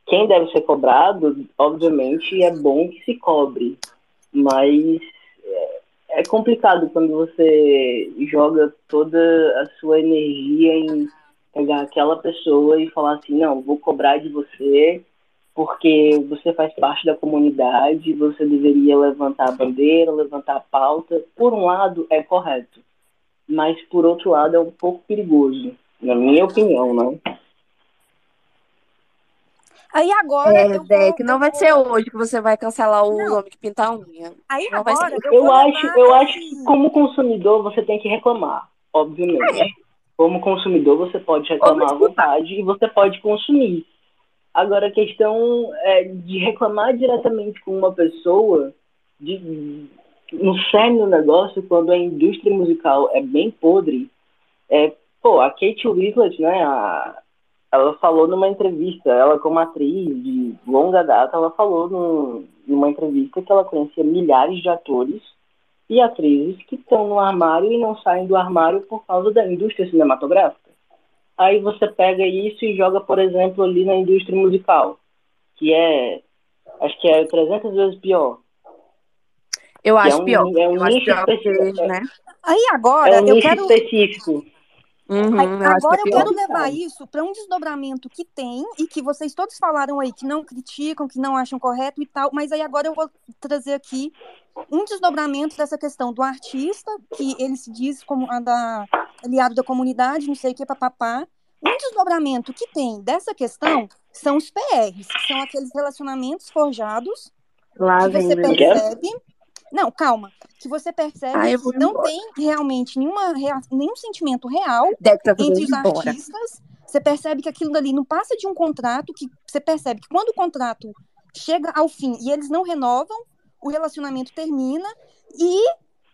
quem deve ser cobrado, obviamente, é bom que se cobre, mas é, é complicado quando você joga toda a sua energia em pegar aquela pessoa e falar assim, não, vou cobrar de você porque você faz parte da comunidade, você deveria levantar a bandeira, levantar a pauta. Por um lado, é correto, mas por outro lado, é um pouco perigoso, na minha opinião, né? Aí agora. É, eu Deck, vou, não eu vai ser hoje que você vai cancelar o Não. homem que pinta a unha. Aí Não vai ser agora hoje. eu, Eu acho, eu acho esse- que como consumidor você tem que reclamar, obviamente. Como consumidor você pode reclamar à vontade e você pode consumir. Agora a questão é de reclamar diretamente com uma pessoa, de, no cerne do negócio, quando a indústria musical é bem podre, é, pô, a Kate Winslet, né, a, ela falou numa entrevista, ela como atriz de longa data, ela falou num- numa entrevista que ela conhecia milhares de atores e atrizes que estão no armário e não saem do armário por causa da indústria cinematográfica. Aí você pega isso e joga, por exemplo, ali na indústria musical, que é, acho que é 300 vezes pior. Eu Que é acho um- pior. é um eu acho nicho específico. né? Aí agora É um eu nicho quero. específico. Uhum, Aí, eu acho que agora é eu quero levar isso para um desdobramento que tem e que vocês todos falaram aí que não criticam, que não acham correto e tal, mas aí agora eu vou trazer aqui um desdobramento dessa questão do artista, que ele se diz como a da, aliado da comunidade, não sei o que, papapá. Um desdobramento que tem dessa questão são os PRs, que são aqueles relacionamentos forjados Lá que você percebe. Não, calma. Que você percebe Ah, que não embora. tem realmente nenhuma, rea- nenhum sentimento real tá entre os embora. artistas. Você percebe que aquilo dali não passa de um contrato, que você percebe que quando o contrato chega ao fim e eles não renovam, o relacionamento termina e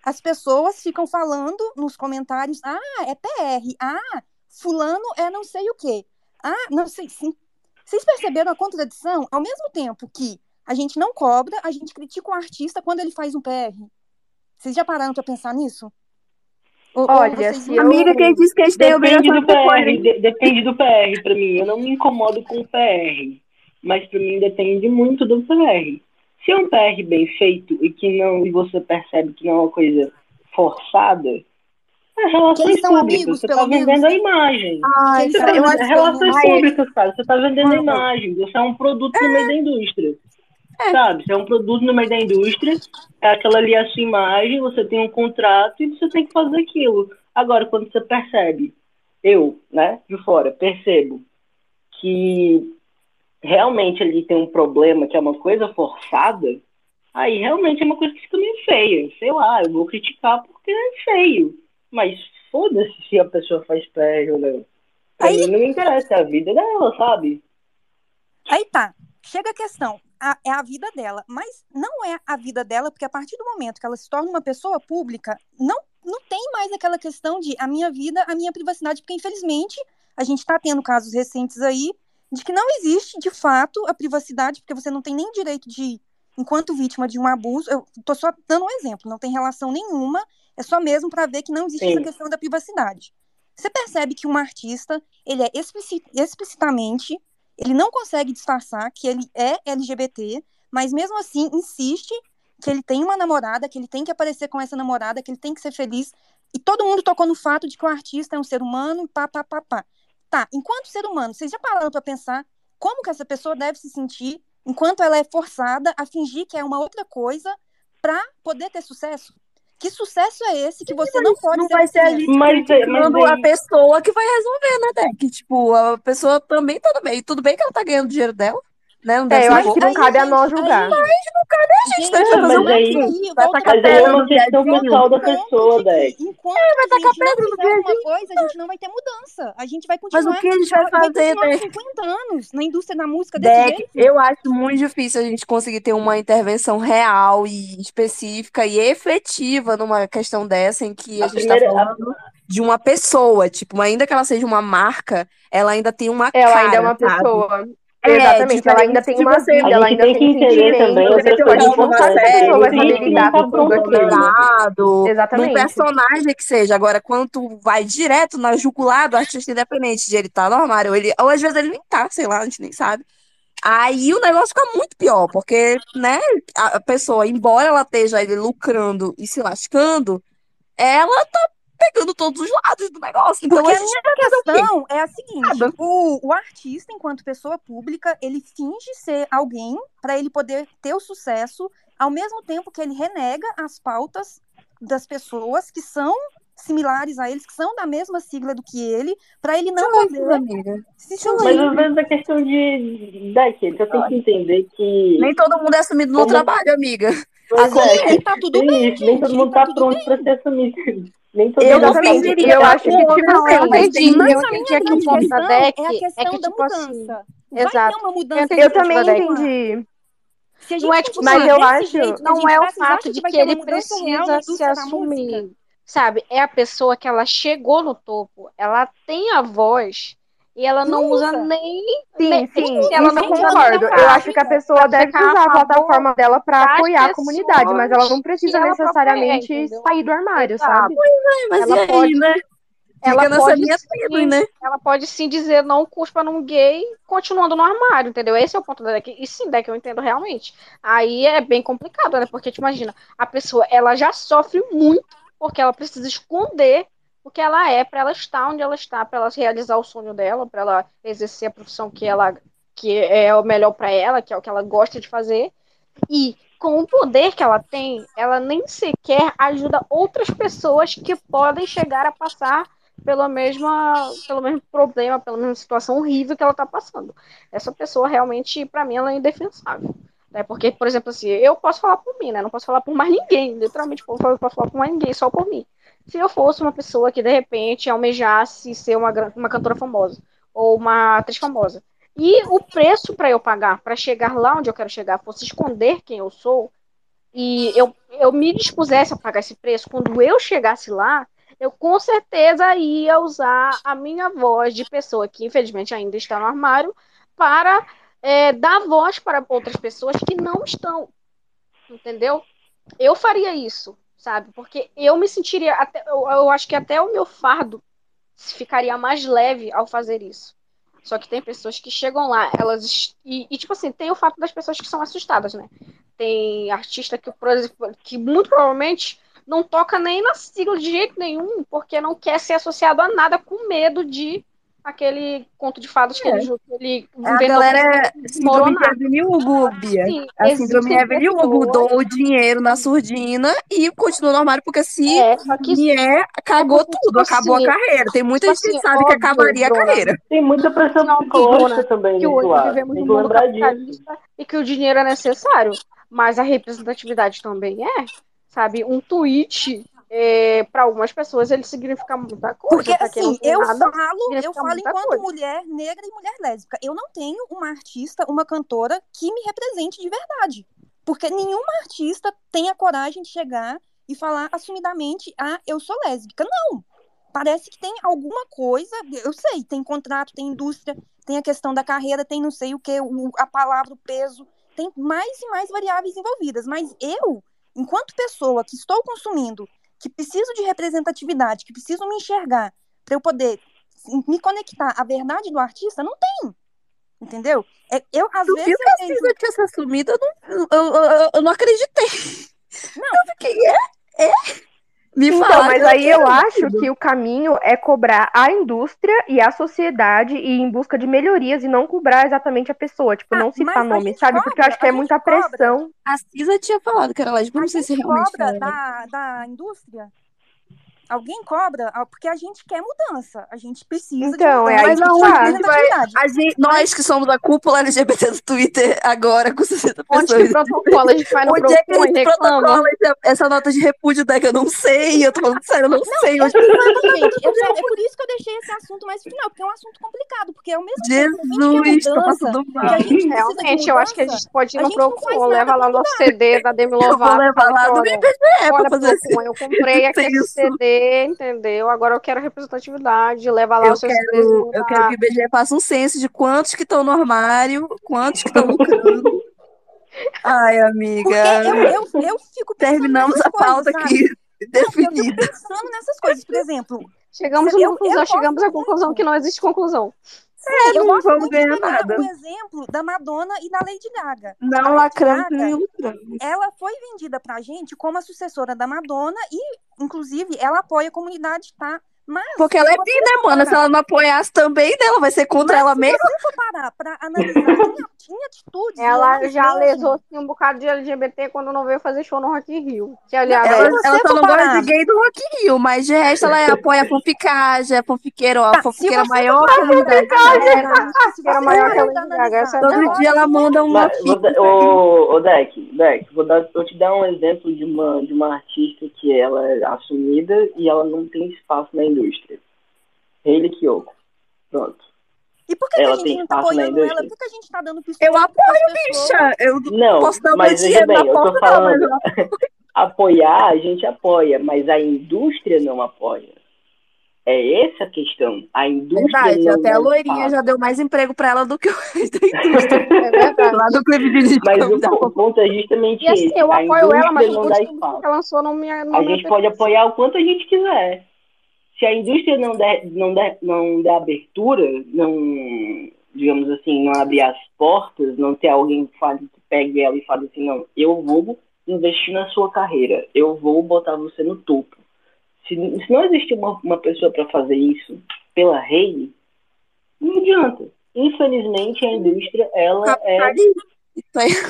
as pessoas ficam falando nos comentários: ah, é PR, ah, fulano é não sei o quê. Ah, não sei. Sim. Vocês perceberam a contradição? Ao mesmo tempo que a gente não cobra, a gente critica o artista quando ele faz um PR. Vocês já pararam para pensar nisso? Ou- Olha, vocês eu- Amiga, quem disse que a gente tem Depende obrigação do PR, de- depende do PR pra mim. Eu não me incomodo com o PR, mas pra mim depende muito do PR. Se é um PR bem feito e que não e você percebe que não é uma coisa forçada, é Que relações públicas. amigos, você tá menos, vendendo né? a imagem. Ai, Você são tá cara, eu acho vendendo pelo relações menos. públicas, cara. Você tá vendendo a imagem. Você é um produto no meio da indústria. É. Sabe? Você é um produto no meio da indústria, é aquela ali a sua imagem, você tem um contrato e você tem que fazer aquilo. Agora, quando você percebe, eu, né, de fora, percebo que realmente ali tem um problema, que é uma coisa forçada, aí realmente é uma coisa que fica meio feia. Sei lá, eu vou criticar porque é feio. Mas foda-se se a pessoa faz pé ou não. Pra Aí- mim não me interessa, é a vida dela, sabe? Aí tá. Chega a questão. a- é a vida dela. Mas não é a vida dela, porque a partir do momento que ela se torna uma pessoa pública, não, não tem mais aquela questão de a minha vida, a minha privacidade, porque infelizmente a gente está tendo casos recentes aí de que não existe de fato a privacidade, porque você não tem nem direito de, enquanto vítima de um abuso, eu tô só dando um exemplo, não tem relação nenhuma, é só mesmo para ver que não existe Sim. essa questão da privacidade. Você percebe que um artista, ele é explici- explicitamente ele não consegue disfarçar que ele é LGBT, mas mesmo assim insiste que ele tem uma namorada, que ele tem que aparecer com essa namorada, que ele tem que ser feliz. E todo mundo tocou no fato de que o artista é um ser humano, pá, pá, pá, pá. Tá, enquanto ser humano, vocês já pararam para pensar como que essa pessoa deve se sentir enquanto ela é forçada a fingir que é uma outra coisa para poder ter sucesso? Que sucesso é esse que você não pode não ser vai ser a você gente mesmo? Mas, mas criticando a pessoa que vai resolver, né, Deck? Tipo, a pessoa também tá no meio. Tudo bem que ela tá ganhando dinheiro dela. Né? Não deve É, eu acho que não cabe a nós julgar. Mas não cabe a gente, Gente, fazer mas aí- Vai tacar Mas é pedra no viadinho? pessoal da pessoa, que enquanto vai a tacar gente não pedra no fizer alguma viadinho. coisa, a gente não vai ter mudança. A gente vai Mas continuar, o que a gente vai fazer, continuar né? 50 anos na indústria da música desse Deck, jeito. eu acho muito difícil a gente conseguir ter uma intervenção real e específica e efetiva numa questão dessa em que a A gente está falando de uma pessoa, tipo, ainda que ela seja uma marca, ela ainda tem uma Ela ainda é cara, uma sabe? pessoa. É, Exatamente, ela ainda diferente tem uma vida, ela ainda tem que tem entender também Você coisa uma A não vai Existe saber um lidar com tudo confronto aquilo. conglomerado, num Exatamente. personagem que seja. Agora, quando tu vai direto na jugular do artista independente, de ele tá no armário, ou, ele, ou às vezes ele nem tá, sei lá, a gente nem sabe. Aí o negócio fica muito pior, porque, né, a pessoa, embora ela esteja ali lucrando e se lascando, ela tá pegando todos os lados do negócio. Então Porque a a quê? questão é a seguinte: o, o artista, enquanto pessoa pública, ele finge ser alguém para ele poder ter o sucesso, ao mesmo tempo que ele renega as pautas das pessoas que são similares a eles, que são da mesma sigla do que ele, para ele não poder amiga. se Mas sentir. às vezes é questão de. Deck, você tem que entender que. Nem todo mundo é assumido no Como- trabalho, amiga. Pois é, E tá tudo bem, isso, nem gente, todo mundo tá tá pronto pra ser assumido. Nem todo Eu mundo não tá fingiria Eu acho que, tipo não, eu assim, Eu a minha entendi aqui o ponto da questão Deck. é a É questão que, da tipo assim. mudança. Vai Exato. ter uma Eu mudança eu também da entendi. Se a Não gente é tipo Mas eu acho- jeito, Não gente é o fato de que ele mudança precisa se da assumir. Sabe? É a pessoa que ela chegou no topo, ela tem a voz e ela não, Não usa usa. nem. Sim, nem- sim, ela não concordo. Eu acho que a pessoa deve usar a plataforma dela pra das apoiar a comunidade, mas ela não precisa ela é, necessariamente sair do armário, Exato. sabe? É, mas Ela e aí, pode- né? ela pode sim- tênue, né? Ela pode sim dizer não cuspa num gay continuando no armário, entendeu? Esse é o ponto da deck. E sim, deck eu entendo realmente. Aí é bem complicado, né? Porque, te imagina, a pessoa, ela já sofre muito porque ela precisa esconder o que ela é para ela estar onde ela está, para ela realizar o sonho dela, para ela exercer a profissão que ela que é o melhor para ela, que é o que ela gosta de fazer. E com o poder que ela tem, ela nem sequer ajuda outras pessoas que podem chegar a passar pela mesma, pelo mesmo problema, pela mesma situação horrível que ela está passando. Essa pessoa realmente, para mim, ela é indefensável. Né? Porque, por exemplo, assim, eu posso falar por mim, né? Não posso falar por mais ninguém. Literalmente, eu posso falar por mais ninguém, só por mim. Se eu fosse uma pessoa que, de repente, almejasse ser uma, uma cantora famosa ou uma atriz famosa, e o preço para eu pagar, para chegar lá onde eu quero chegar, fosse esconder quem eu sou, e eu, eu me dispusesse a pagar esse preço, quando eu chegasse lá, eu com certeza ia usar a minha voz de pessoa que infelizmente ainda está no armário para é, dar voz para outras pessoas que não estão, entendeu? Eu faria isso, sabe? Porque eu me sentiria, até, eu, eu acho que até o meu fardo ficaria mais leve ao fazer isso. Só que tem pessoas que chegam lá, elas. E, e, tipo assim, tem o fato das pessoas que são assustadas, né? Tem artista que, que muito provavelmente não toca nem na sigla de jeito nenhum, porque não quer ser associado a nada com medo de aquele conto de fadas que É. ele, ele A galera é síndrome. Evelyn Hugo, Bia. Sim, A síndrome Evelyn Hugo doou o dinheiro na surdina e continua no armário porque se É, que vier, cagou tipo tudo, acabou assim, a carreira. Tem muita gente que assim, sabe que óbvio, acabaria a Bruna, carreira. Tem muita pressão psicológica também que hoje vivemos Tem num que mundo lembrar disso. capitalista e que o dinheiro é necessário, mas a representatividade também é, sabe? Um tweet para algumas pessoas ele significa muita coisa. Porque, assim, eu nada, falo, eu falo enquanto coisa. mulher negra e mulher lésbica. Eu não tenho uma artista, uma cantora que me represente de verdade. Porque nenhuma artista tem a coragem de chegar e falar assumidamente, ah, eu sou lésbica. Não! Parece que tem alguma coisa, eu sei, tem contrato, tem indústria, tem a questão da carreira, tem não sei o que, a palavra, o peso, tem mais e mais variáveis envolvidas. Mas eu, enquanto pessoa que estou consumindo que preciso de representatividade, que preciso me enxergar para eu poder me conectar à verdade do artista, não tem. Entendeu? É, eu, às Tu vezes, viu eu que a vejo- Cisa tinha se assumido? Eu não, eu, eu- eu não acreditei. Não. Eu fiquei, é? É? Me Então, falaram mas aí eu acho que o caminho é cobrar a indústria e a sociedade e ir em busca de melhorias e não cobrar exatamente a pessoa, tipo, Ah, não citar nome, sabe? Porque eu cobra, acho que é muita cobra. pressão. A Cisa tinha falado que era lésbica, não sei se realmente cobra da, da indústria. Alguém cobra? Ah, Porque a gente quer mudança. A gente precisa Então, de é mudança. aí Mas que aonde tá. a gente vai. A gente, nós que somos a cúpula LGBT do Twitter agora, com 60 Onde que pessoas. protocola? A gente vai no Onde é que e esse reclama. protocolo, essa, essa nota de repúdio daqui? Eu não sei. Eu tô falando sério, eu não, sei. É, Onde... exato, gente. É, sério, é por isso que eu deixei esse assunto mais final, porque é um assunto complicado. Porque ao mesmo tempo que a gente Jesus, quer tô mudança, passando que mal. a gente de Realmente, eu acho que a mudança, gente pode ir a no gente não Procon, leva lá nosso CD da Demi Eu vou Lovato. levar lá que, do pra fazer eu comprei aqui esse Entendeu? Agora eu quero representatividade, leva lá Eu os seus quero, eu quero que o IBGE faça um censo de quantos que estão no armário, quantos que estão lucrando. Ai, Porque amiga, eu, eu, eu fico pensando terminamos a pauta coisas, sabe? aqui Não, porque eu fico definida. pensando nessas coisas. Por exemplo, Chegamos eu- a eu uma conclusão, chegamos à conclusão que não existe conclusão. Sim, eu não vamos ganhar nada. o exemplo da Madonna e da Lady Gaga. Não nem lucramos. ela foi vendida pra gente como a sucessora da Madonna e, inclusive, ela apoia a comunidade, tá? Mas Porque ela é bi, né, mano? Se ela não apoiasse também dela, vai ser contra Mas ela se mesma. você for parar pra analisar em atitudes, em Ela já lesou assim, um bocado de LGBT quando não veio fazer show no Rock in Rio. Que, aliás, Ela, é- você ela só não gosta de gay do Rock in Rio, mas de resto ela apoia a fanficagem, a fanfiqueira, ó, a Tá, se fanfiqueira maior que a era você maior que a é analisar, Todo dia ela manda Mas, dar- ô, ô, Deck, Deck, vou, dar, vou te dar um exemplo de uma, de uma artista que ela é assumida e ela não tem espaço na indústria. Hayley Kiyoko. Pronto. E por que, que Ela a gente não tá apoiando ela? Por que, que a gente tá dando pistola Eu apoio, bicha. Eu Não, posso dar meu mas veja dinheiro bem, na eu tô mas falando, apoiar a gente apoia, mas a indústria não apoia. É essa a questão. A indústria Verdade, não até a loirinha já deu mais emprego pra ela do que o resto da indústria. É verdade. Lá do Clive de Mas o, o ponto é justamente E assim, esse. eu A apoio ela, mas últimos que ela lançou não me não A gente pode apoiar o quanto a gente quiser. Se a indústria não der, não der, não der abertura, não, digamos assim, não abrir as portas, não ter alguém que, fale, que pegue ela e fale assim, não, eu vou investir na sua carreira, eu vou botar você no topo. Se, se não existe uma, uma pessoa para fazer isso pela Hayley, não adianta. Infelizmente a indústria ela é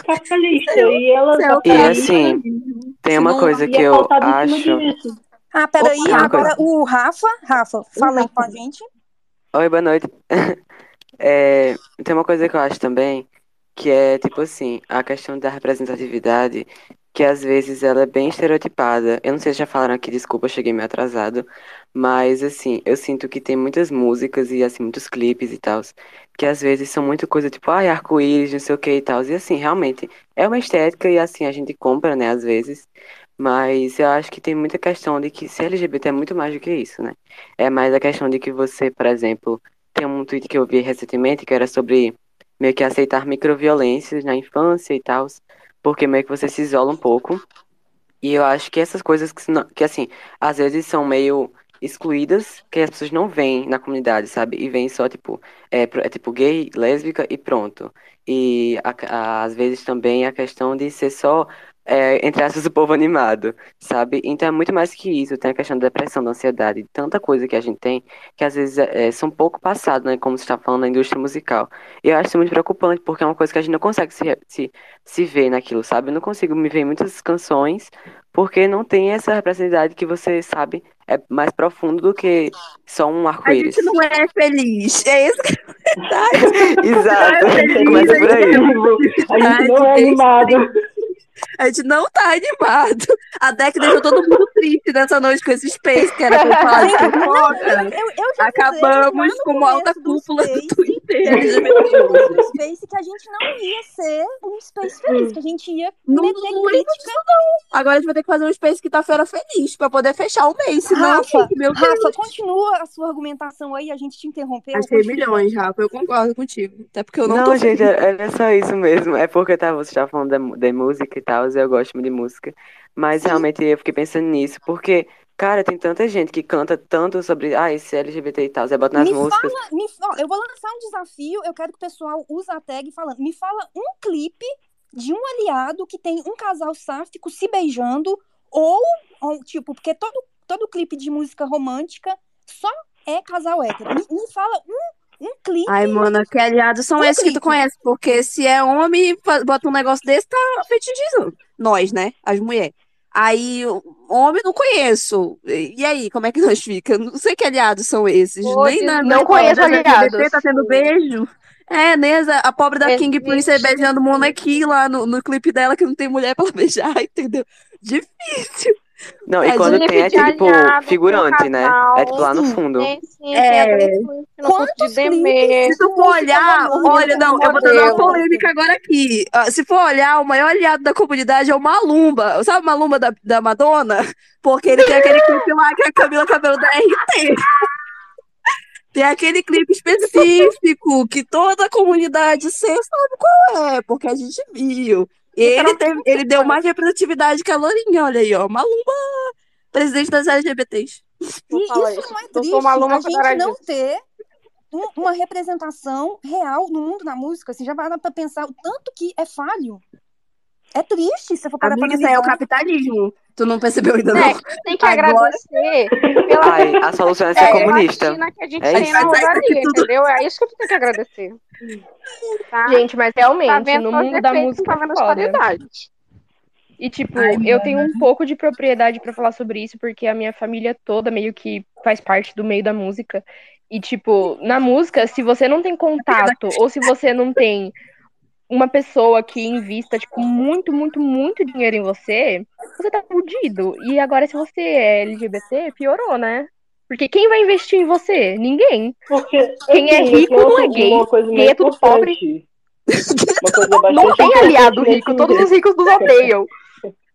capitalista e ela é tá E assim, tem uma coisa que é eu acho. disso. Ah, peraí, Opa, agora coisa. o Rafa, Rafa, fala aí com a gente. Oi, boa noite. É, tem uma coisa que eu acho também, que é tipo assim, a questão da representatividade, que às vezes ela é bem estereotipada. Eu não sei se já falaram aqui, desculpa, eu cheguei meio atrasado, mas assim, eu sinto que tem muitas músicas e assim, muitos clipes e tal, que às vezes são muito coisa tipo, ai, arco-íris, não sei o que e tal. E assim, realmente, é uma estética e assim, a gente compra, né, às vezes. Mas eu acho que tem muita questão de que ser LGBT é muito mais do que isso, né? É mais a questão de que você, por exemplo, tem um tweet que eu vi recentemente que era sobre meio que aceitar microviolências na infância e tal, porque meio que você se isola um pouco. E eu acho que essas coisas que, que assim, às vezes são meio excluídas, que as pessoas não veem na comunidade, sabe? E veem só, tipo, é, é tipo gay, lésbica e pronto. E a- a- às vezes também a questão de ser só, é, entre aspas, o povo animado, sabe? Então é muito mais que isso. Tem a questão da depressão, da ansiedade, tanta coisa que a gente tem, que às vezes é, são pouco passados, né? Como você está falando na indústria musical. E eu acho isso muito preocupante, porque é uma coisa que a gente não consegue se, se, se ver naquilo, sabe? Eu não consigo me ver em muitas canções, porque não tem essa representatividade que você sabe é mais profundo do que só um A arco-íris. gente não é feliz. É isso que é verdade. Exato, feliz, começa por aí. A gente não é animado. A gente não tá animado. A Deck deixou todo mundo triste nessa noite com esse space, que era pra falar de fofoca. Eu, eu já Acabamos no como alta do cúpula do Space, Twitter LGBT. começo do Space que a gente não ia ser um Space feliz, que a gente ia Não, meter não crítica. Agora a gente vai ter que fazer um space quinta-feira feliz pra poder fechar o mês. Senão, Rafa, gente, meu Deus. Rafa, continua a sua argumentação aí, a gente te interrompeu. Achei milhões, Rafa. Eu concordo contigo. Até porque eu não, Não, tô gente, feliz. é, é só isso mesmo. É porque tá, você estava falando da, música tal, eu gosto muito de música. Mas Sim. realmente eu fiquei pensando nisso, porque, cara, tem tanta gente que canta tanto sobre, ah, esse LGBT e tal, você bota nas Me músicas. fala, me fa- eu vou lançar um desafio, eu quero que o pessoal use a tag falando. Me fala um clipe de um aliado que tem um casal sáfico se beijando, ou, ou, tipo, porque todo, todo clipe de música romântica só é casal hétero. Me, me fala um, um clipe. Ai, mano, que aliados são Um esses que tu conhece? Porque se é homem, bota um negócio desse, tá fetichizando. Nós, né? As mulheres. Aí, homem não conheço. E aí, como é que nós fica? Não sei que aliados são esses. Ô, Nem na, Não conheço aliados. tá tendo beijo. É, as- a pobre da King Prince Existe. beijando o Moleque lá no, no clipe dela, que não tem mulher pra beijar, entendeu? Difícil. Não, e Mas quando tem é tipo figurante, né? É tipo lá no Sim. fundo. Tem sim, É. tem Quantos de. Se tu for olhar, olha, não, eu vou trazer uma polêmica agora aqui. Ah, Se for olhar, o maior aliado da comunidade é o Malumba. Sabe o Malumba da, da Madonna? Porque ele tem aquele clipe lá que é a Camila Cabelo da RT. Tem aquele clipe específico que toda a comunidade C sabe qual é, porque a gente viu. E ele, teve, ele deu mais representatividade que a Lourinha, olha aí, ó. Malumba, presidente das LGBTs. E isso não é triste, a gente não ter um- uma representação real no mundo da música. Você já para pra pensar o tanto que é falho. É triste se for parar pra Amiga, isso aí é o analisar. capitalismo. Tu não percebeu ainda, não? É, tem que Agora- agradecer pela Ai, a solução é ser é, comunista. vagina que a gente É tem isso. na tá rodaria, tudo- entendeu? É isso que tu tem que agradecer. Tá? Gente, mas tá realmente, vendo no mundo da música tá é qualidades. E, tipo, Ai, eu tenho um pouco de propriedade pra falar sobre isso, porque a minha família toda meio que faz parte do meio da música. E, tipo, na música, se você não tem contato, ou se você não tem uma pessoa que invista, tipo, muito, muito, muito dinheiro em você, você tá fudido. E agora, se você é LGBT, piorou, né? Porque quem vai investir em você? Ninguém. Porque, Quem é assim, rico não é gay, mais é tudo pobre. importante. Coisa Não tem aliado rico, todos os ricos nos odeiam.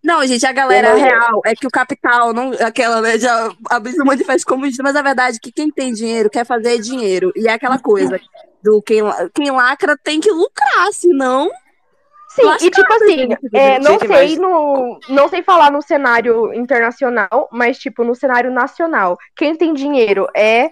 Não, gente, a galera não- real é que o capital, não, aquela, né, já abriu um monte de festa comunista, mas a verdade é que quem tem dinheiro quer fazer dinheiro. E é aquela coisa do quem, quem lacra tem que lucrar, senão. Sim, e tipo assim, gente. é, não Gente, sei mas- no, não sei falar no cenário internacional, mas tipo no cenário nacional, quem tem dinheiro é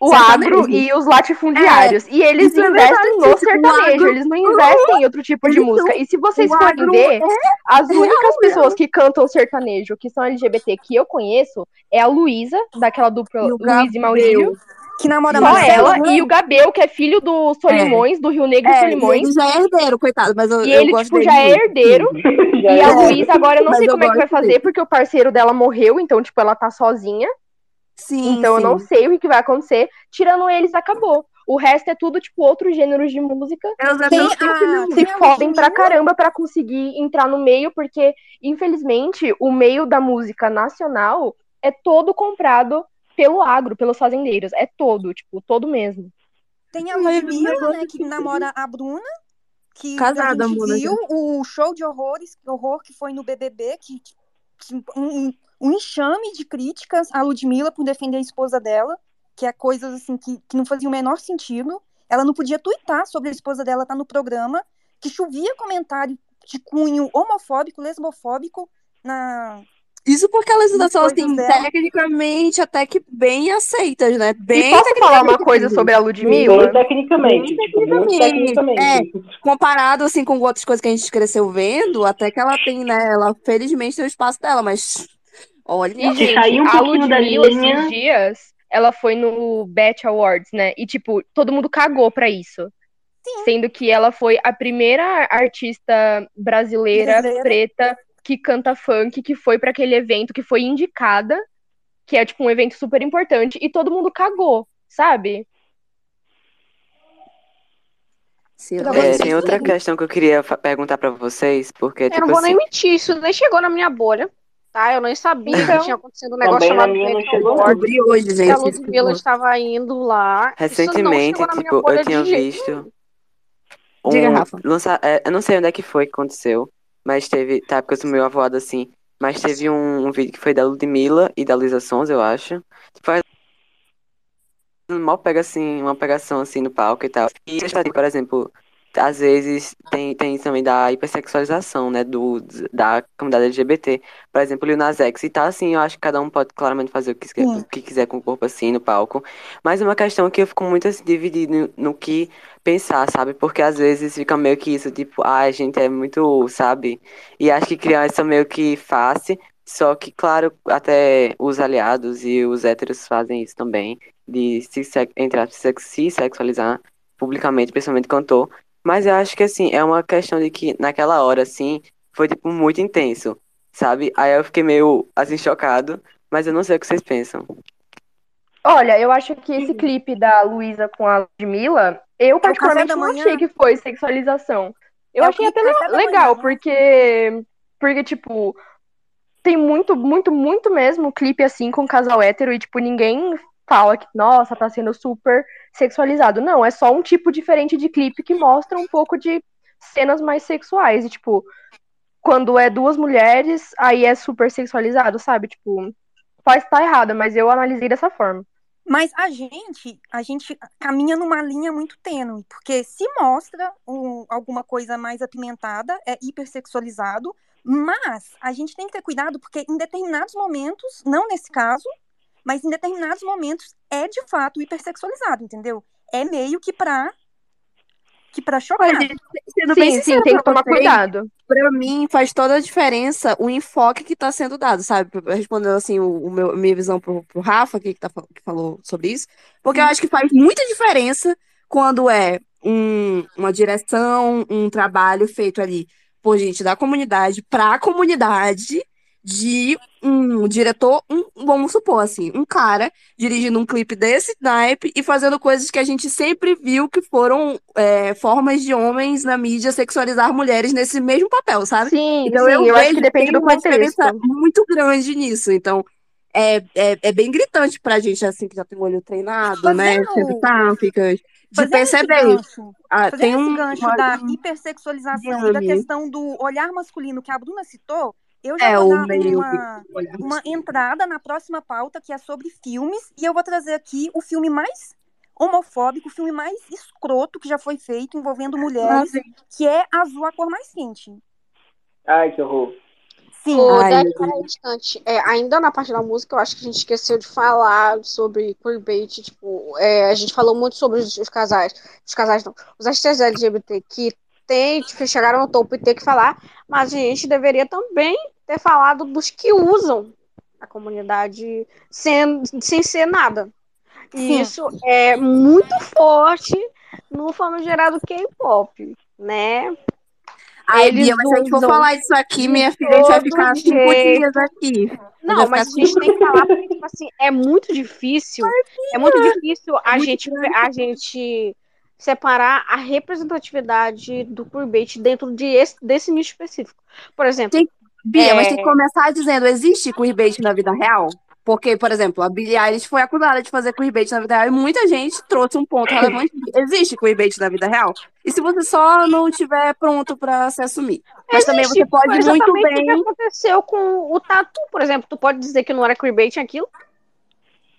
o Sertanejo. agro e os latifundiários. e eles é investem no o sertanejo, agro- eles não investem em outro tipo de música. E se vocês o forem ver, as real únicas pessoas que cantam sertanejo que são LGBT que eu conheço é a Luísa, daquela dupla o Luiz e. Maurílio. Que namora Só Marcelo, ela né? e o Gabriel, que é filho do Solimões, do Rio Negro É, Solimões. ele já é herdeiro, coitado, mas eu, E eu ele, gosto tipo, dele já é herdeiro. E é a. Luísa agora eu não Mas sei eu como é que vai fazer, dele. porque o parceiro dela morreu, então, tipo, ela tá sozinha. Sim, Então eu sim. não sei o que vai acontecer. Tirando eles, acabou. O resto é tudo, tipo, outros gêneros de música Eu Tem não a- a fodem pra caramba pra conseguir entrar no meio, porque, infelizmente, o meio da música nacional é todo comprado pelo agro, pelos fazendeiros. É todo, tipo, todo mesmo. Tem a Ludmilla, né, que namora a Bruna, que Casada, a gente Bruna, viu o show de horrores, horror que foi no BBB, que, que um, um enxame de críticas à Ludmilla por defender a esposa dela, que é coisas assim que, que não fazia o menor sentido. Ela não podia tuitar sobre a esposa dela estar no programa, que chovia comentário de cunho homofóbico, lesbofóbico na, Isso porque elas ainda são, coisas assim, dela. tecnicamente até que bem aceitas, né? Bem e posso falar uma coisa sobre a Ludmilla? Bem tecnicamente, muito tecnicamente. tecnicamente. Comparado, assim, com outras coisas que a gente cresceu vendo, até que ela tem, né? Ela, felizmente, tem o espaço dela, mas... Olha... Gente, sair um a Ludmilla, linha- esses dias, ela foi no Bet Awards, né? E, tipo, todo mundo cagou pra isso. Sendo que ela foi a primeira artista brasileira, Brasileira. preta que canta funk, que foi pra aquele evento, que foi indicada, que é, tipo, um evento super importante, e todo mundo cagou, sabe? É, tem outra questão que eu queria perguntar pra vocês, porque, Eu tipo não vou assim, nem mentir, isso nem chegou na minha bolha, tá? Eu nem sabia Então, que tinha acontecido um negócio chamado Descobri hoje, que a gente. Ludmilla estava indo lá. Recentemente, tipo, eu tinha jeito visto Diga, um Rafa. lança... é, eu não sei onde é que foi que aconteceu, mas teve, tá, porque eu sou meio avoado assim, mas teve um, um vídeo que foi da Ludmilla e da Luísa Sons, eu acho. Tipo, mal pega assim, uma pegação assim no palco e tal. E, por exemplo, às vezes tem, tem também da hipersexualização, né, do, da comunidade LGBT. Por exemplo, o Lil Nas X e tá assim, eu acho que cada um pode claramente fazer o que, quiser, o que quiser com o corpo assim no palco. Mas é uma questão que eu fico muito assim, dividido no, no que pensar, sabe? Porque às vezes fica meio que isso, tipo, ah, a gente é muito, sabe? E acho que criança meio que fácil. Só que, claro, até os aliados e os héteros fazem isso também, de se, entre aspas, se sexualizar publicamente, principalmente cantor. Mas eu acho que, assim, é uma questão de que naquela hora, assim, foi, tipo, muito intenso. sabe? Aí eu fiquei meio, assim, chocado, mas eu não sei o que vocês pensam. Olha, eu acho que esse clipe da Luísa com a Ludmilla, eu café particularmente não achei que foi sexualização. Eu É achei até legal, manhã, porque, porque, tipo, tem muito, muito, muito mesmo clipe assim com casal hétero e, tipo, ninguém fala que, nossa, tá sendo super sexualizado. Não, é só um tipo diferente de clipe que mostra um pouco de cenas mais sexuais. E, tipo, quando é duas mulheres, aí é super sexualizado, sabe? Tipo, pode estar errada, mas eu analisei dessa forma. Mas a gente, a gente caminha numa linha muito tênue, porque se mostra um- alguma coisa mais apimentada, é hipersexualizado, mas a gente tem que ter cuidado, porque em determinados momentos, não nesse caso, mas em determinados momentos é de fato hipersexualizado, entendeu? É meio que pra que para chocar. Mas, sendo bem Sim, sim, sincero tem que pra tomar vocês, cuidado. Pra mim, faz toda a diferença o enfoque que tá sendo dado, sabe? Respondendo assim, o, o meu, minha visão pro, pro Rafa, aqui, que, tá, que falou sobre isso. Porque eu acho que faz muita diferença quando é um- uma direção, um trabalho feito ali por gente da comunidade, pra comunidade, de um diretor, um, vamos supor assim, um cara dirigindo um clipe desse naipe e fazendo coisas que a gente sempre viu que foram é, formas de homens na mídia sexualizar mulheres nesse mesmo papel, sabe? Sim, Então sim, eu, eu acho que depende do uma diferença contexto. muito grande nisso. Então é, é, é bem gritante pra gente, assim, que já tem o olho treinado, né? Fazendo- Cinematográficas, de Fazendo esse perceber. gancho, Ah, tem esse um, gancho uma- da hipersexualização e da questão do olhar masculino que a Bruna citou, eu já é vou o dar meio uma, uma entrada na próxima pauta, que é sobre filmes, e eu vou trazer aqui o filme mais homofóbico, o filme mais escroto que já foi feito envolvendo mulheres, que é Azul, a cor mais quente. Ai, que horror. Sim. Ô, Ai, instante. É, ainda na parte da música, eu acho que a gente esqueceu de falar sobre queerbait. Tipo, é, a gente falou muito sobre os, os casais. Os casais não. Os artistas LGBT que tem, chegaram no topo e tem que falar, mas a gente deveria também ter falado dos que usam a comunidade sem, sem ser nada. E Sim. isso é muito forte no famigerado K-pop, né? Ai, Eles Bia, mas se a gente for falar disso aqui, minha filha, a gente vai ficar cinco dias aqui. A gente Não, mas a gente tem que falar porque, tipo assim, é muito difícil. É muito difícil a muito gente, a gente separar a representatividade do queerbait dentro de esse, desse nicho específico. Por exemplo, Tem- Bia, mas É. tem que começar dizendo, existe queerbait na vida real? Porque, por exemplo, a Billie Eilish foi acusada de fazer queerbait na vida real e muita gente trouxe um ponto relevante. Existe queerbait na vida real? E se você só não estiver pronto pra se assumir? Mas também existe. você pode muito exatamente o que bem... aconteceu com o Tatu, por exemplo. Tu pode dizer que não era queerbait aquilo?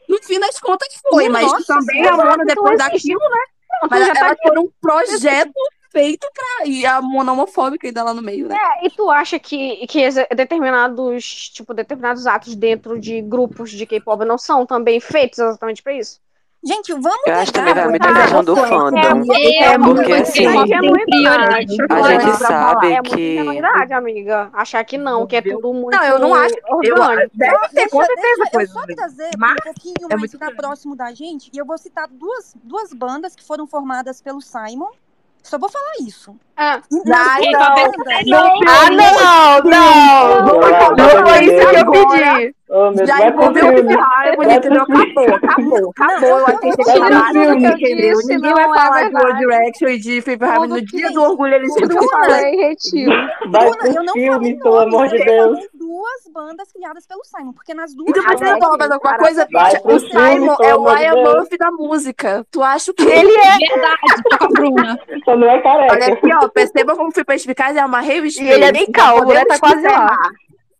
No fim das contas foi, mas Nossa também a então depois daquilo, né? Mas tá elas foram um projeto feito pra... E a Mona homofóbica ainda lá no meio, né? É, e tu acha que, que determinados, tipo, determinados atos dentro de grupos de K-pop não são também feitos exatamente pra isso? Gente, vamos Eu acho que também vai muito a questão do fandom. É, Porque muito assim, é a gente sabe é que. ingenuidade, amiga. Achar que não, que é tudo muito Não, eu não acho. Eu, orgânico. deve ter, com Deixa, certeza, deixa eu coisa. só trazer Mas um pouquinho é mais muito pra próximo da gente, e eu vou citar duas, duas bandas que foram formadas pelo Simon. Só vou falar isso. Ah, não. Ah, não, não! Não, Não foi isso que eu agora. pedi. Oh, meu Já envolveu o pro entendeu? filme. Acabou, acabou, acabou. Eu acho que que disso, entendeu? Ninguém não vai é falar de One verdade. Direction e de Felipe Harmony no dia que- do orgulho LGBT. tudo que eu falei, retiro. Vai pro não filme, falei pelo amor de eu Deus. Duas bandas criadas pelo Simon, porque nas duas Então, mas alguma coisa, bicha? O Simon é o Ryan Deus. Murphy da música. Tu acha que Ele é. Verdade, tô com a Bruna. Só não é Olha careca. aqui, ó, perceba como fui perspicaz amarrei o espelho. E ele é bem calvo, né? Tá quase lá.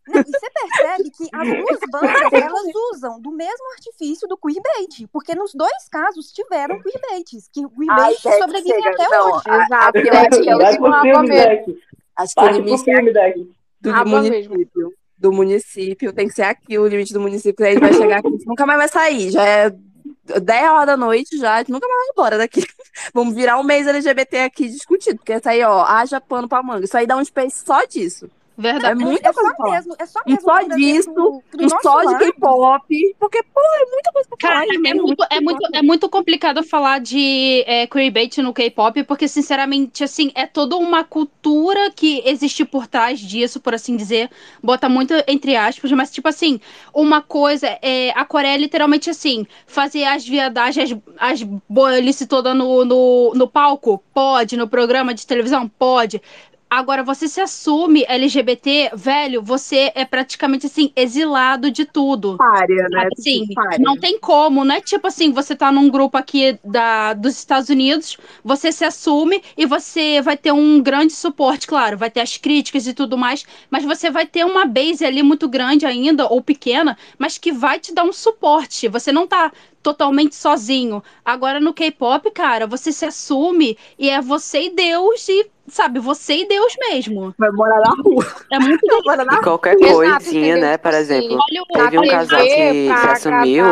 Não, e você percebe que as duas bandas, elas usam do mesmo artifício do queerbait, porque nos dois casos tiveram queerbaits, que o Ai, queerbait gente, sobrevive chega, até não. hoje. Exato. eu acho que é o Deck. Acho que é filme, Deck. do Aba município. Do município. Tem que ser aqui o limite do município. Aí vai chegar aqui, nunca mais vai sair. Já é 10 horas da noite já, nunca mais vai embora daqui. Vamos virar um mês LGBT aqui discutido. Porque isso aí, ó, haja pano pra manga. Isso aí dá um space só disso. É Verdade. muita É coisa só pra falar. mesmo, é só mesmo só pra trazer disso, nosso só de. K-pop. Porque, pô, é muita coisa pra falar. É muito, é, muito, é muito complicado falar de é, queerbait no K-pop, porque, sinceramente, assim, é toda uma cultura que existe por trás disso, por assim dizer. Bota muito entre aspas, mas, tipo assim, uma coisa, é, a Coreia é literalmente assim, fazer as viadagens, as, as boelice toda no, no, no palco? Pode. No programa de televisão? Pode. Agora, você se assume LGBT, velho, você é praticamente assim, exilado de tudo. Párea, né? Assim, Párea. não tem como, não é tipo assim, você tá num grupo aqui da, dos Estados Unidos, você se assume e você vai ter um grande suporte, claro, vai ter as críticas e tudo mais, mas você vai ter uma base ali muito grande ainda, ou pequena, mas que vai te dar um suporte. Você não tá totalmente sozinho. Agora no K-pop, cara, você se assume e é você e Deus e sabe, você e Deus mesmo. Vai morar na rua. É muito morar na E qualquer coisinha, né? Tipo Por assim, exemplo, Olha o teve um casal que pra se assumiu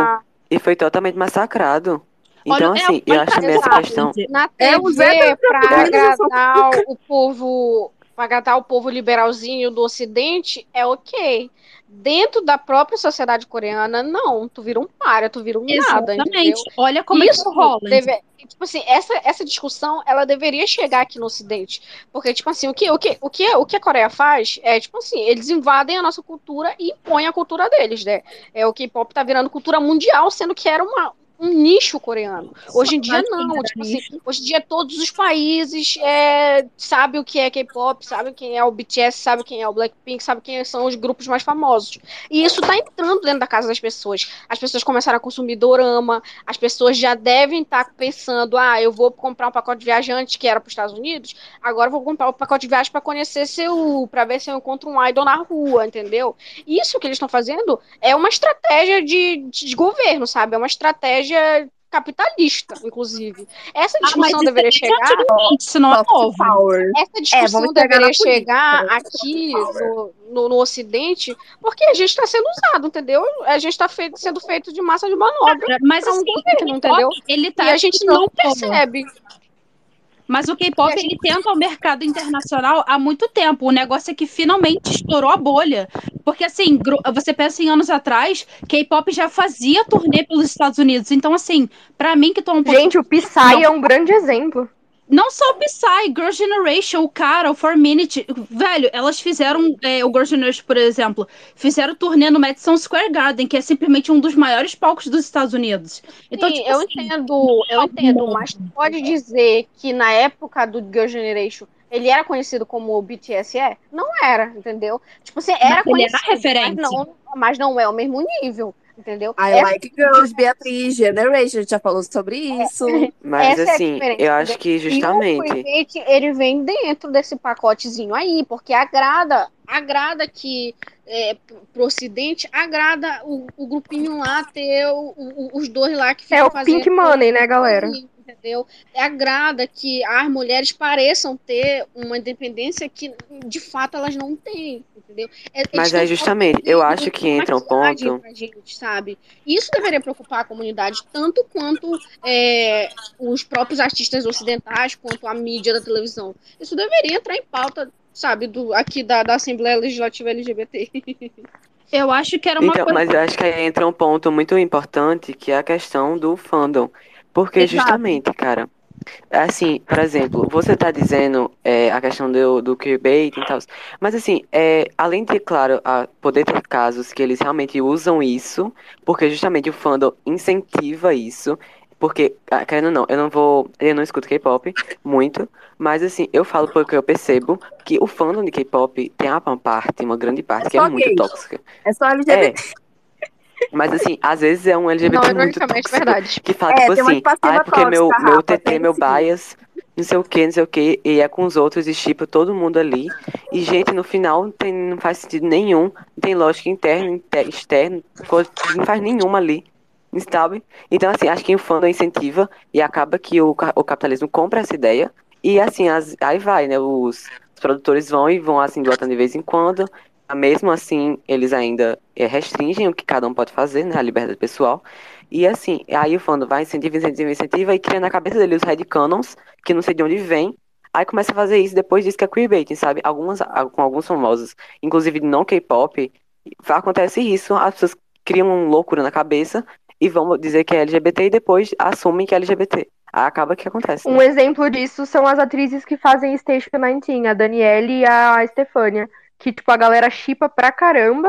e foi totalmente massacrado. Olha, Então, é, assim, eu acho pra também essa questão. na É, TV o Zé para organização agradar o povo, para agradar o povo liberalzinho do Ocidente, é ok. Dentro da própria sociedade coreana, não. Tu vira um para, tu vira um nada? Exatamente. Olha como Isso é rola. deve, tipo assim, essa, essa discussão ela deveria chegar aqui no Ocidente, porque tipo assim, o que o que o que o que a Coreia faz é tipo assim, eles invadem a nossa cultura e impõem a cultura deles, né? É o K-pop tá virando cultura mundial, sendo que era uma um nicho coreano. Hoje em dia não, tipo assim, hoje em dia todos os países é, sabem o que é K-pop, sabem quem é o BTS, sabem quem é o Blackpink, sabem quem são os grupos mais famosos. E isso tá entrando dentro da casa das pessoas. As pessoas começaram a consumir dorama, as pessoas já devem estar pensando, ah, eu vou comprar um pacote de viajante que era para os Estados Unidos, agora vou comprar um pacote de viagem para conhecer Seul, para ver se eu encontro um idol na rua, entendeu? Isso que eles estão fazendo é uma estratégia de, de governo, sabe? É uma estratégia capitalista, inclusive. Essa Ah, discussão isso deveria é chegar. isso não é novo. power. Essa É, discussão chegar deveria chegar aqui no, no, no Ocidente, porque a gente está sendo usado, entendeu? A gente está sendo feito de massa de manobra Mas para um assim, governo, entendeu? Ele tá E a gente não percebe. Mas o K-pop, gente- ele tenta o mercado internacional há muito tempo. O negócio é que finalmente estourou a bolha. Porque, assim, você pensa em anos atrás, K-pop já fazia turnê pelos Estados Unidos. Então, assim, pra mim que tô um pouco... Gente, o Psy é um grande exemplo. Não só o Psy, Girl Generation, o cara, o 4 Minute, velho, elas fizeram, é, o Girl Generation, por exemplo, fizeram turnê no Madison Square Garden, que é simplesmente um dos maiores palcos dos Estados Unidos. Então, Sim, tipo eu assim, entendo, eu entendo, mas pode dizer que na época do Girl Generation ele era conhecido como o BTS é? Não era, entendeu? Tipo assim, era Mas ele era conhecido, mas referente. não, mas não é o mesmo nível, entendeu? I Essa- like girls, Beatriz, Generation, a gente já falou sobre isso. Mas Essa é assim, diferença, eu acho que justamente. E o clickbait, ele vem dentro desse pacotezinho aí, porque agrada, agrada que é, pro ocidente, agrada o, o grupinho lá ter o- o- os dois lá que ficam É o. Pink Money, né, galera? Entendeu? Agrada que as mulheres pareçam ter uma independência que de fato elas não têm, entendeu? É- eles Mas é justamente, eu acho que entra um ponto. gente, sabe? Isso deveria preocupar a comunidade tanto quanto é, os próprios artistas ocidentais, quanto a mídia da televisão. Isso deveria entrar em pauta, sabe, do, aqui da, da Assembleia Legislativa LGBT. eu acho que era uma Então, coisa... mas eu acho que aí entra um ponto muito importante, que é a questão do fandom. Porque Exato. justamente, cara, assim, por exemplo, você tá dizendo é, a questão do, do queerbait e tal, mas assim, é, além de, claro, a poder ter casos que eles realmente usam isso, porque justamente o fandom incentiva isso, porque, ah, querendo ou não, eu não vou, eu não escuto K-pop muito, mas assim, eu falo porque eu percebo que o fandom de K-pop tem uma parte, uma grande parte, É que é muito gay. tóxica. É só É. LGBT. Mas assim, às vezes é um Não, LGBT muito tóxico. verdade. Que fala, É, tipo assim, ah, é porque meu, tóxica, meu Rafa, TT, meu sim. bias, não sei o que, não sei o que, e é com os outros, e tipo, todo mundo ali. E, gente, no final não, tem, não faz sentido nenhum, não tem lógica interna, inter- externa, não faz nenhuma ali, sabe? Então, assim, acho que o fandom incentiva e acaba que o, o capitalismo compra essa ideia, e assim, as, aí vai, né? Os, os produtores vão e vão assim, botando de vez em quando. Mesmo assim, eles ainda eh, restringem o que cada um pode fazer, né? A liberdade pessoal. E assim, aí o fandom vai, incentiva, incentiva, incentiva, e cria na cabeça dele os headcanons, que não sei de onde vem. Aí começa a fazer isso, depois diz que é queerbaiting, sabe? Algumas, ah, com alguns famosos, inclusive não K-pop, acontece isso, as pessoas criam uma loucura na cabeça e vão dizer que é LGBT e depois assumem que é LGBT. Aí acaba que acontece. né? Um exemplo disso são as atrizes que fazem Station 19, a Danielle e a Stefania. Que, tipo, a galera chipa pra caramba.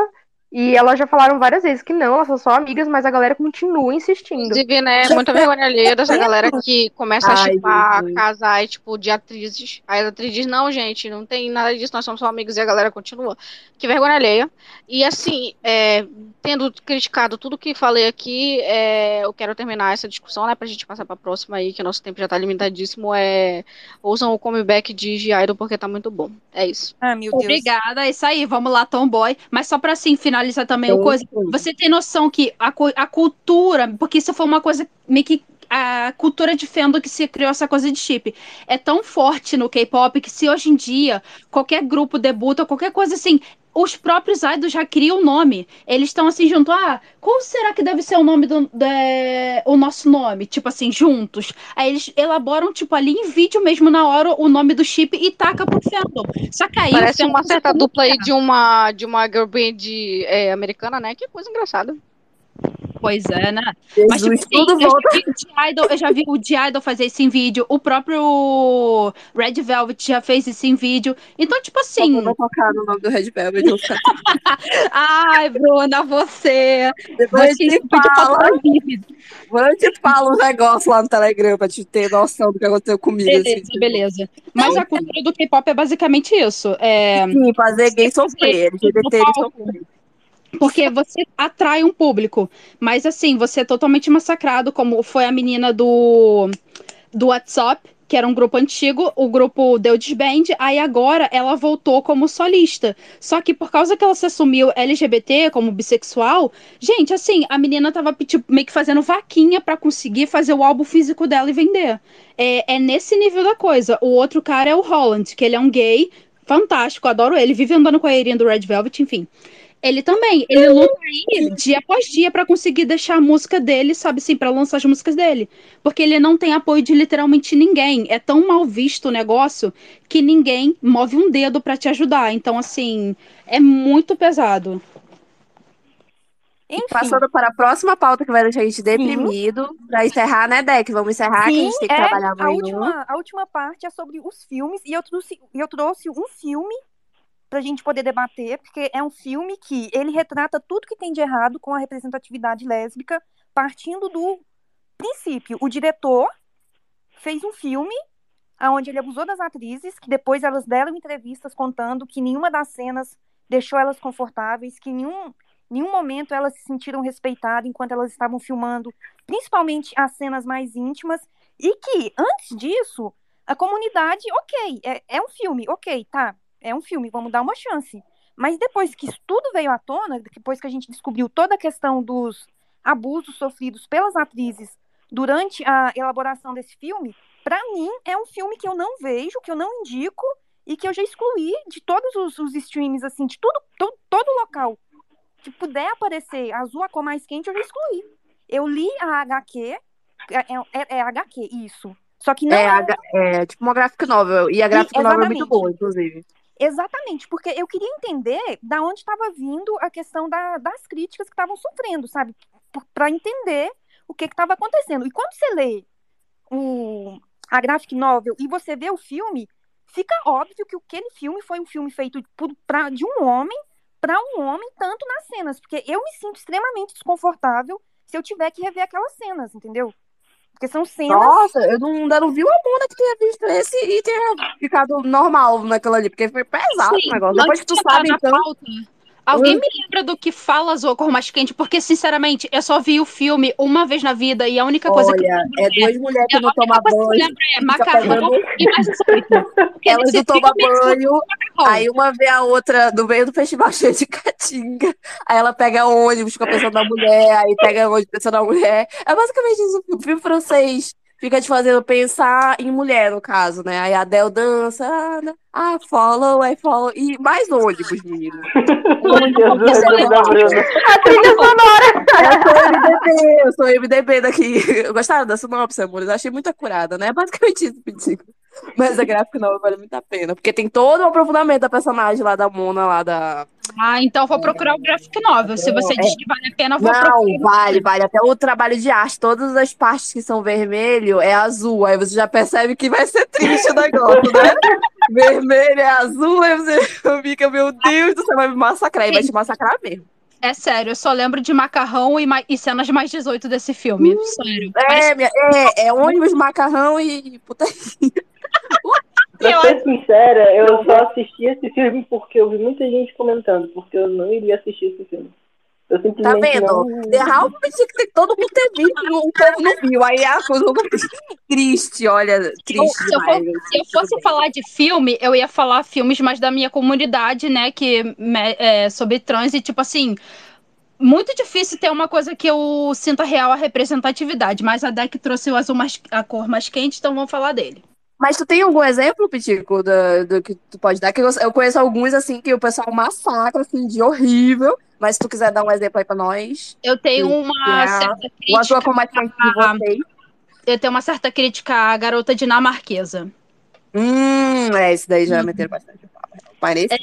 E elas já falaram várias vezes que não, elas são só amigas, mas a galera continua insistindo. Inclusive, né, muita vergonha alheia dessa galera que começa a chipar Jesus. casais, tipo, de atrizes. Aí a atriz diz, não, gente, não tem nada disso, nós somos só amigos, e a galera continua. Que vergonha alheia. E assim, é, tendo criticado tudo que falei aqui, é, eu quero terminar essa discussão, né, pra gente passar pra próxima aí, que nosso tempo já tá limitadíssimo, é, usam o comeback de G-Idol porque tá muito bom. É isso. Ah, meu Deus. Obrigada, é isso aí, vamos lá, Tomboy. Mas só pra assim finalizar também Então, uma coisa, você tem noção que a, a cultura, porque isso foi uma coisa meio que a cultura de fandom que se criou essa coisa de chip. É tão forte no K-pop que se hoje em dia qualquer grupo debuta, qualquer coisa assim, os próprios idols já criam o nome. Eles estão assim junto, ah, qual será que deve ser o nome do da- o nosso nome? Tipo assim, juntos. Aí eles elaboram tipo ali em vídeo mesmo na hora o nome do chip e taca pro fandom. Só que aí Parece uma certa dupla aí de uma, de uma girl band é, americana, né? Que coisa engraçada. Pois é, né? Jesus, Mas, tipo, assim, tudo eu, volta. já vi o D-Idol, eu já vi o D-Idol fazer isso em vídeo, o próprio Red Velvet já fez isso em vídeo. Então, tipo assim. Eu vou tocar no nome do Red Velvet. eu vou ficar- Ai, Bruna, você. Depois Você eu te falo. falar vídeo. Eu te falo um negócio lá no Telegram pra te ter noção do que aconteceu comigo. Beleza, assim. beleza. Mas a cultura do K-pop é basicamente isso. É, Sim, fazer gay sofrer, LGBT sofrer. Porque você atrai um público. Mas assim, você é totalmente massacrado, como foi a menina do, do WhatsApp, que era um grupo antigo, o grupo deu desband, aí agora ela voltou como solista. Só que por causa que ela se assumiu LGBT, como bissexual, gente, assim, a menina tava tipo, meio que fazendo vaquinha pra conseguir fazer o álbum físico dela e vender. É, é nesse nível da coisa. O outro cara é o Holland, que ele é um gay fantástico, adoro ele, vive andando com a Erin do Red Velvet, enfim. Ele também, ele luta aí dia após dia pra conseguir deixar a música dele, sabe assim, pra lançar as músicas dele. Porque ele não tem apoio de literalmente ninguém. É tão mal visto o negócio que ninguém move um dedo pra te ajudar. Então, assim, é muito pesado. Enfim, Passando para a próxima pauta que vai deixar a gente deprimido. Pra encerrar, né, Deck? Vamos encerrar, que a sim, gente tem que é, trabalhar a última, a última parte é sobre os filmes, e eu trouxe, eu trouxe um filme pra gente poder debater, porque é um filme que ele retrata tudo que tem de errado com a representatividade lésbica, partindo do princípio. O diretor fez um filme onde ele abusou das atrizes, que depois elas deram entrevistas contando que nenhuma das cenas deixou elas confortáveis, que nenhum, nenhum momento elas se sentiram respeitadas enquanto elas estavam filmando, principalmente as cenas mais íntimas, e que, antes disso, a comunidade, ok, é, é um filme, ok, tá, é um filme, vamos dar uma chance. Mas depois que isso tudo veio à tona, depois que a gente descobriu toda a questão dos abusos sofridos pelas atrizes durante a elaboração desse filme, para mim é um filme que eu não vejo, que eu não indico e que eu já excluí de todos os, os streams, assim, de tudo, to, todo local que puder aparecer azul a cor mais quente, eu já excluí. Eu li a HQ, é, é, é HQ, isso. Só que não É, é, é tipo uma graphic novel. E a graphic novel é muito boa, inclusive. Exatamente, porque eu queria entender da onde estava vindo a questão da- das críticas que estavam sofrendo, sabe? Para entender o que estava acontecendo. E quando você lê o, a graphic novel e você vê o filme, fica óbvio que aquele filme foi um filme feito por, pra, de um homem para um homem, tanto nas cenas, porque eu me sinto extremamente desconfortável se eu tiver que rever aquelas cenas, entendeu? Porque são cenas. Nossa, eu não, ainda não vi uma bunda que tenha visto esse e tenha ficado normal naquela ali, porque foi pesado Sim, o negócio. Depois que tu sabe, então. pauta, Alguém me lembra do que fala Cor Mais Quente? Porque, sinceramente, eu só vi o filme uma vez na vida e a única coisa que Olha, lembro é duas mulheres que a não tomam que eu banho. é macarrão e mais Elas não tomam banho, aí uma vê a outra no meio do festival cheio de caatinga. Aí ela pega ônibus com a pessoa da mulher, aí pega ônibus com a pessoa da mulher. É basicamente isso. O filme francês fica te fazendo pensar em mulher, no caso, né? Aí a Adele dança, ah, follow, I follow. E mais ônibus, menino. A trilha sonora! Eu sou MDB, eu sou MDB daqui. Eu gostava da sinopse, amores. Eu achei muito acurada, né? É basicamente isso, Pitico. Mas a gráfica não vale muito a pena. Porque tem todo o aprofundamento da personagem lá da Mona, lá da. Ah, então vou procurar o graphic novel. Se você diz que vale a pena, eu vou Não, procurar. vale, vale. Até o trabalho de arte, todas as partes que são vermelho é azul. Aí você já percebe que vai ser triste o negócio, né? vermelho é azul, aí você fica, meu Deus céu, vai me massacrar. E vai te massacrar mesmo. É sério, eu só lembro de macarrão e, ma- e cenas mais 18 desse filme. Sério. É, é, é ônibus, macarrão e puta. Pra ser sincera, eu só assisti esse filme porque eu vi muita gente comentando, porque eu não iria assistir esse filme. Eu Tá simplesmente vendo? não. The tinha que ter todo mundo ter visto, o povo não viu. Aí a coisa triste, olha, triste se, eu fosse, se eu fosse falar de filme, eu ia falar filmes mais da minha comunidade, né? Que é, sobre trans e, tipo assim. Muito difícil ter uma coisa que eu sinta real a representatividade, mas a Deck trouxe o azul mais, a cor mais quente, então vamos falar dele. Mas tu tem algum exemplo, Pitico, do, do que tu pode dar? Que eu, eu conheço alguns, assim, que o pessoal massacra, assim, de horrível. Mas se tu quiser dar um exemplo aí pra nós. Eu tenho que uma é certa crítica. com mais quente de a- vocês. Eu tenho uma certa crítica à garota dinamarquesa. Hum, é, esse daí já meteram bastante. Parece. É,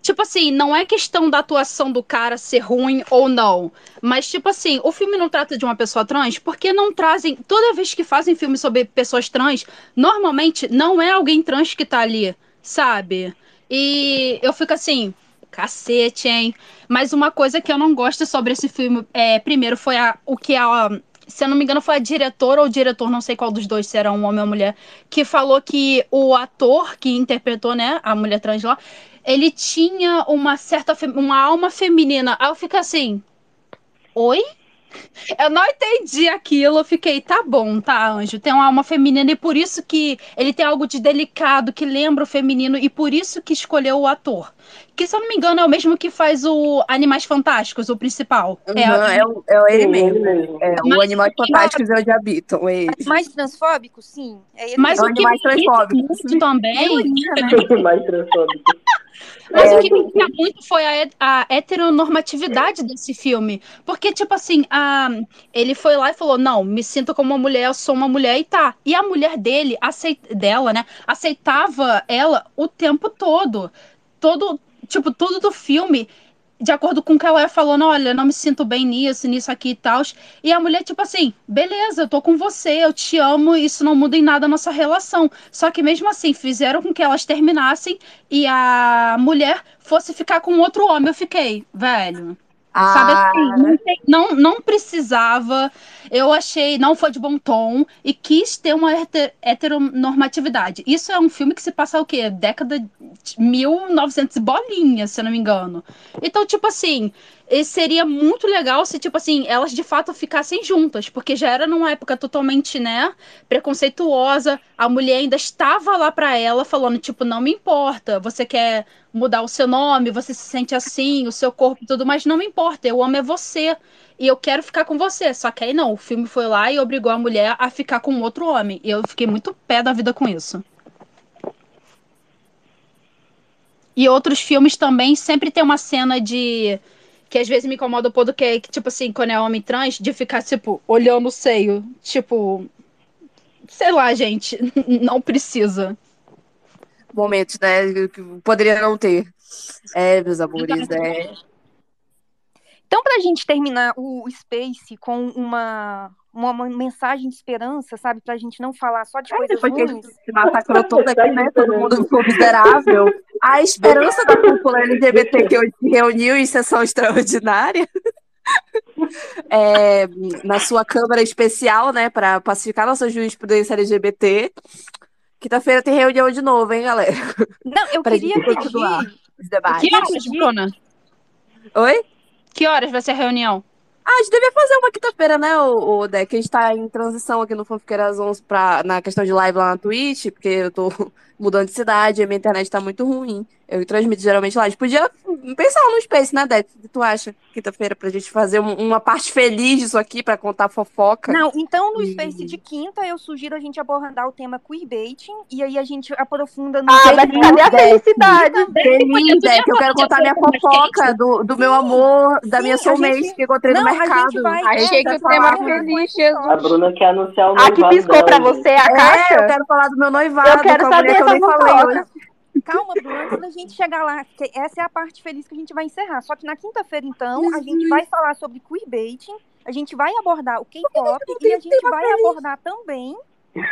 tipo assim, não é questão da atuação do cara ser ruim ou não. Mas, tipo assim, o filme não trata de uma pessoa trans porque não trazem. Toda vez que fazem filme sobre pessoas trans, normalmente não é alguém trans que tá ali, sabe? E eu fico assim, cacete, hein? Mas uma coisa que eu não gosto sobre esse filme, é, primeiro, foi a, o que a. Se eu não me engano, foi a diretora ou o diretor, não sei qual dos dois, se era um homem ou mulher, que falou que o ator que interpretou, né, a mulher trans lá, ele tinha uma certa uma alma feminina. Aí eu fico assim, oi? Eu não entendi aquilo, eu fiquei, tá bom, tá, Anjo, tem uma alma feminina e por isso que ele tem algo de delicado que lembra o feminino e por isso que escolheu o ator. Que, se eu não me engano, é o mesmo que faz o Animais Fantásticos, o principal. Uhum, é, o- é ele Sim, mesmo. ele mesmo. É, o Animais Fantásticos é onde habitam. É ele. Mais transfóbico, sim. É ele Mas É o onde que me mais transfóbico. muito também mais transfóbico. Mas É, o que me irrita muito foi a, a heteronormatividade desse filme. Porque, tipo assim, a, ele foi lá e falou: Não, me sinto como uma mulher, eu sou uma mulher e tá. E a mulher dele, aceit, dela, né, aceitava ela o tempo todo. Todo, tipo, tudo do filme. De acordo com o que ela ia falando, olha, não me sinto bem nisso, nisso aqui e tal. E a mulher, tipo assim, beleza, eu tô com você, eu te amo, isso não muda em nada a nossa relação. Só que mesmo assim, fizeram com que elas terminassem e a mulher fosse ficar com outro homem. Eu fiquei, velho. Sabe Ah, assim, não, tem- não, não precisava. Eu achei, não foi de bom tom e quis ter uma hete- heteronormatividade. Isso é um filme que se passa o quê? Década de 1900 e bolinha, se eu não me engano. Então, tipo assim, e seria muito legal se, tipo assim, elas de fato ficassem juntas, porque já era numa época totalmente, né, preconceituosa. A mulher ainda estava lá pra ela falando, tipo, não me importa, você quer mudar o seu nome, você se sente assim, o seu corpo e tudo, mas não me importa, eu amo é você. E eu quero ficar com você. Só que aí não, o filme foi lá e obrigou a mulher a ficar com outro homem. E eu fiquei muito pé da vida com isso. E outros filmes também sempre tem uma cena de. Que às vezes me incomoda um pouco, que é que, tipo assim, quando é homem trans, de ficar, tipo, olhando o seio. Tipo. Sei lá, gente. Não precisa. momentos, né? Que poderia não ter. É, meus amores, é. Então, pra gente terminar o Space com uma, uma, uma mensagem de esperança, sabe? Pra gente não falar só de coisas Depois que a ruins. gente se massacrou todo aqui, né? Todo mundo ficou miserável. A esperança da cúpula LGBT que hoje se reuniu em sessão extraordinária. é, na sua Câmara Especial, né? Para pacificar nossa jurisprudência LGBT. Quinta-feira tem reunião de novo, hein, galera? Não, eu Pra queria pedir. continuar os debates. Que horas, Bruna? Oi? Que horas vai ser a reunião? Ah, a gente devia fazer uma quinta-feira, né, o, Deck? A gente tá em transição aqui no Fanfiqueiras 11 pra, na questão de live lá na Twitch, porque eu tô mudando de cidade, a minha internet tá muito ruim. Eu transmito geralmente lá. A gente podia pensar no Space, né? O que tu acha? Quinta-feira pra gente fazer um- uma parte feliz disso aqui, pra contar fofoca. Não, então no E- Space de quinta eu sugiro a gente abordar o tema queerbaiting e aí a gente aprofunda no. Ah, mas cadê a felicidade? Feliz, Deck, eu quero contar minha fofoca do, do meu amor, da minha a soulmate gente- que encontrei no a mercado. vai- Achei que o vai tema feliz, A Jesus. Bruna quer anunciar o A que noivado piscou pra dela. você a É, caixa? eu quero falar do meu noivado Eu quero a saber eu falei hoje. calma, Bruno, antes da gente chegar lá, porque essa é a parte feliz que a gente vai encerrar. Só que na quinta-feira, então, a gente vai falar sobre queerbaiting, a gente vai abordar o K-pop e a gente vai abordar também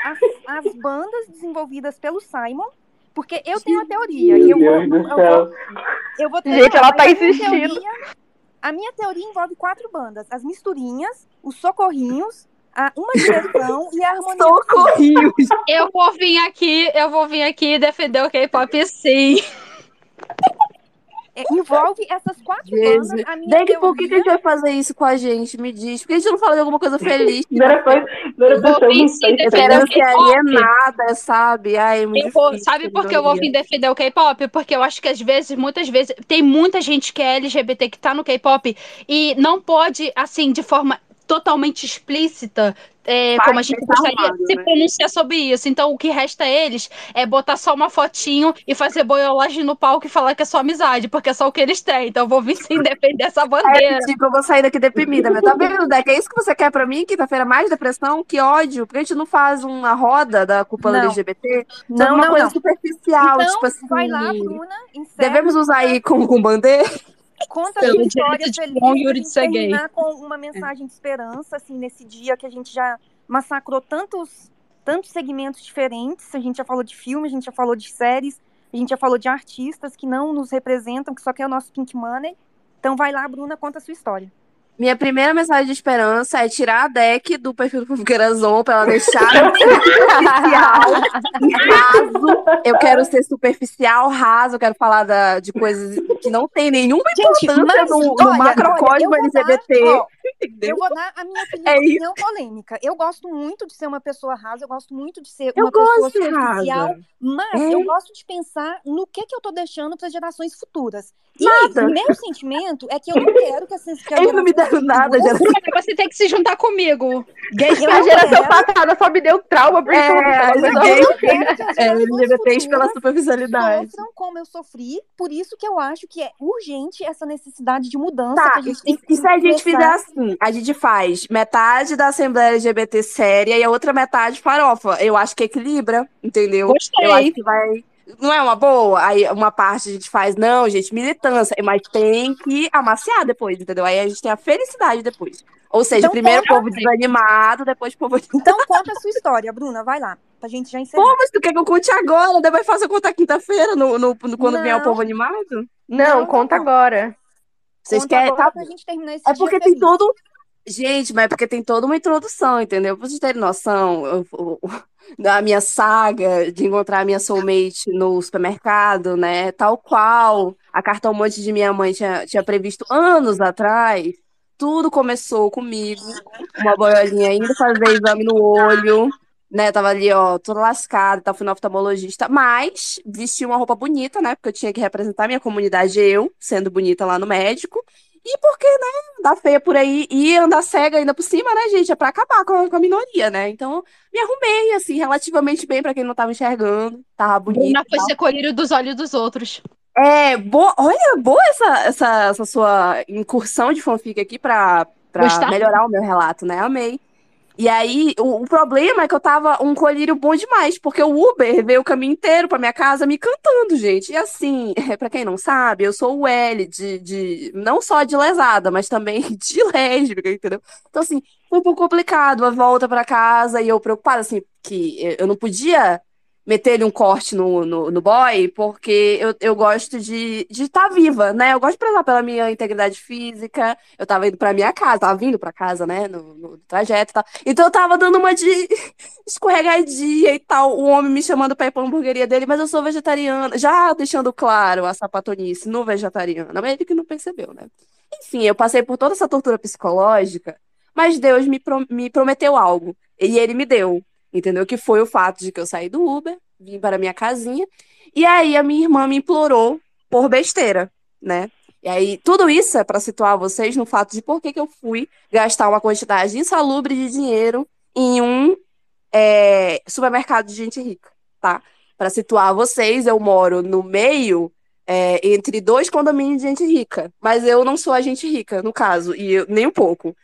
as, as bandas desenvolvidas pelo Simon, porque eu tenho a teoria. e eu vou, Meu Deus do eu céu. vou, eu vou ter Gente, ela tá mas a minha insistindo. teoria- a minha teoria envolve quatro bandas: as misturinhas, os socorrinhos, a uma direção e a harmonia. Socorrinhos. Eu vou vir aqui, eu vou vir aqui defender o K-pop sim. É, envolve essas quatro Jesus. bandas. A minha por que, que a gente vai fazer isso com a gente? Me diz. Por que a gente não fala de alguma coisa feliz? Não vir sim mistake. Eu defender quero o ser K-pop. alienada, sabe? Ai, é muito Eu vou- difícil, sabe por que eu vou vir defender o K-pop? Porque eu acho que às vezes, muitas vezes, tem muita gente que é LGBT que tá no K-pop e não pode, assim, de forma totalmente explícita, é, como a gente gostaria, armado, se né? pronunciar sobre isso. Então, o que resta a eles é botar só uma fotinho e fazer boiolagem no palco e falar que é só amizade, porque é só o que eles têm. Então, eu vou vir sim defender essa bandeira. É, tipo, eu vou sair daqui deprimida, meu. Tá vendo, Deck? É isso que você quer pra mim? Quinta-feira mais depressão? Que ódio. Por que a gente não faz uma roda da culpa Não. LGBT? Não, Sobre uma não, coisa não. superficial, Então, tipo assim. vai lá, Bruna, encerra, Devemos usar aí como com bandeira? Conta a sua história feliz Bom Yuri de terminar com uma mensagem de esperança, assim, nesse dia que a gente já massacrou tantos, tantos segmentos diferentes. A gente já falou de filme, a gente já falou de séries, a gente já falou de artistas que não nos representam, que só quer o nosso pink money. Então vai lá, Bruna, conta a sua história. Minha primeira mensagem de esperança é tirar a deck do perfil do Fofoqueirazon pra ela deixar superficial raso. Eu quero ser superficial, raso, eu quero falar da- de coisas que não tem nenhuma Gente, importância mas, no, no olha, olha, macrocosmo eu vou dar, LGBT. ó, entendeu? Eu vou dar a minha opinião, É isso. opinião polêmica. Eu gosto muito de ser uma pessoa rasa, eu gosto muito de ser Eu uma pessoa superficial, mas É. eu gosto de pensar no que, que eu tô deixando para gerações futuras. E Nada. meu sentimento é que eu não quero que essas as Eles não me gerações deram nada, geração. Você tem que se juntar comigo. Eu A geração quero- passada só me deu trauma porque É, eu não quero que as É, gerações LGBTs pela superficialidade. sofram como eu sofri, por isso que eu acho que é urgente essa necessidade de mudança que Tá, a gente e, tem que e se a gente fizer começar- assim? A gente faz metade da Assembleia LGBT séria e a outra metade farofa. Eu acho que equilibra, entendeu? Gostei. Eu acho que vai. Não é uma boa? Aí uma parte a gente faz, não, gente, militância, mas tem que amaciar depois, entendeu? Aí a gente tem a felicidade depois. Ou seja, Então, primeiro o povo desanimado, depois o povo. Então conta a sua história, Bruna, vai lá, pra gente já encerrar. Pô, mas tu quer que eu conte agora? Depois faço eu contar quinta-feira, no, no- no- quando vier o Não. povo animado? Não, Não, conta não. agora. Vocês querem. Tá pra gente terminar esse É porque tem feliz. todo. Gente, mas é porque tem toda uma introdução, entendeu? Pra vocês terem noção, eu- eu- da minha saga de encontrar a minha soulmate no supermercado, né? Tal qual a cartão monte de minha mãe tinha, tinha previsto anos atrás. Tudo começou comigo, uma boiolinha indo fazer exame no olho, né? Tava ali, ó, toda lascada, tá, fui no oftalmologista, mas vesti uma roupa bonita, né? Porque eu tinha que representar minha comunidade, eu, sendo bonita lá no médico. E porque, né, andar feia por aí e andar cega ainda por cima, né, gente? É pra acabar com a, com a minoria, né? Então, me arrumei, assim, relativamente bem pra quem não tava enxergando. Tava bonita. Bruna foi tal. ser colírio dos olhos dos outros. É, boa, olha, boa essa, essa, essa sua incursão de fanfic aqui pra, pra Gostar? melhorar o meu relato, né? Amei. E aí, o, o problema é que eu tava um colírio bom demais, porque o Uber veio o caminho inteiro pra minha casa me cantando, gente. E assim, pra quem não sabe, eu sou o L de, de não só de lesada, mas também de lésbica, entendeu? Então, assim, foi um pouco complicado a volta pra casa e eu preocupada, assim, que eu não podia meter-lhe um corte no, no, no boy, porque eu, eu gosto de estar tá viva, né? Eu gosto de prezar pela minha integridade física. Eu tava indo pra minha casa, tava vindo pra casa, né? No, no trajeto e tal. Então eu tava dando uma de escorregadia e tal. O homem me chamando pra ir pra hamburgueria dele, mas eu sou vegetariana. Já deixando claro a sapatonice no vegetariana, mas ele que não percebeu, né? Enfim, eu passei por toda essa tortura psicológica, mas Deus me, pro- me prometeu algo. E ele me deu. Entendeu? Que foi o fato de que eu saí do Uber, vim para minha casinha, e aí a minha irmã me implorou por besteira, né? E aí, tudo isso é para situar vocês no fato de por que, que eu fui gastar uma quantidade insalubre de dinheiro em um é, supermercado de gente rica, tá? Para situar vocês, eu moro no meio é, entre dois condomínios de gente rica, mas eu não sou a gente rica, no caso, e eu- nem um pouco.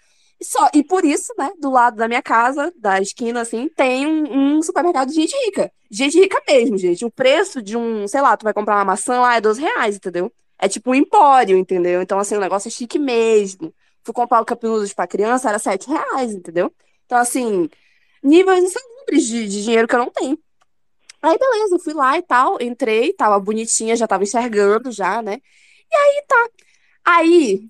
Só, e por isso, né, do lado da minha casa, da esquina, assim, tem um, um supermercado de gente rica. Gente rica mesmo, gente. O preço de um, sei lá, tu vai comprar uma maçã lá é 12 reais, entendeu? É tipo um empório, entendeu? Então, assim, o negócio é chique mesmo. Fui comprar o Noodles pra criança, era 7 reais, entendeu? Então, assim, níveis insalubres de, de dinheiro que eu não tenho. Aí, beleza, fui lá e tal, entrei, tava bonitinha, já tava enxergando já, né? E aí tá. Aí,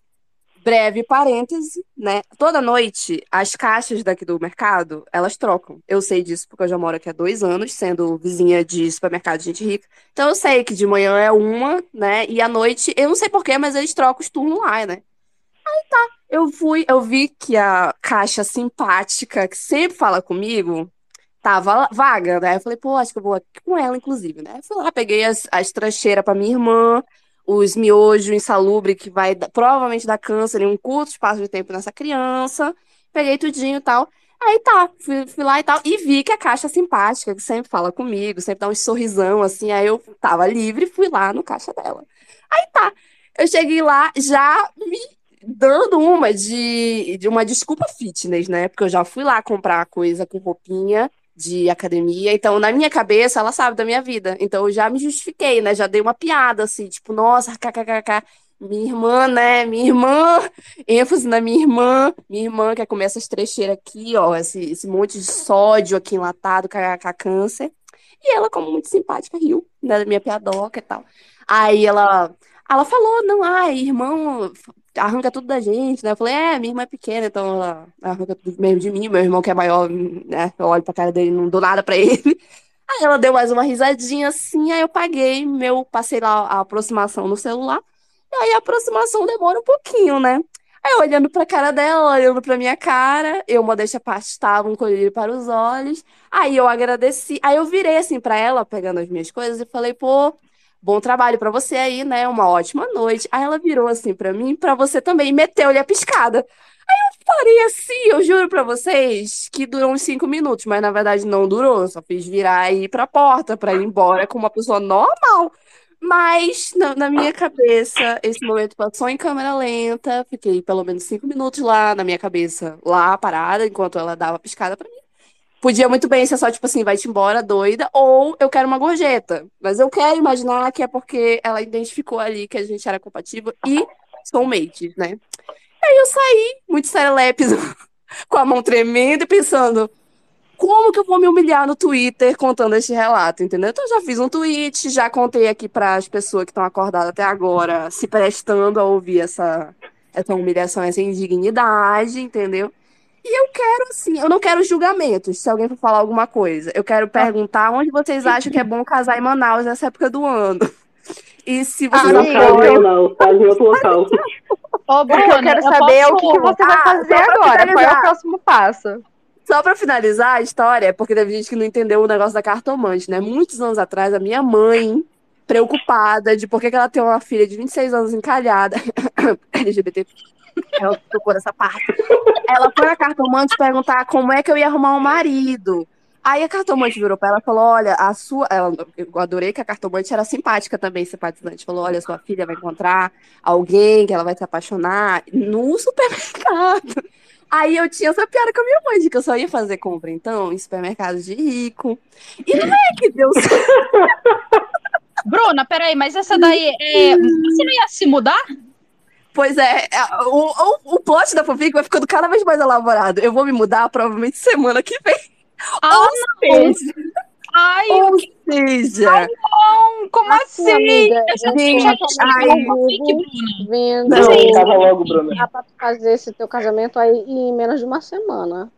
breve parêntese, né? Toda noite, as caixas daqui do mercado, elas trocam. Eu sei disso porque eu já moro aqui há dois anos, sendo vizinha de supermercado de gente rica. Então eu sei que de manhã é uma, né? E à noite, eu não sei porquê, mas eles trocam os turnos lá, né? Aí tá. Eu fui, eu vi que a caixa simpática, que sempre fala comigo, tava vaga, né? Eu falei, pô, acho que eu vou aqui com ela, inclusive, né? Fui lá, peguei as, as trancheiras pra minha irmã, os miojos insalubre que vai provavelmente dar câncer em um curto espaço de tempo nessa criança. Peguei tudinho e tal. Aí tá, fui, fui lá e tal, e vi que a caixa simpática, que sempre fala comigo, sempre dá um sorrisão assim, aí eu tava livre fui lá no caixa dela. Aí tá, eu cheguei lá já me dando uma de, de uma desculpa fitness, né? Porque eu já fui lá comprar coisa com roupinha de academia, então na minha cabeça ela sabe da minha vida, então eu já me justifiquei, né? Já dei uma piada assim, tipo, nossa, kkkk, minha irmã, né? Minha irmã, ênfase na minha irmã, minha irmã quer comer essas trecheiras aqui, ó, esse, esse monte de sódio aqui enlatado, kkk, câncer. E ela, como muito simpática, riu, né, da minha piadoca e tal. Aí ela, ela falou, não, ai, irmão, arranca tudo da gente, né? Eu falei, é, minha irmã é pequena, então ela arranca tudo mesmo de mim, meu irmão que é maior, né? Eu olho pra cara dele não dou nada pra ele. Aí ela deu mais uma risadinha assim, aí eu paguei meu, passei lá a aproximação no celular, e aí a aproximação demora um pouquinho, né? Aí olhando pra cara dela, olhando pra minha cara, eu, modéstia parte, estava um colírio para os olhos. Aí eu agradeci, aí eu virei assim pra ela, pegando as minhas coisas, e falei, pô, bom trabalho pra você aí, né? Uma ótima noite. Aí ela virou assim pra mim, pra você também, meteu-lhe a piscada. Aí eu parei assim, eu juro pra vocês que durou uns cinco minutos, mas na verdade não durou. Só fiz virar e ir pra porta pra ir embora como uma pessoa normal. Mas na, na minha cabeça, esse momento passou em câmera lenta. Fiquei pelo menos cinco minutos lá na minha cabeça, lá parada, enquanto ela dava piscada pra mim. Podia muito bem ser só, tipo assim, vai-te embora, doida, ou eu quero uma gorjeta. Mas eu quero imaginar que é porque ela identificou ali que a gente era compatível e soulmate, né? Aí eu saí, muito serelepe, com a mão tremendo e pensando, como que eu vou me humilhar no Twitter contando este relato, entendeu? Então já fiz um tweet, já contei aqui para as pessoas que estão acordadas até agora, se prestando a ouvir essa, essa humilhação, essa indignidade, entendeu? E eu quero, assim, eu não quero julgamentos, se alguém for falar alguma coisa. Eu quero perguntar onde vocês acham que é bom casar em Manaus nessa época do ano. E se vocês Amiga, Não, eu- não, faz em outro local. Ô, O que eu quero eu saber é o que, que posso- você vai Ah, fazer só pra agora. Qual é o finalizar. próximo passo? Só pra finalizar a história, porque teve gente que não entendeu o negócio da cartomante, né? Muitos anos atrás, a minha mãe, preocupada de por que que ela tem uma filha de 26 anos encalhada, LGBT, ela tocou nessa parte. Ela foi na cartomante perguntar como é que eu ia arrumar um marido. Aí a cartomante virou pra ela e falou: Olha, a sua. Ela, eu adorei que a cartomante era simpática também, simpatizante. Falou: Olha, sua filha vai encontrar alguém que ela vai se apaixonar no supermercado. Aí eu tinha essa piada com a minha mãe, de que eu só ia fazer compra, então, em supermercados de rico. E não é que deu certo. Bruna, peraí, mas essa daí é. Você não ia se mudar? Pois é, é, o, o, o plot da fanfic vai ficando cada vez mais elaborado. Eu vou me mudar provavelmente semana que vem. Ah, Ou não. seja, Ai, ou seja, não, como assim? amiga, Eu já eu tinha gente, chamado ai, uma fanfic, Bruna. vendo Não, casa logo, Bruna. dá pra fazer esse teu casamento aí em menos de uma semana.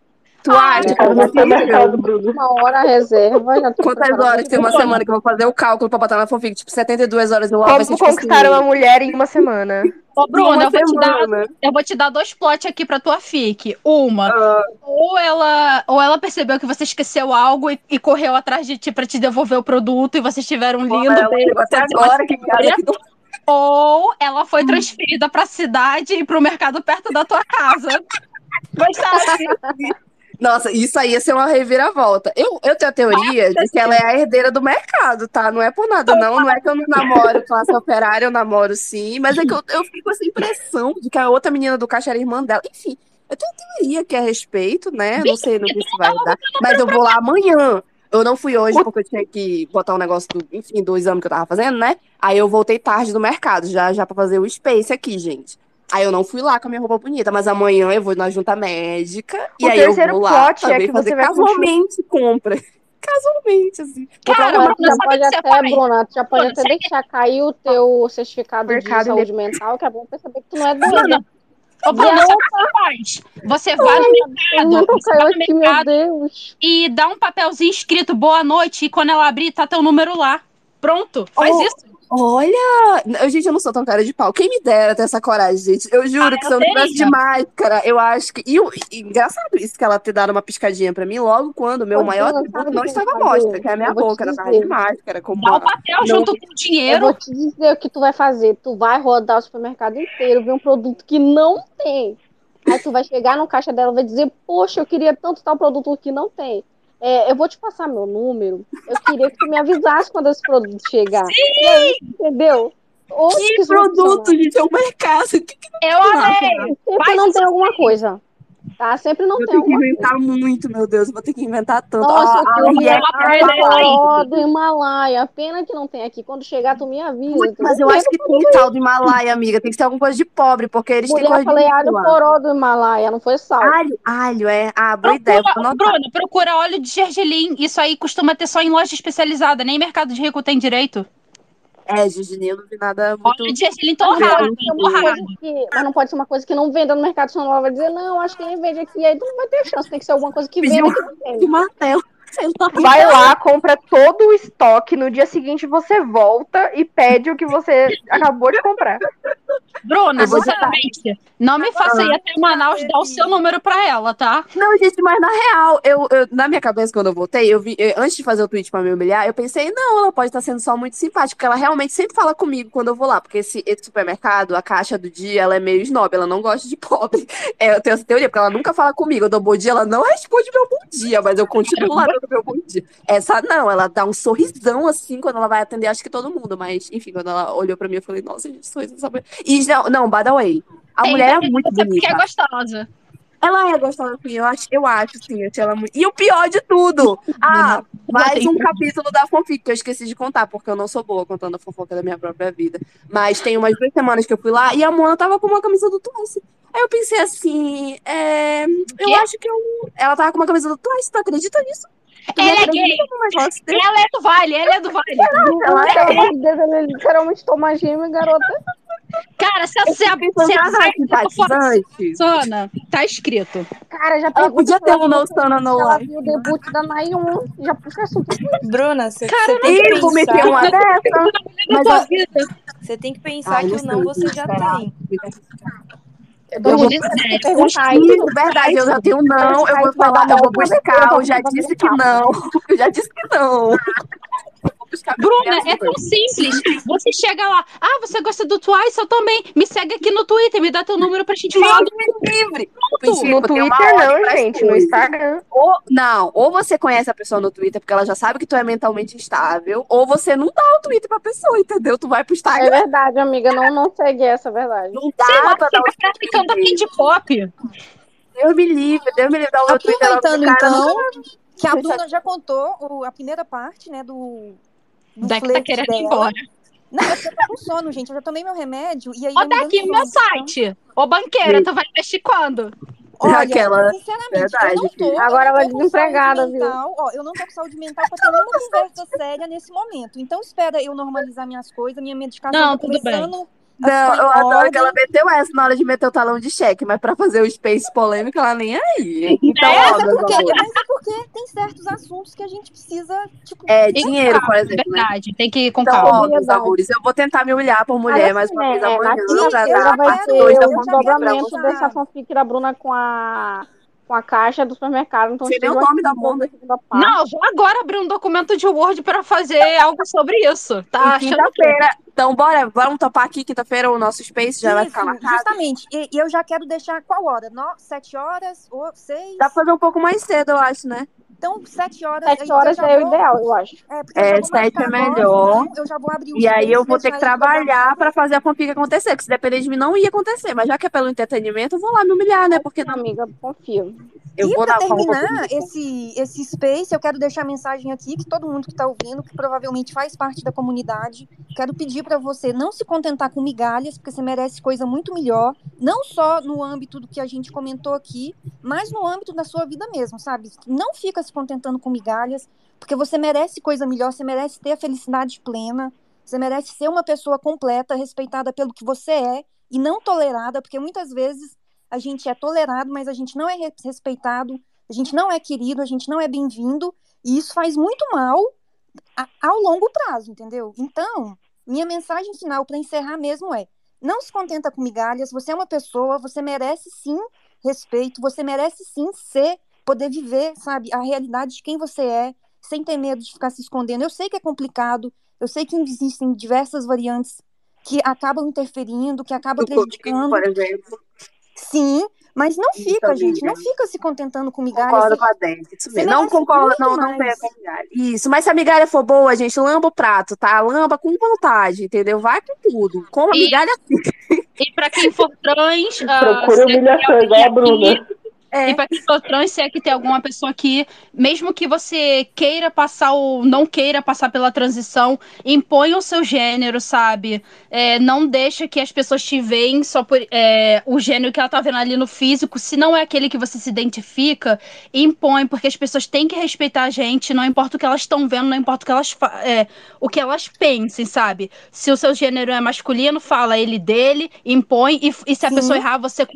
Tu acha que eu vou Bruno. Uma hora a reserva, já tô Quantas horas tem uma semana que eu vou fazer o cálculo pra botar na fanfic? Tipo, 72 horas no vai Como tipo conquistar assim, uma mulher em uma semana? Ô, Bruna, eu vou, te dar, eu vou te dar dois plots aqui pra tua fic. Uma, Ah, ou ela, ou ela percebeu que você esqueceu algo e, e correu atrás de ti pra te devolver o produto e vocês tiveram um lindo ela beijo. até agora, que cara. Ou ela foi transferida pra cidade e pro mercado perto da tua casa. Mas sabe? Nossa, isso aí ia ser uma reviravolta. Eu, eu tenho a teoria de que ela é a herdeira do mercado, tá? Não é por nada, não. Não é que eu não namoro classe operária, eu namoro sim. Mas é que eu, eu fico com essa impressão de que a outra menina do caixa era irmã dela. Enfim, Eu tenho teoria que é a respeito, né? Não sei no que isso vai dar. Mas eu vou lá amanhã. Eu não fui hoje porque eu tinha que botar um negócio do, enfim, do exame que eu tava fazendo, né? Aí eu voltei tarde do mercado, já, já pra fazer o Space aqui, gente. Aí eu não fui lá com a minha roupa bonita, mas amanhã eu vou na junta médica O e aí eu terceiro vou lá é também que fazer você vai casualmente compra. Casualmente, assim. Cara, pra tu já pode até? Bruna, tu já pode Bruna, até você- deixar cair o teu certificado de Mercado saúde mental, que é bom perceber que tu não é Bruna, doida. ô, Bruna, sabe o que faz? Você vai no mercado, você vai no mercado e dá um papelzinho escrito boa noite e quando ela abrir, tá teu número lá. Pronto, faz Oh, isso. Olha! Eu, gente, eu não sou tão cara de pau. Quem me dera ter essa coragem, gente. Eu juro que se eu não tivesse de máscara, eu acho que. E, o- e engraçado isso, que ela ter dado uma piscadinha pra mim logo quando meu Ô, maior Bruna, atributo não estava à mostra, que é a minha Eu boca, na tava de máscara. Como Dá o papel não- junto com o Eu dinheiro. vou te dizer o que tu vai fazer. Tu vai rodar o supermercado inteiro, ver um produto que não tem. Aí tu vai chegar no caixa dela e vai dizer, poxa, eu queria tanto tal produto que não tem. É, eu vou te passar meu número. Eu queria que tu me avisasse quando esse produto chegar. E aí, entendeu? Oxe, Que vai produto, gente? É um mercado. Que que Eu amei. Sempre Faz não tem alguma coisa. Tá? Sempre não eu tem tenho que alguma coisa. inventar muito, meu Deus. Eu vou ter que inventar tanto. Nossa, Ah, eu a queria mulher ai, Ela foró do Himalaia. Pena que não tem aqui. Quando chegar, tu me avisa. Tu Mas eu acho que tem tal do Himalaia, amiga. Tem que ser alguma coisa de pobre, porque eles têm Mulher, coisa de falei alho poró do Himalaia, não foi sal. Alho, alho, é. Ah, boa ideia. Procura, Vou anotar. Bruna, procura óleo de gergelim. Isso aí costuma ter só em loja especializada, nem mercado de rico tem direito. É, Gigi, eu não vi nada muito. De gergelim Mas não torrado, pode ser uma torrado. coisa que- mas não pode ser uma coisa que não venda no mercado, senão ela vai dizer, não, acho que nem vende aqui. Aí tu não vai ter chance, tem que ser alguma coisa que Pediu venda que não de vende. martelo. Vai lá, compra todo o estoque, no dia seguinte você volta e pede o que você acabou de comprar. Bruna, sinceramente, não me faça ir até Manaus dar o seu número pra ela, tá? Não, gente, mas na real, eu, eu- na minha cabeça, quando eu voltei, eu vi, eu- antes de fazer o tweet pra me humilhar, eu pensei, não, ela pode estar sendo só muito simpática, porque ela realmente sempre fala comigo quando eu vou lá, porque esse, esse supermercado, a caixa do dia, ela é meio snob, ela não gosta de pobre. É, eu tenho essa teoria, porque ela nunca fala comigo, eu dou bom dia, ela não responde meu bom dia, mas eu continuo lá dando meu dia. Essa não, ela dá um sorrisão assim quando ela vai atender, acho que todo mundo, mas enfim, quando ela olhou pra mim, eu falei, nossa, gente, sorriso dessa mulher. E não, não, by the way, a Tem mulher é que muito você porque bonita. é gostosa. Ela é gostosa sim, eu acho, eu acho sim, eu ela muito. E o pior de tudo! Ah, mais um capítulo da fanfic que eu esqueci de contar, porque eu não sou boa contando a fofoca da minha própria vida. Mas tem umas duas semanas que eu fui lá e a Mona tava com uma camisa do Twice. Aí eu pensei assim, é, eu acho que eu. Ela tava com uma camisa do Twice, tu acredita nisso? Ela é gay. desse? Ela é do Vale, ela é do Vale. Pelo amor de Deus, ele literalmente toma gêmeo, garota. Cara, se a, se a, Pensando se a nada simpatizante. Sona, tá escrito. Cara, já Ela podia ter ela um No Sana No ela viu o debut da Nayon. Já puxa assunto. Bruna, você você tem que Ih, vou meter pensar. uma dessa. Mas. Você tem que pensar Ai, que não o não você já tem. Eu vou- É, perguntar isso. verdade, eu já tenho não, eu Aí vou falar, eu vou buscar, eu já disse que não, eu já disse que não. Bruna, é tão simples. Você chega lá, ah, você gosta do Twice? Eu também. Me segue aqui no Twitter, me dá teu número pra gente falar. Me livre. No Twitter não, gente, no. Instagram. Ou, não, ou você conhece a pessoa no Twitter porque ela já sabe que tu é mentalmente instável, ou você não dá o Twitter pra pessoa, entendeu? Tu vai pro É Instagram, verdade, amiga. Não, não segue essa, é verdade. não dá Sei lá, pra dar o chega pra mim canta Twitter. Kid Pop. Deus me livre, Deus me livre, dá o meu Twitter Aproveitando, cara. então, que a Bruna já contou o- a primeira parte, né, do, do Deck tá flerte querendo ir dela. embora. Não, é eu tô com sono, gente. Eu já tomei meu remédio e aí Ó, dando daqui meu então. site. Ô, banqueira, tu vai investir quando? Olha, Aquela- sinceramente, verdade, eu não tô. Agora ela é desempregada, saúde viu? mental, Ó, eu não tô com saúde mental pra ter nenhuma conversa séria nesse momento. Então espera eu normalizar minhas coisas, minha medicação Não, tá tudo bem. começando Não, eu adoro ordem. que ela meteu essa na hora de meter o talão de cheque, mas pra fazer o space polêmico, ela nem aí. Então, Mas é, porque, mas é porque tem certos assuntos que a gente precisa, tipo, é dinheiro, por exemplo, né? Verdade, tem que ir com Então, calma. ó, amores, eu vou tentar me humilhar por mulher mais assim, uma vez né, amanhã. na pra quinta-feira dar a vai ter o eu já desdobramento dessa fanfic da Bruna com a, com a caixa do supermercado. Então, Sei nem o nome da parte. Não, eu vou agora abrir um documento de Word pra fazer algo sobre isso. Tá quinta-feira. Então, bora, vamos topar aqui quinta-feira o nosso space já vai Isso, ficar marcado. justamente. E, e eu já quero deixar qual hora? No, sete horas ou seis? Dá pra fazer um pouco mais cedo, eu acho, né? Então, sete horas. Sete eu horas já é o vou- ideal, eu acho. É, É, sete é agora, melhor. então eu já vou abrir o E aí eu vou ter que trabalhar pra fazer a fanfic acontecer, porque se depender de mim não ia acontecer, mas já que é pelo entretenimento, eu vou lá me humilhar, né? Porque não, Amiga, confio. eu e vou para terminar esse, esse space, eu quero deixar a mensagem aqui que todo mundo que está ouvindo, que provavelmente faz parte da comunidade, quero pedir para você não se contentar com migalhas, porque você merece coisa muito melhor, não só no âmbito do que a gente comentou aqui, mas no âmbito da sua vida mesmo, sabe? Não fica se contentando com migalhas, porque você merece coisa melhor, você merece ter a felicidade plena, você merece ser uma pessoa completa, respeitada pelo que você é e não tolerada, porque muitas vezes a gente é tolerado, mas a gente não é re- respeitado, a gente não é querido, a gente não é bem-vindo, e isso faz muito mal a- ao longo prazo, entendeu? Então, minha mensagem final para encerrar mesmo é: não se contenta com migalhas, você é uma pessoa, você merece sim respeito, você merece sim ser, poder viver, sabe, a realidade de quem você é, sem ter medo de ficar se escondendo. Eu sei que é complicado, eu sei que existem diversas variantes que acabam interferindo, que acabam do prejudicando. por exemplo. Sim, mas não Isso, fica, gente, não fica se contentando com migalhas. Concordo com a Dente. Isso mesmo. Não concordo, não, não venha com migalha. Isso, mas se a migalha for boa, gente, lamba o prato, tá? Lamba com vontade, entendeu? Vai com tudo. Coma a E- migalha E pra quem for trans, Procura é tem humilhação, igual a aqui- Bruna. É. E quem for trans, se é que tem alguma pessoa aqui, mesmo que você queira passar ou não queira passar pela transição, imponha o seu gênero, sabe? É, não deixa que as pessoas te veem só por é, o gênero que ela tá vendo ali no físico. Se não é aquele que você se identifica, impõe, porque as pessoas têm que respeitar a gente, não importa o que elas estão vendo, não importa o que elas, é, o que elas pensem, sabe? Se o seu gênero é masculino, fala ele dele, impõe, e, e se a Sim. pessoa errar, você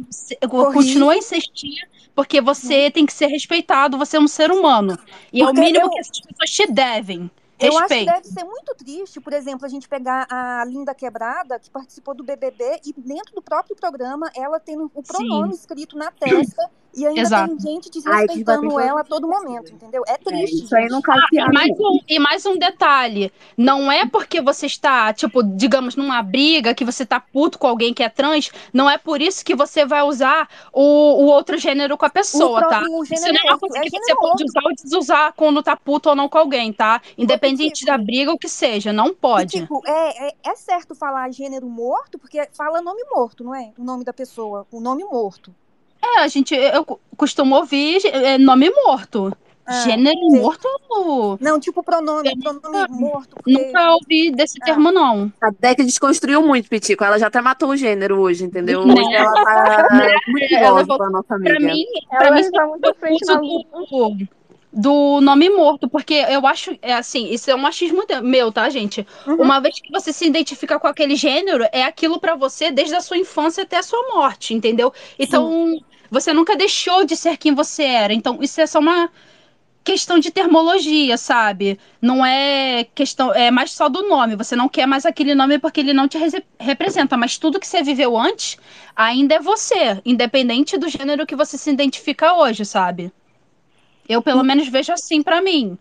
continua a insistir porque você tem que ser respeitado, você é um ser humano. E é o Porque mínimo eu- que essas pessoas te devem. Eu acho que deve ser muito triste, por exemplo, a gente pegar a Linda Quebrada, que participou do BBB, e dentro do próprio programa, ela tem o pronome escrito na testa, e ainda Exato. tem gente Ai, desrespeitando vai ela a todo momento, entendeu? É É, triste, isso aí não cabe E piada, mais, um, e mais um detalhe, não é porque você está, tipo, digamos, numa briga, que você tá puto com alguém que é trans, não é por isso que você vai usar o, o outro gênero com a pessoa, pro- tá? o Isso gênero não é uma morto, coisa é que você pode usar ou desusar quando tá puto ou não com alguém, tá? Independente tipo, da briga ou que seja, não E, pode. tipo, é, é, é certo falar gênero morto, porque fala nome morto, não é? O nome da pessoa, o nome morto. É, a gente, eu costumo ouvir é, nome morto. Ah, Gênero sei. morto, Não, tipo pronome, pronome morto, porque... nunca ouvi desse Ah. termo, não. A Deck desconstruiu muito, Pitico. Ela já até matou o gênero hoje, entendeu? Né? Hoje ela tá muito Ela voltou- pra nossa Pra amiga. mim, pra Ela mim está muito à frente na do, do nome morto, porque eu acho, é assim, isso é um machismo meu, tá, gente? Uhum. Uma vez que você se identifica com aquele gênero, é aquilo pra você desde a sua infância até a sua morte, entendeu? Então, você nunca deixou de ser quem você era. Então, isso é só uma questão de termologia, sabe? Não é questão, é mais só do nome. Você não quer mais aquele nome porque ele não te rese- representa, mas tudo que você viveu antes ainda é você, independente do gênero que você se identifica hoje, sabe? Eu pelo menos vejo assim pra mim.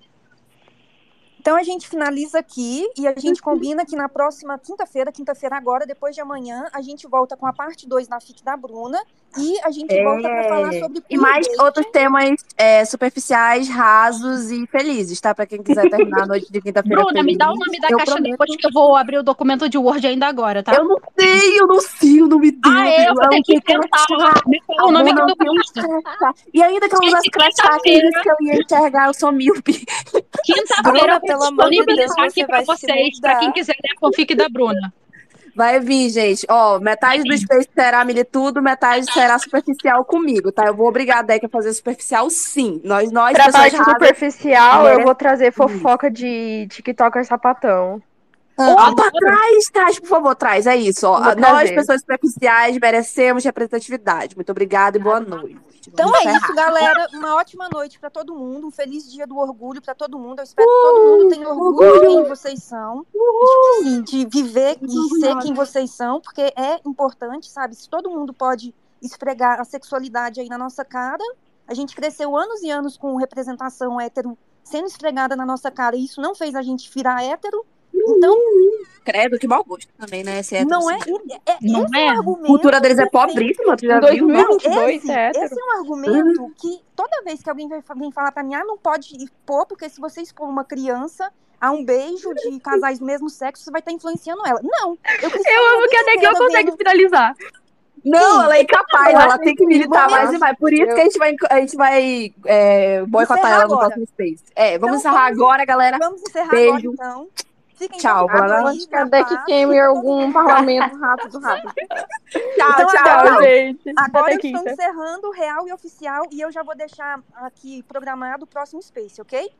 Então a gente finaliza aqui e a gente combina que na próxima quinta-feira, quinta-feira agora, depois de amanhã, a gente volta com a parte 2 na FIC da Bruna e a gente volta para falar sobre É. E mais outros temas é, superficiais, rasos e felizes, tá? Pra quem quiser terminar a noite de quinta-feira Bruna, feliz. me dá o nome da eu caixa prometo. depois que eu vou abrir o documento de Word ainda agora, tá? Eu não sei, eu não sei, o nome dele. Ah, é, eu vou ter que inventar. Me fala o nome que tu gosta. E ainda que eu usasse disse que eu ia enxergar, eu sou míope. Quinta-feira eu vou pelo amor de disponibilizar Deus, aqui você pra vai se vocês, pra quem quiser ler a fanfic da Bruna. Vai vir, gente. Ó, metade do Space será militudo, metade será superficial comigo, tá? Eu vou obrigar a Deck a fazer superficial, sim. Nós, nós, Pra parte rasas, superficial, eu merece- vou trazer fofoca de TikToker sapatão. Opa, traz, traz, por favor, traz. É isso, ó. Nós, pessoas superficiais, merecemos representatividade. Muito obrigada e boa noite. Então Vamos é encerrar. isso, galera. Uma ótima noite para todo mundo. Um feliz dia do orgulho para todo mundo. Eu espero que todo mundo tenha orgulho de quem vocês são. De, sim, de viver e ser quem vocês são, porque é importante, sabe? Se todo mundo pode esfregar a sexualidade aí na nossa cara, a gente cresceu anos e anos com representação hétero sendo esfregada na nossa cara e isso não fez a gente virar hétero. Então, Credo, que mau gosto também, né? Esse hétero, não é, assim. é, Não esse é? é um A argumento. cultura deles é pobríssima, tu já viu? 2022, esse, é hétero. esse é um argumento que toda vez que alguém vai- vem falar pra mim, ah, não pode expor, porque se você expor uma criança a um beijo de casais do mesmo sexo, você vai estar influenciando ela. Não. Eu, Eu amo que a Neguinho consegue finalizar. Não, ela é incapaz, ela tem que militar mais e mais. Por isso que a gente vai, a gente vai é, boicotar Encerrar ela no agora. próximo Space. É, vamos Então, encerrar vamos- agora, galera. Vamos encerrar Beijo. agora, então. Fiquem Tchau, galera. aí, Acho que. Game em algum parlamento rápido, rápido. Tchau, Então, tchau. Tchau, gente. Agora Até eu estou encerrando o real e oficial e eu já vou deixar aqui programado o próximo Space, ok?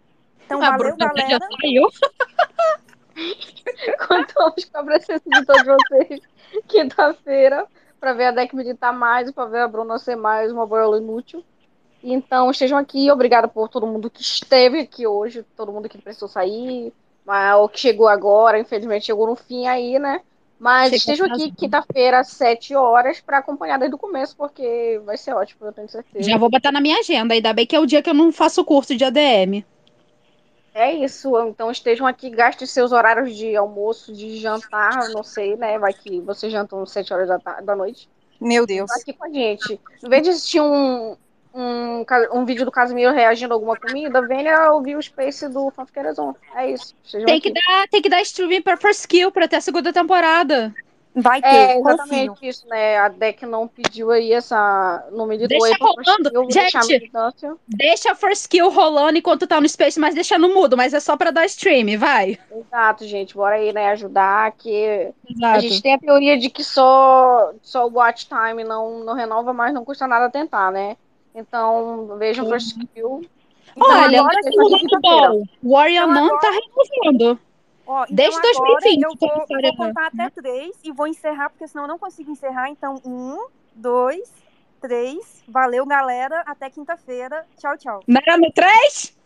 Então, A valeu, Bruna já galera. saiu. Contamos com a presença de todos vocês quinta-feira para ver a deck meditar mais e para ver a Bruna ser mais uma boiola inútil. Então estejam aqui, obrigada por todo mundo que esteve aqui hoje, todo mundo que precisou sair, mas o que chegou agora, infelizmente chegou no fim aí, né? Mas estejam aqui quinta-feira às 7 horas para acompanhar desde o começo, porque vai ser ótimo, eu tenho certeza. Já vou botar na minha agenda. Ainda bem que é o dia que eu não faço curso de ADM. É isso, então estejam aqui, gastem seus horários de almoço, de jantar, não sei, né? Vai que vocês jantam às 7 horas da, da noite. Meu Deus. Tá aqui com a gente. Em vez de assistir um, um, um vídeo do Casimiro reagindo a alguma comida, venha ouvir o Space do Fanfiqueirezon. É isso. Tem que dar, tem que dar streaming pra First Kill pra ter a segunda temporada. Vai ter, É confio. exatamente isso, né? A Deck não pediu aí essa. Não me Deixa rolando. a Gente. Deixa a First Kill rolando enquanto tá no Space, mas deixa no mudo, mas é só pra dar stream, vai. Exato, gente. Bora aí, né? Ajudar. Que a Exato. gente tem a teoria de que só, só o watch time não, não renova, mas não custa nada tentar, né? Então, vejam First Kill. Então, Olha, agora sim, muito bom. O Warrior Então, não agora- tá renovando. Ó, então Desde agora 2020 eu vou, que a história- vou contar até três e vou encerrar, porque senão eu não consigo encerrar. Então, um, dois, três. Valeu, galera. Até quinta-feira. Tchau, tchau. No 3?